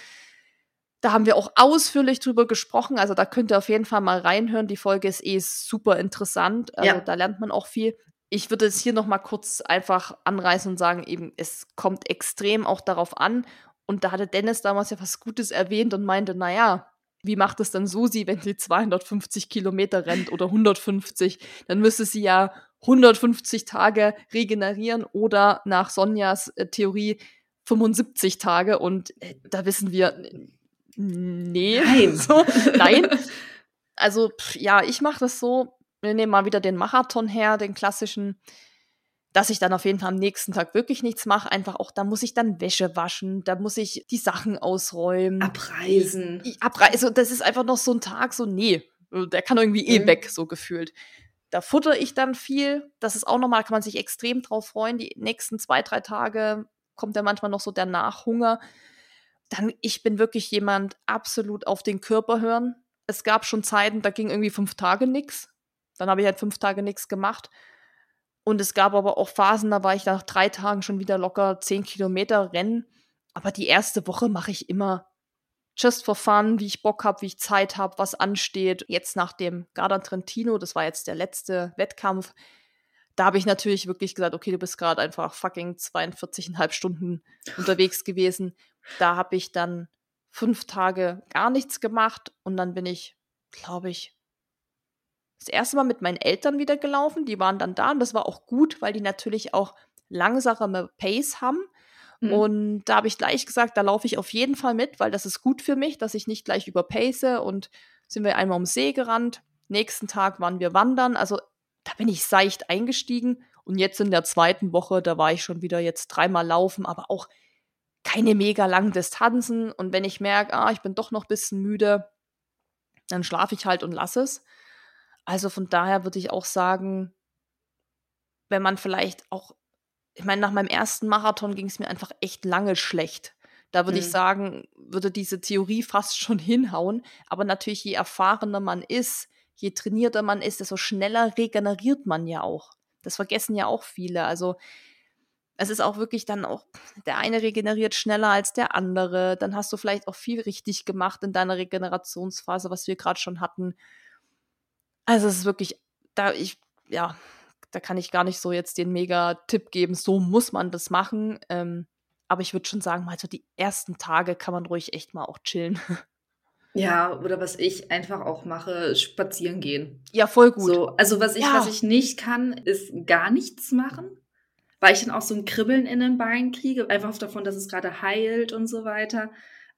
Da haben wir auch ausführlich drüber gesprochen. Also da könnt ihr auf jeden Fall mal reinhören. Die Folge ist eh super interessant. Also ja. da lernt man auch viel. Ich würde es hier noch mal kurz einfach anreißen und sagen, eben, es kommt extrem auch darauf an, und da hatte Dennis damals ja was Gutes erwähnt und meinte, naja, wie macht es dann Susi, wenn sie 250 Kilometer rennt oder 150? Dann müsste sie ja 150 Tage regenerieren oder nach Sonjas äh, Theorie 75 Tage. Und äh, da wissen wir, nee. Nein. <laughs> So, nein. Also, ja, ich mache das so. Wir nehmen mal wieder den Marathon her, den klassischen dass ich dann auf jeden Fall am nächsten Tag wirklich nichts mache. Einfach auch, da muss ich dann Wäsche waschen, da muss ich die Sachen ausräumen. Abreisen. Abreisen. Also das ist einfach noch so ein Tag, so, nee, der kann irgendwie eh mhm. weg, so gefühlt. Da futter ich dann viel. Das ist auch nochmal, kann man sich extrem drauf freuen. Die nächsten zwei, drei Tage kommt ja manchmal noch so der Nachhunger. Dann, ich bin wirklich jemand, absolut auf den Körper hören. Es gab schon Zeiten, da ging irgendwie fünf Tage nichts. Dann habe ich halt fünf Tage nichts gemacht. Und es gab aber auch Phasen, da war ich nach drei Tagen schon wieder locker zehn Kilometer rennen. Aber die erste Woche mache ich immer just for fun, wie ich Bock habe, wie ich Zeit habe, was ansteht. Jetzt nach dem Garda Trentino, das war jetzt der letzte Wettkampf, da habe ich natürlich wirklich gesagt, okay, du bist gerade einfach fucking 42,5 Stunden unterwegs gewesen. Da habe ich dann fünf Tage gar nichts gemacht und dann bin ich, glaube ich, das erste Mal mit meinen Eltern wieder gelaufen. Die waren dann da und das war auch gut, weil die natürlich auch langsame Pace haben. Mhm. Und da habe ich gleich gesagt, da laufe ich auf jeden Fall mit, weil das ist gut für mich, dass ich nicht gleich überpace. Und sind wir einmal ums See gerannt. Nächsten Tag waren wir wandern. Also da bin ich seicht eingestiegen. Und jetzt in der zweiten Woche, da war ich schon wieder jetzt dreimal laufen, aber auch keine mega langen Distanzen. Und wenn ich merke, ah, ich bin doch noch ein bisschen müde, dann schlafe ich halt und lasse es. Also von daher würde ich auch sagen, wenn man vielleicht auch, ich meine, nach meinem ersten Marathon ging es mir einfach echt lange schlecht. Da würde mhm. ich sagen, würde diese Theorie fast schon hinhauen. Aber natürlich, je erfahrener man ist, je trainierter man ist, desto schneller regeneriert man ja auch. Das vergessen ja auch viele. Also es ist auch wirklich dann auch, der eine regeneriert schneller als der andere. Dann hast du vielleicht auch viel richtig gemacht in deiner Regenerationsphase, was wir gerade schon hatten. Also es ist wirklich, da ich, ja, da kann ich gar nicht so jetzt den Mega-Tipp geben, so muss man das machen. Ähm, aber ich würde schon sagen, mal so die ersten Tage kann man ruhig echt mal auch chillen. Ja, oder was ich einfach auch mache, spazieren gehen. Ja, voll gut. So, also was ich, ja. was ich nicht kann, ist gar nichts machen, weil ich dann auch so ein Kribbeln in den Beinen kriege, einfach davon, dass es gerade heilt und so weiter,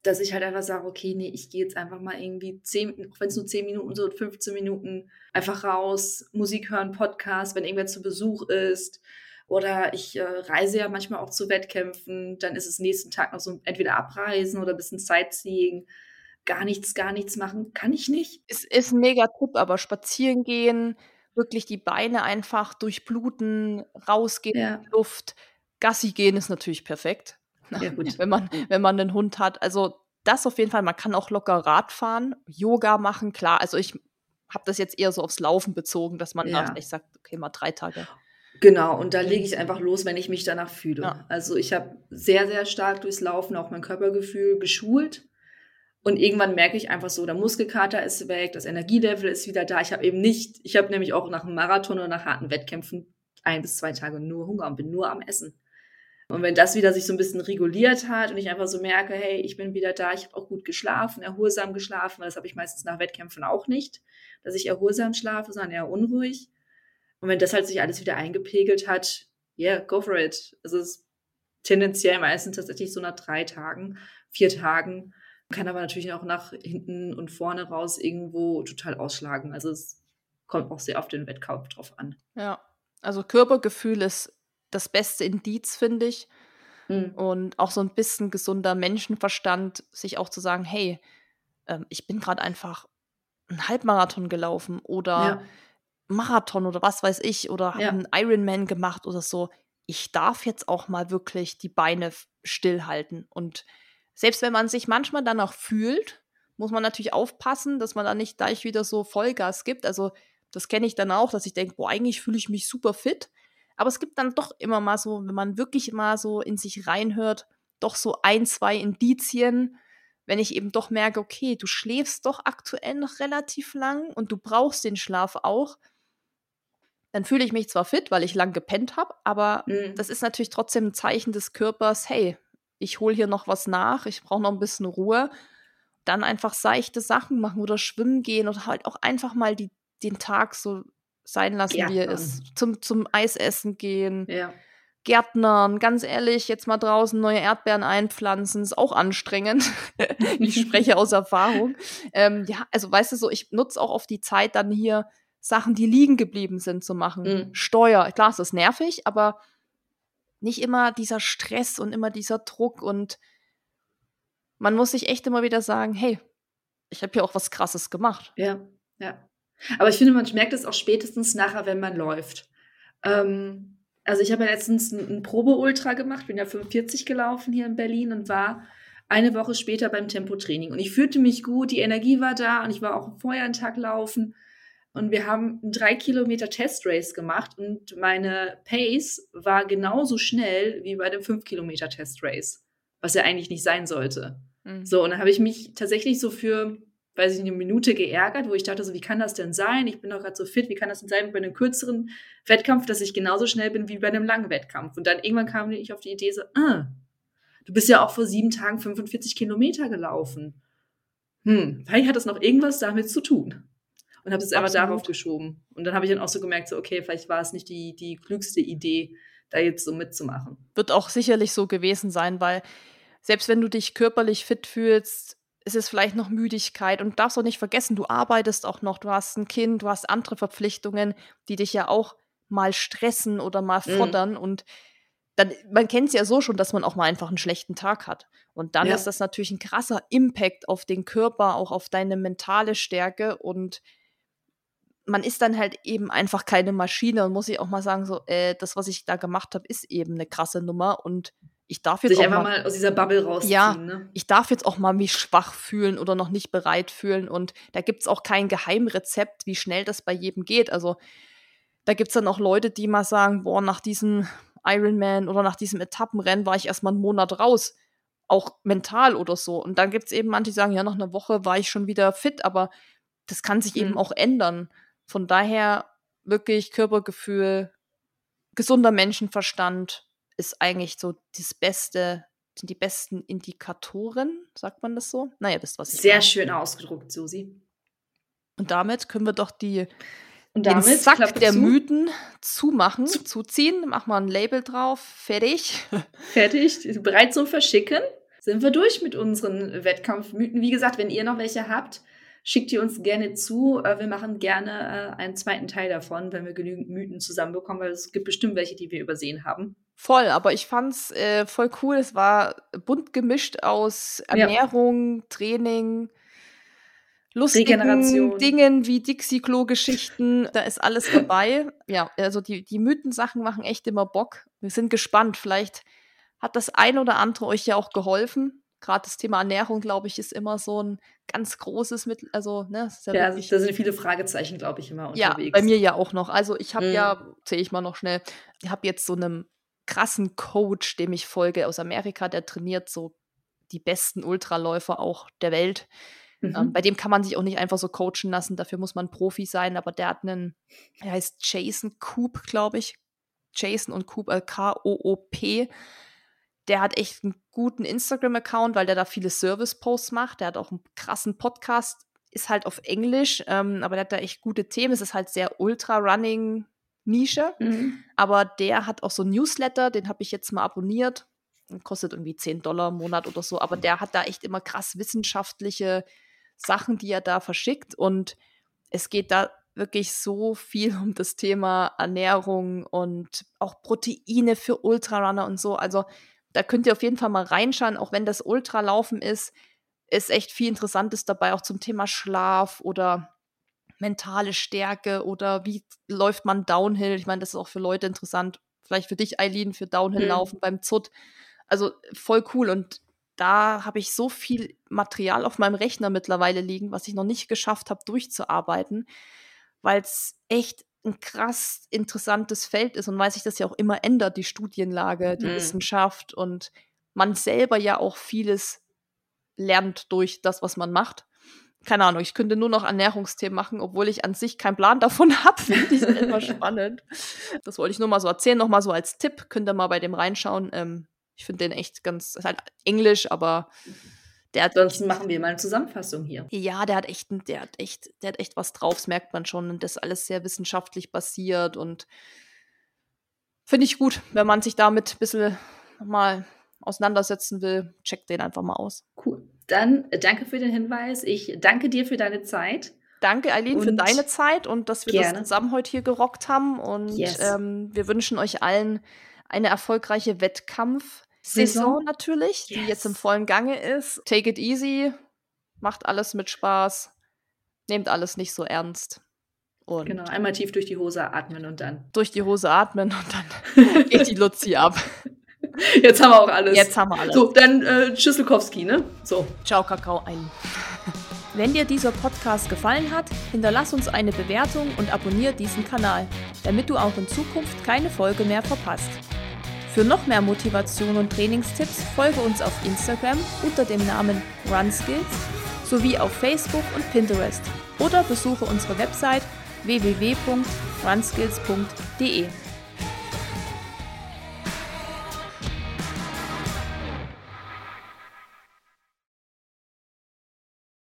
dass ich halt einfach sage, okay, nee, ich gehe jetzt einfach mal irgendwie zehn, wenn es nur zehn Minuten so 15 Minuten, einfach raus, Musik hören, Podcast, wenn irgendwer zu Besuch ist. Oder ich äh, reise ja manchmal auch zu Wettkämpfen, dann ist es nächsten Tag noch so entweder abreisen oder ein bisschen Sightseeing gar nichts, gar nichts machen, kann ich nicht. Es ist ein mega Tipp, aber spazieren gehen, wirklich die Beine einfach durchbluten, rausgehen ja. in die Luft. Gassi gehen ist natürlich perfekt. Ja, <laughs> gut. wenn man, wenn man einen Hund hat. Also das auf jeden Fall. Man kann auch locker Rad fahren, Yoga machen, klar. Also ich habe das jetzt eher so aufs Laufen bezogen, dass man ja. ich sagt, okay, mal drei Tage. Genau, und da lege ich einfach los, wenn ich mich danach fühle. Ja. Also ich habe sehr, sehr stark durchs Laufen auch mein Körpergefühl geschult. Und irgendwann merke ich einfach so, der Muskelkater ist weg, das Energielevel ist wieder da. Ich habe eben nicht, ich habe nämlich auch nach einem Marathon oder nach harten Wettkämpfen ein bis zwei Tage nur Hunger und bin nur am Essen. Und wenn das wieder sich so ein bisschen reguliert hat und ich einfach so merke, hey, ich bin wieder da, ich habe auch gut geschlafen, erholsam geschlafen, weil das habe ich meistens nach Wettkämpfen auch nicht, dass ich erholsam schlafe, sondern eher unruhig. Und wenn das halt sich alles wieder eingepegelt hat, yeah, go for it. Also es ist tendenziell meistens tatsächlich so nach drei Tagen, vier Tagen kann aber natürlich auch nach hinten und vorne raus irgendwo total ausschlagen. Also es kommt auch sehr auf den Wettkampf drauf an. Ja, also Körpergefühl ist das beste Indiz, finde ich. Mhm. Und auch so ein bisschen gesunder Menschenverstand, sich auch zu sagen, hey, ähm, ich bin gerade einfach einen Halbmarathon gelaufen oder ja. Marathon oder was weiß ich oder habe ja. einen Ironman gemacht oder so. Ich darf jetzt auch mal wirklich die Beine stillhalten und selbst wenn man sich manchmal dann auch fühlt, muss man natürlich aufpassen, dass man dann nicht gleich wieder so Vollgas gibt. Also das kenne ich dann auch, dass ich denke, boah, eigentlich fühle ich mich super fit. Aber es gibt dann doch immer mal so, wenn man wirklich mal so in sich reinhört, doch so ein, zwei Indizien, wenn ich eben doch merke, okay, du schläfst doch aktuell noch relativ lang und du brauchst den Schlaf auch, dann fühle ich mich zwar fit, weil ich lang gepennt habe, aber mhm. das ist natürlich trotzdem ein Zeichen des Körpers, hey, ich hole hier noch was nach, ich brauche noch ein bisschen Ruhe. Dann einfach seichte Sachen machen oder schwimmen gehen oder halt auch einfach mal die, den Tag so sein lassen, Gärtnern. wie er ist. Zum, zum Eisessen gehen. Ja. Gärtnern, ganz ehrlich, jetzt mal draußen neue Erdbeeren einpflanzen, ist auch anstrengend. <laughs> <laughs> ich spreche aus Erfahrung. Ähm, ja, also weißt du so, ich nutze auch auf die Zeit dann hier Sachen, die liegen geblieben sind, zu machen. Mhm. Steuer, klar, es ist nervig, aber nicht immer dieser Stress und immer dieser Druck und man muss sich echt immer wieder sagen, hey, ich habe hier auch was Krasses gemacht. Ja, ja. Aber ich finde, man merkt es auch spätestens nachher, wenn man läuft. Ähm, also ich habe ja letztens ein, Probe-Ultra gemacht, bin ja 45 gelaufen hier in Berlin und war eine Woche später beim Tempotraining. Und ich fühlte mich gut, die Energie war da und ich war auch vorher einen Tag laufen. Und wir haben einen drei Kilometer Testrace gemacht und meine Pace war genauso schnell wie bei dem fünf Kilometer Testrace, was ja eigentlich nicht sein sollte. Mhm. So, und dann habe ich mich tatsächlich so für, weiß ich nicht, eine Minute geärgert, wo ich dachte, so, wie kann das denn sein? Ich bin doch gerade so fit, wie kann das denn sein bei einem kürzeren Wettkampf, dass ich genauso schnell bin wie bei einem langen Wettkampf? Und dann irgendwann kam ich auf die Idee so, ah, du bist ja auch vor sieben Tagen 45 Kilometer gelaufen. Hm, vielleicht hat das noch irgendwas damit zu tun. Und habe es einfach darauf geschoben. Und dann habe ich dann auch so gemerkt, so, okay, vielleicht war es nicht die, die klügste Idee, da jetzt so mitzumachen. Wird auch sicherlich so gewesen sein, weil selbst wenn du dich körperlich fit fühlst, ist es vielleicht noch Müdigkeit und darfst auch nicht vergessen, du arbeitest auch noch, du hast ein Kind, du hast andere Verpflichtungen, die dich ja auch mal stressen oder mal mhm. fordern mhm. und dann, man kennt es ja so schon, dass man auch mal einfach einen schlechten Tag hat. Und dann ja. ist das natürlich ein krasser Impact auf den Körper, auch auf deine mentale Stärke und man ist dann halt eben einfach keine Maschine und muss ich auch mal sagen, so, äh, das, was ich da gemacht habe, ist eben eine krasse Nummer und ich darf jetzt Sich auch einfach mal, mal aus dieser Bubble rausziehen. Ja, ne? ich darf jetzt auch mal mich schwach fühlen oder noch nicht bereit fühlen und da gibt es auch kein Geheimrezept, wie schnell das bei jedem geht. Also da gibt es dann auch Leute, die mal sagen, boah, nach diesem Ironman oder nach diesem Etappenrennen war ich erstmal einen Monat raus, auch mental oder so. Und dann gibt es eben manche, die sagen, ja, nach einer Woche war ich schon wieder fit, aber das kann sich mhm. eben auch ändern. Von daher wirklich Körpergefühl, gesunder Menschenverstand ist eigentlich so das Beste, sind die besten Indikatoren, sagt man das so? Naja, das was ich Sehr meine. schön ausgedruckt, Susi. Und damit können wir doch die und damit den Sack der zu. Mythen zumachen, zu. zuziehen, machen wir ein Label drauf, fertig. <laughs> Fertig, bereit zum Verschicken. Sind wir durch mit unseren Wettkampfmythen. Wie gesagt, wenn ihr noch welche habt, schickt ihr uns gerne zu. Äh, wir machen gerne äh, einen zweiten Teil davon, wenn wir genügend Mythen zusammenbekommen, weil es gibt bestimmt welche, die wir übersehen haben. Voll, aber ich fand's äh, voll cool. Es war bunt gemischt aus Ernährung, ja. Training, lustigen Dingen wie Dixie-Klo-Geschichten. Da ist alles dabei. Ja, also die, die Mythensachen machen echt immer Bock. Wir sind gespannt. Vielleicht hat das ein oder andere euch ja auch geholfen gerade das Thema Ernährung, glaube ich, ist immer so ein ganz großes Mittel. Also, ne, ja, ja wirklich, da sind viele Fragezeichen, glaube ich, immer unterwegs. Ja, bei mir ja auch noch. Also, ich habe mhm. ja, zähle ich mal noch schnell, ich habe jetzt so einen krassen Coach, dem ich folge aus Amerika, der trainiert so die besten Ultraläufer auch der Welt. Ähm, mhm. Ähm, bei dem kann man sich auch nicht einfach so coachen lassen, dafür muss man Profi sein, aber der hat einen, er heißt Jason Coop, glaube ich. Jason und Coop, äh, K-O-O-P der hat echt einen guten Instagram-Account, weil der da viele Service-Posts macht. Der hat auch einen krassen Podcast, ist halt auf Englisch, ähm, aber der hat da echt gute Themen. Es ist halt sehr Ultra-Running-Nische. Mhm. Aber der hat auch so einen Newsletter, den habe ich jetzt mal abonniert. Kostet irgendwie 10 Dollar im Monat oder so. Aber der hat da echt immer krass wissenschaftliche Sachen, die er da verschickt. Und es geht da wirklich so viel um das Thema Ernährung und auch Proteine für Ultrarunner und so. Also da könnt ihr auf jeden Fall mal reinschauen, auch wenn das Ultralaufen ist, ist echt viel Interessantes dabei, auch zum Thema Schlaf oder mentale Stärke oder wie läuft man Downhill. Ich meine, das ist auch für Leute interessant. Vielleicht für dich, Eileen, für Downhill-Laufen mhm. beim ZUT. Also voll cool. Und da habe ich so viel Material auf meinem Rechner mittlerweile liegen, was ich noch nicht geschafft habe, durchzuarbeiten, weil es echt ein krass interessantes Feld ist und weil sich das ja auch immer ändert, die Studienlage, die mhm. Wissenschaft und man selber ja auch vieles lernt durch das, was man macht. Keine Ahnung, ich könnte nur noch Ernährungsthemen machen, obwohl ich an sich keinen Plan davon <laughs> habe. Die sind immer spannend. Das wollte ich nur mal so erzählen, noch mal so als Tipp. Könnt ihr mal bei dem reinschauen. Ähm, ich finde den echt ganz, ist halt Englisch, aber der hat Sonst machen wir mal eine Zusammenfassung hier. Ja, der hat echt, der hat echt, der hat echt was drauf, das merkt man schon. Und das ist alles sehr wissenschaftlich basiert und finde ich gut, wenn man sich damit ein bisschen mal auseinandersetzen will, checkt den einfach mal aus. Cool. Dann äh, danke für den Hinweis. Ich danke dir für deine Zeit. Danke, Eileen, für deine Zeit und dass wir gerne. das zusammen heute hier gerockt haben. Und yes. ähm, wir wünschen euch allen eine erfolgreiche Wettkampf. Saison natürlich, yes. die jetzt im vollen Gange ist. Take it easy, macht alles mit Spaß, nehmt alles nicht so ernst. Und genau, einmal tief durch die Hose atmen und dann. Durch die Hose atmen und dann <laughs> geht die Luzi ab. <laughs> Jetzt haben wir auch alles. Jetzt haben wir alles. So, dann äh, Schüsselkowski, ne? So. Ciao, Kakao, ein. <laughs> Wenn dir dieser Podcast gefallen hat, hinterlass uns eine Bewertung und abonniere diesen Kanal, damit du auch in Zukunft keine Folge mehr verpasst. Für noch mehr Motivation und Trainingstipps folge uns auf Instagram unter dem Namen RunSkills sowie auf Facebook und Pinterest oder besuche unsere Website www.runskills.de.